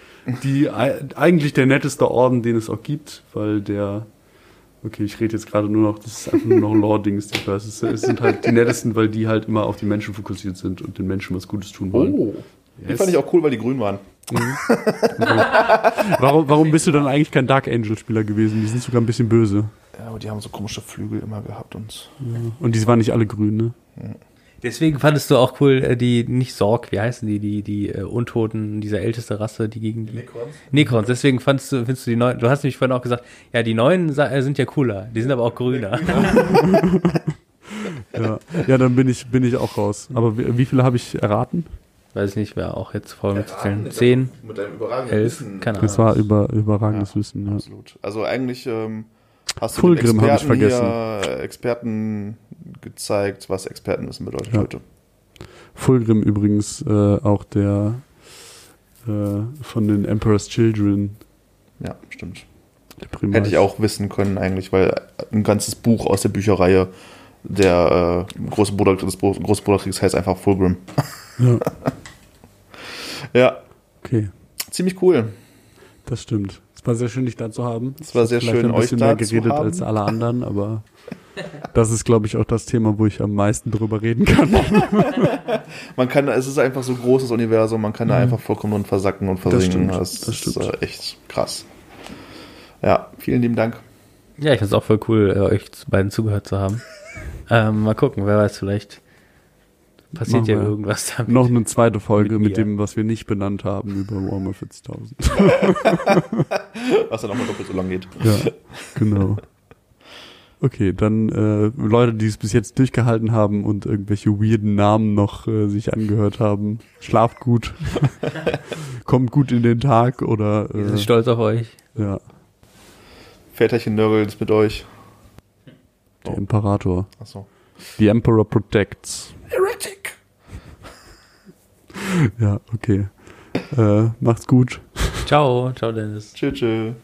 Die ei- eigentlich der netteste Orden, den es auch gibt, weil der Okay, ich rede jetzt gerade nur noch, das ist einfach nur noch Lore-Dings, die Verse. Es es sind halt die nettesten, weil die halt immer auf die Menschen fokussiert sind und den Menschen was Gutes tun wollen. Oh. Die Yes. fand ich auch cool, weil die grün waren. Warum, warum bist du dann eigentlich kein Dark Angel-Spieler gewesen? Die sind sogar ein bisschen böse. Ja, aber die haben so komische Flügel immer gehabt und. Und die waren nicht alle grün, ne? Deswegen fandest du auch cool, äh, die, nicht Sorg, wie heißen die, die, die äh, Untoten, diese älteste Rasse, die gegen die. Necrons? Necrons, deswegen fandst du, findest du die neuen, du hast nämlich vorhin auch gesagt, ja, die neuen äh, sind ja cooler, die sind aber auch grüner. Ja, ja dann bin ich, bin ich auch raus. Aber wie, wie viele habe ich erraten? Weiß ich nicht, wer auch jetzt voll mitzuzählen. Zehn, Mit deinem überragenden elf, Wissen. keine Ahnung. Das war über, überragendes Wissen. Ja. Absolut. Also eigentlich ähm, hast du Fulgrim den hab ich Experten hier, Experten gezeigt, was Expertenwissen bedeutet Ja. heute. Fulgrim übrigens äh, auch der äh, von den Emperor's Children. Ja, stimmt. Hätte ich auch wissen können eigentlich, weil ein ganzes Buch aus der Bücherreihe der äh, große Bruder des Bro- große Bruderkriegs heißt einfach Fulgrim. Ja, Ja, okay, ziemlich cool. das stimmt. Es war sehr schön, dich da zu haben. Es war sehr Vielleicht schön, ein bisschen euch mehr da zu geredet haben. als alle anderen, aber Das ist, glaube ich, auch das Thema, wo ich am meisten drüber reden kann. Man kann, es ist einfach so großes Universum, man kann da einfach vollkommen drin versacken und versinken. stimmt, Das, das ist stimmt. äh, echt krass. Ja, vielen lieben Dank. Ja, ich fand's auch voll cool, äh, euch zu- beiden zugehört zu haben. Ähm, mal gucken, wer weiß, vielleicht passiert Machen ja irgendwas damit. Noch eine zweite Folge Mit mit, dem, was wir nicht benannt haben über Warhammer 40.000. Was dann nochmal doppelt so lang geht. Ja, genau. Okay, dann äh, Leute, die es bis jetzt durchgehalten haben und irgendwelche weirden Namen noch äh, sich angehört haben, schlaft gut, kommt gut in den Tag oder Wir sind äh, stolz auf euch. ja, Väterchen Nörgel ist mit euch. der Imperator. Achso. The Emperor protects. Heretic! Ja, okay. Äh, macht's gut. Ciao, ciao Dennis. Tschüss, tschüss.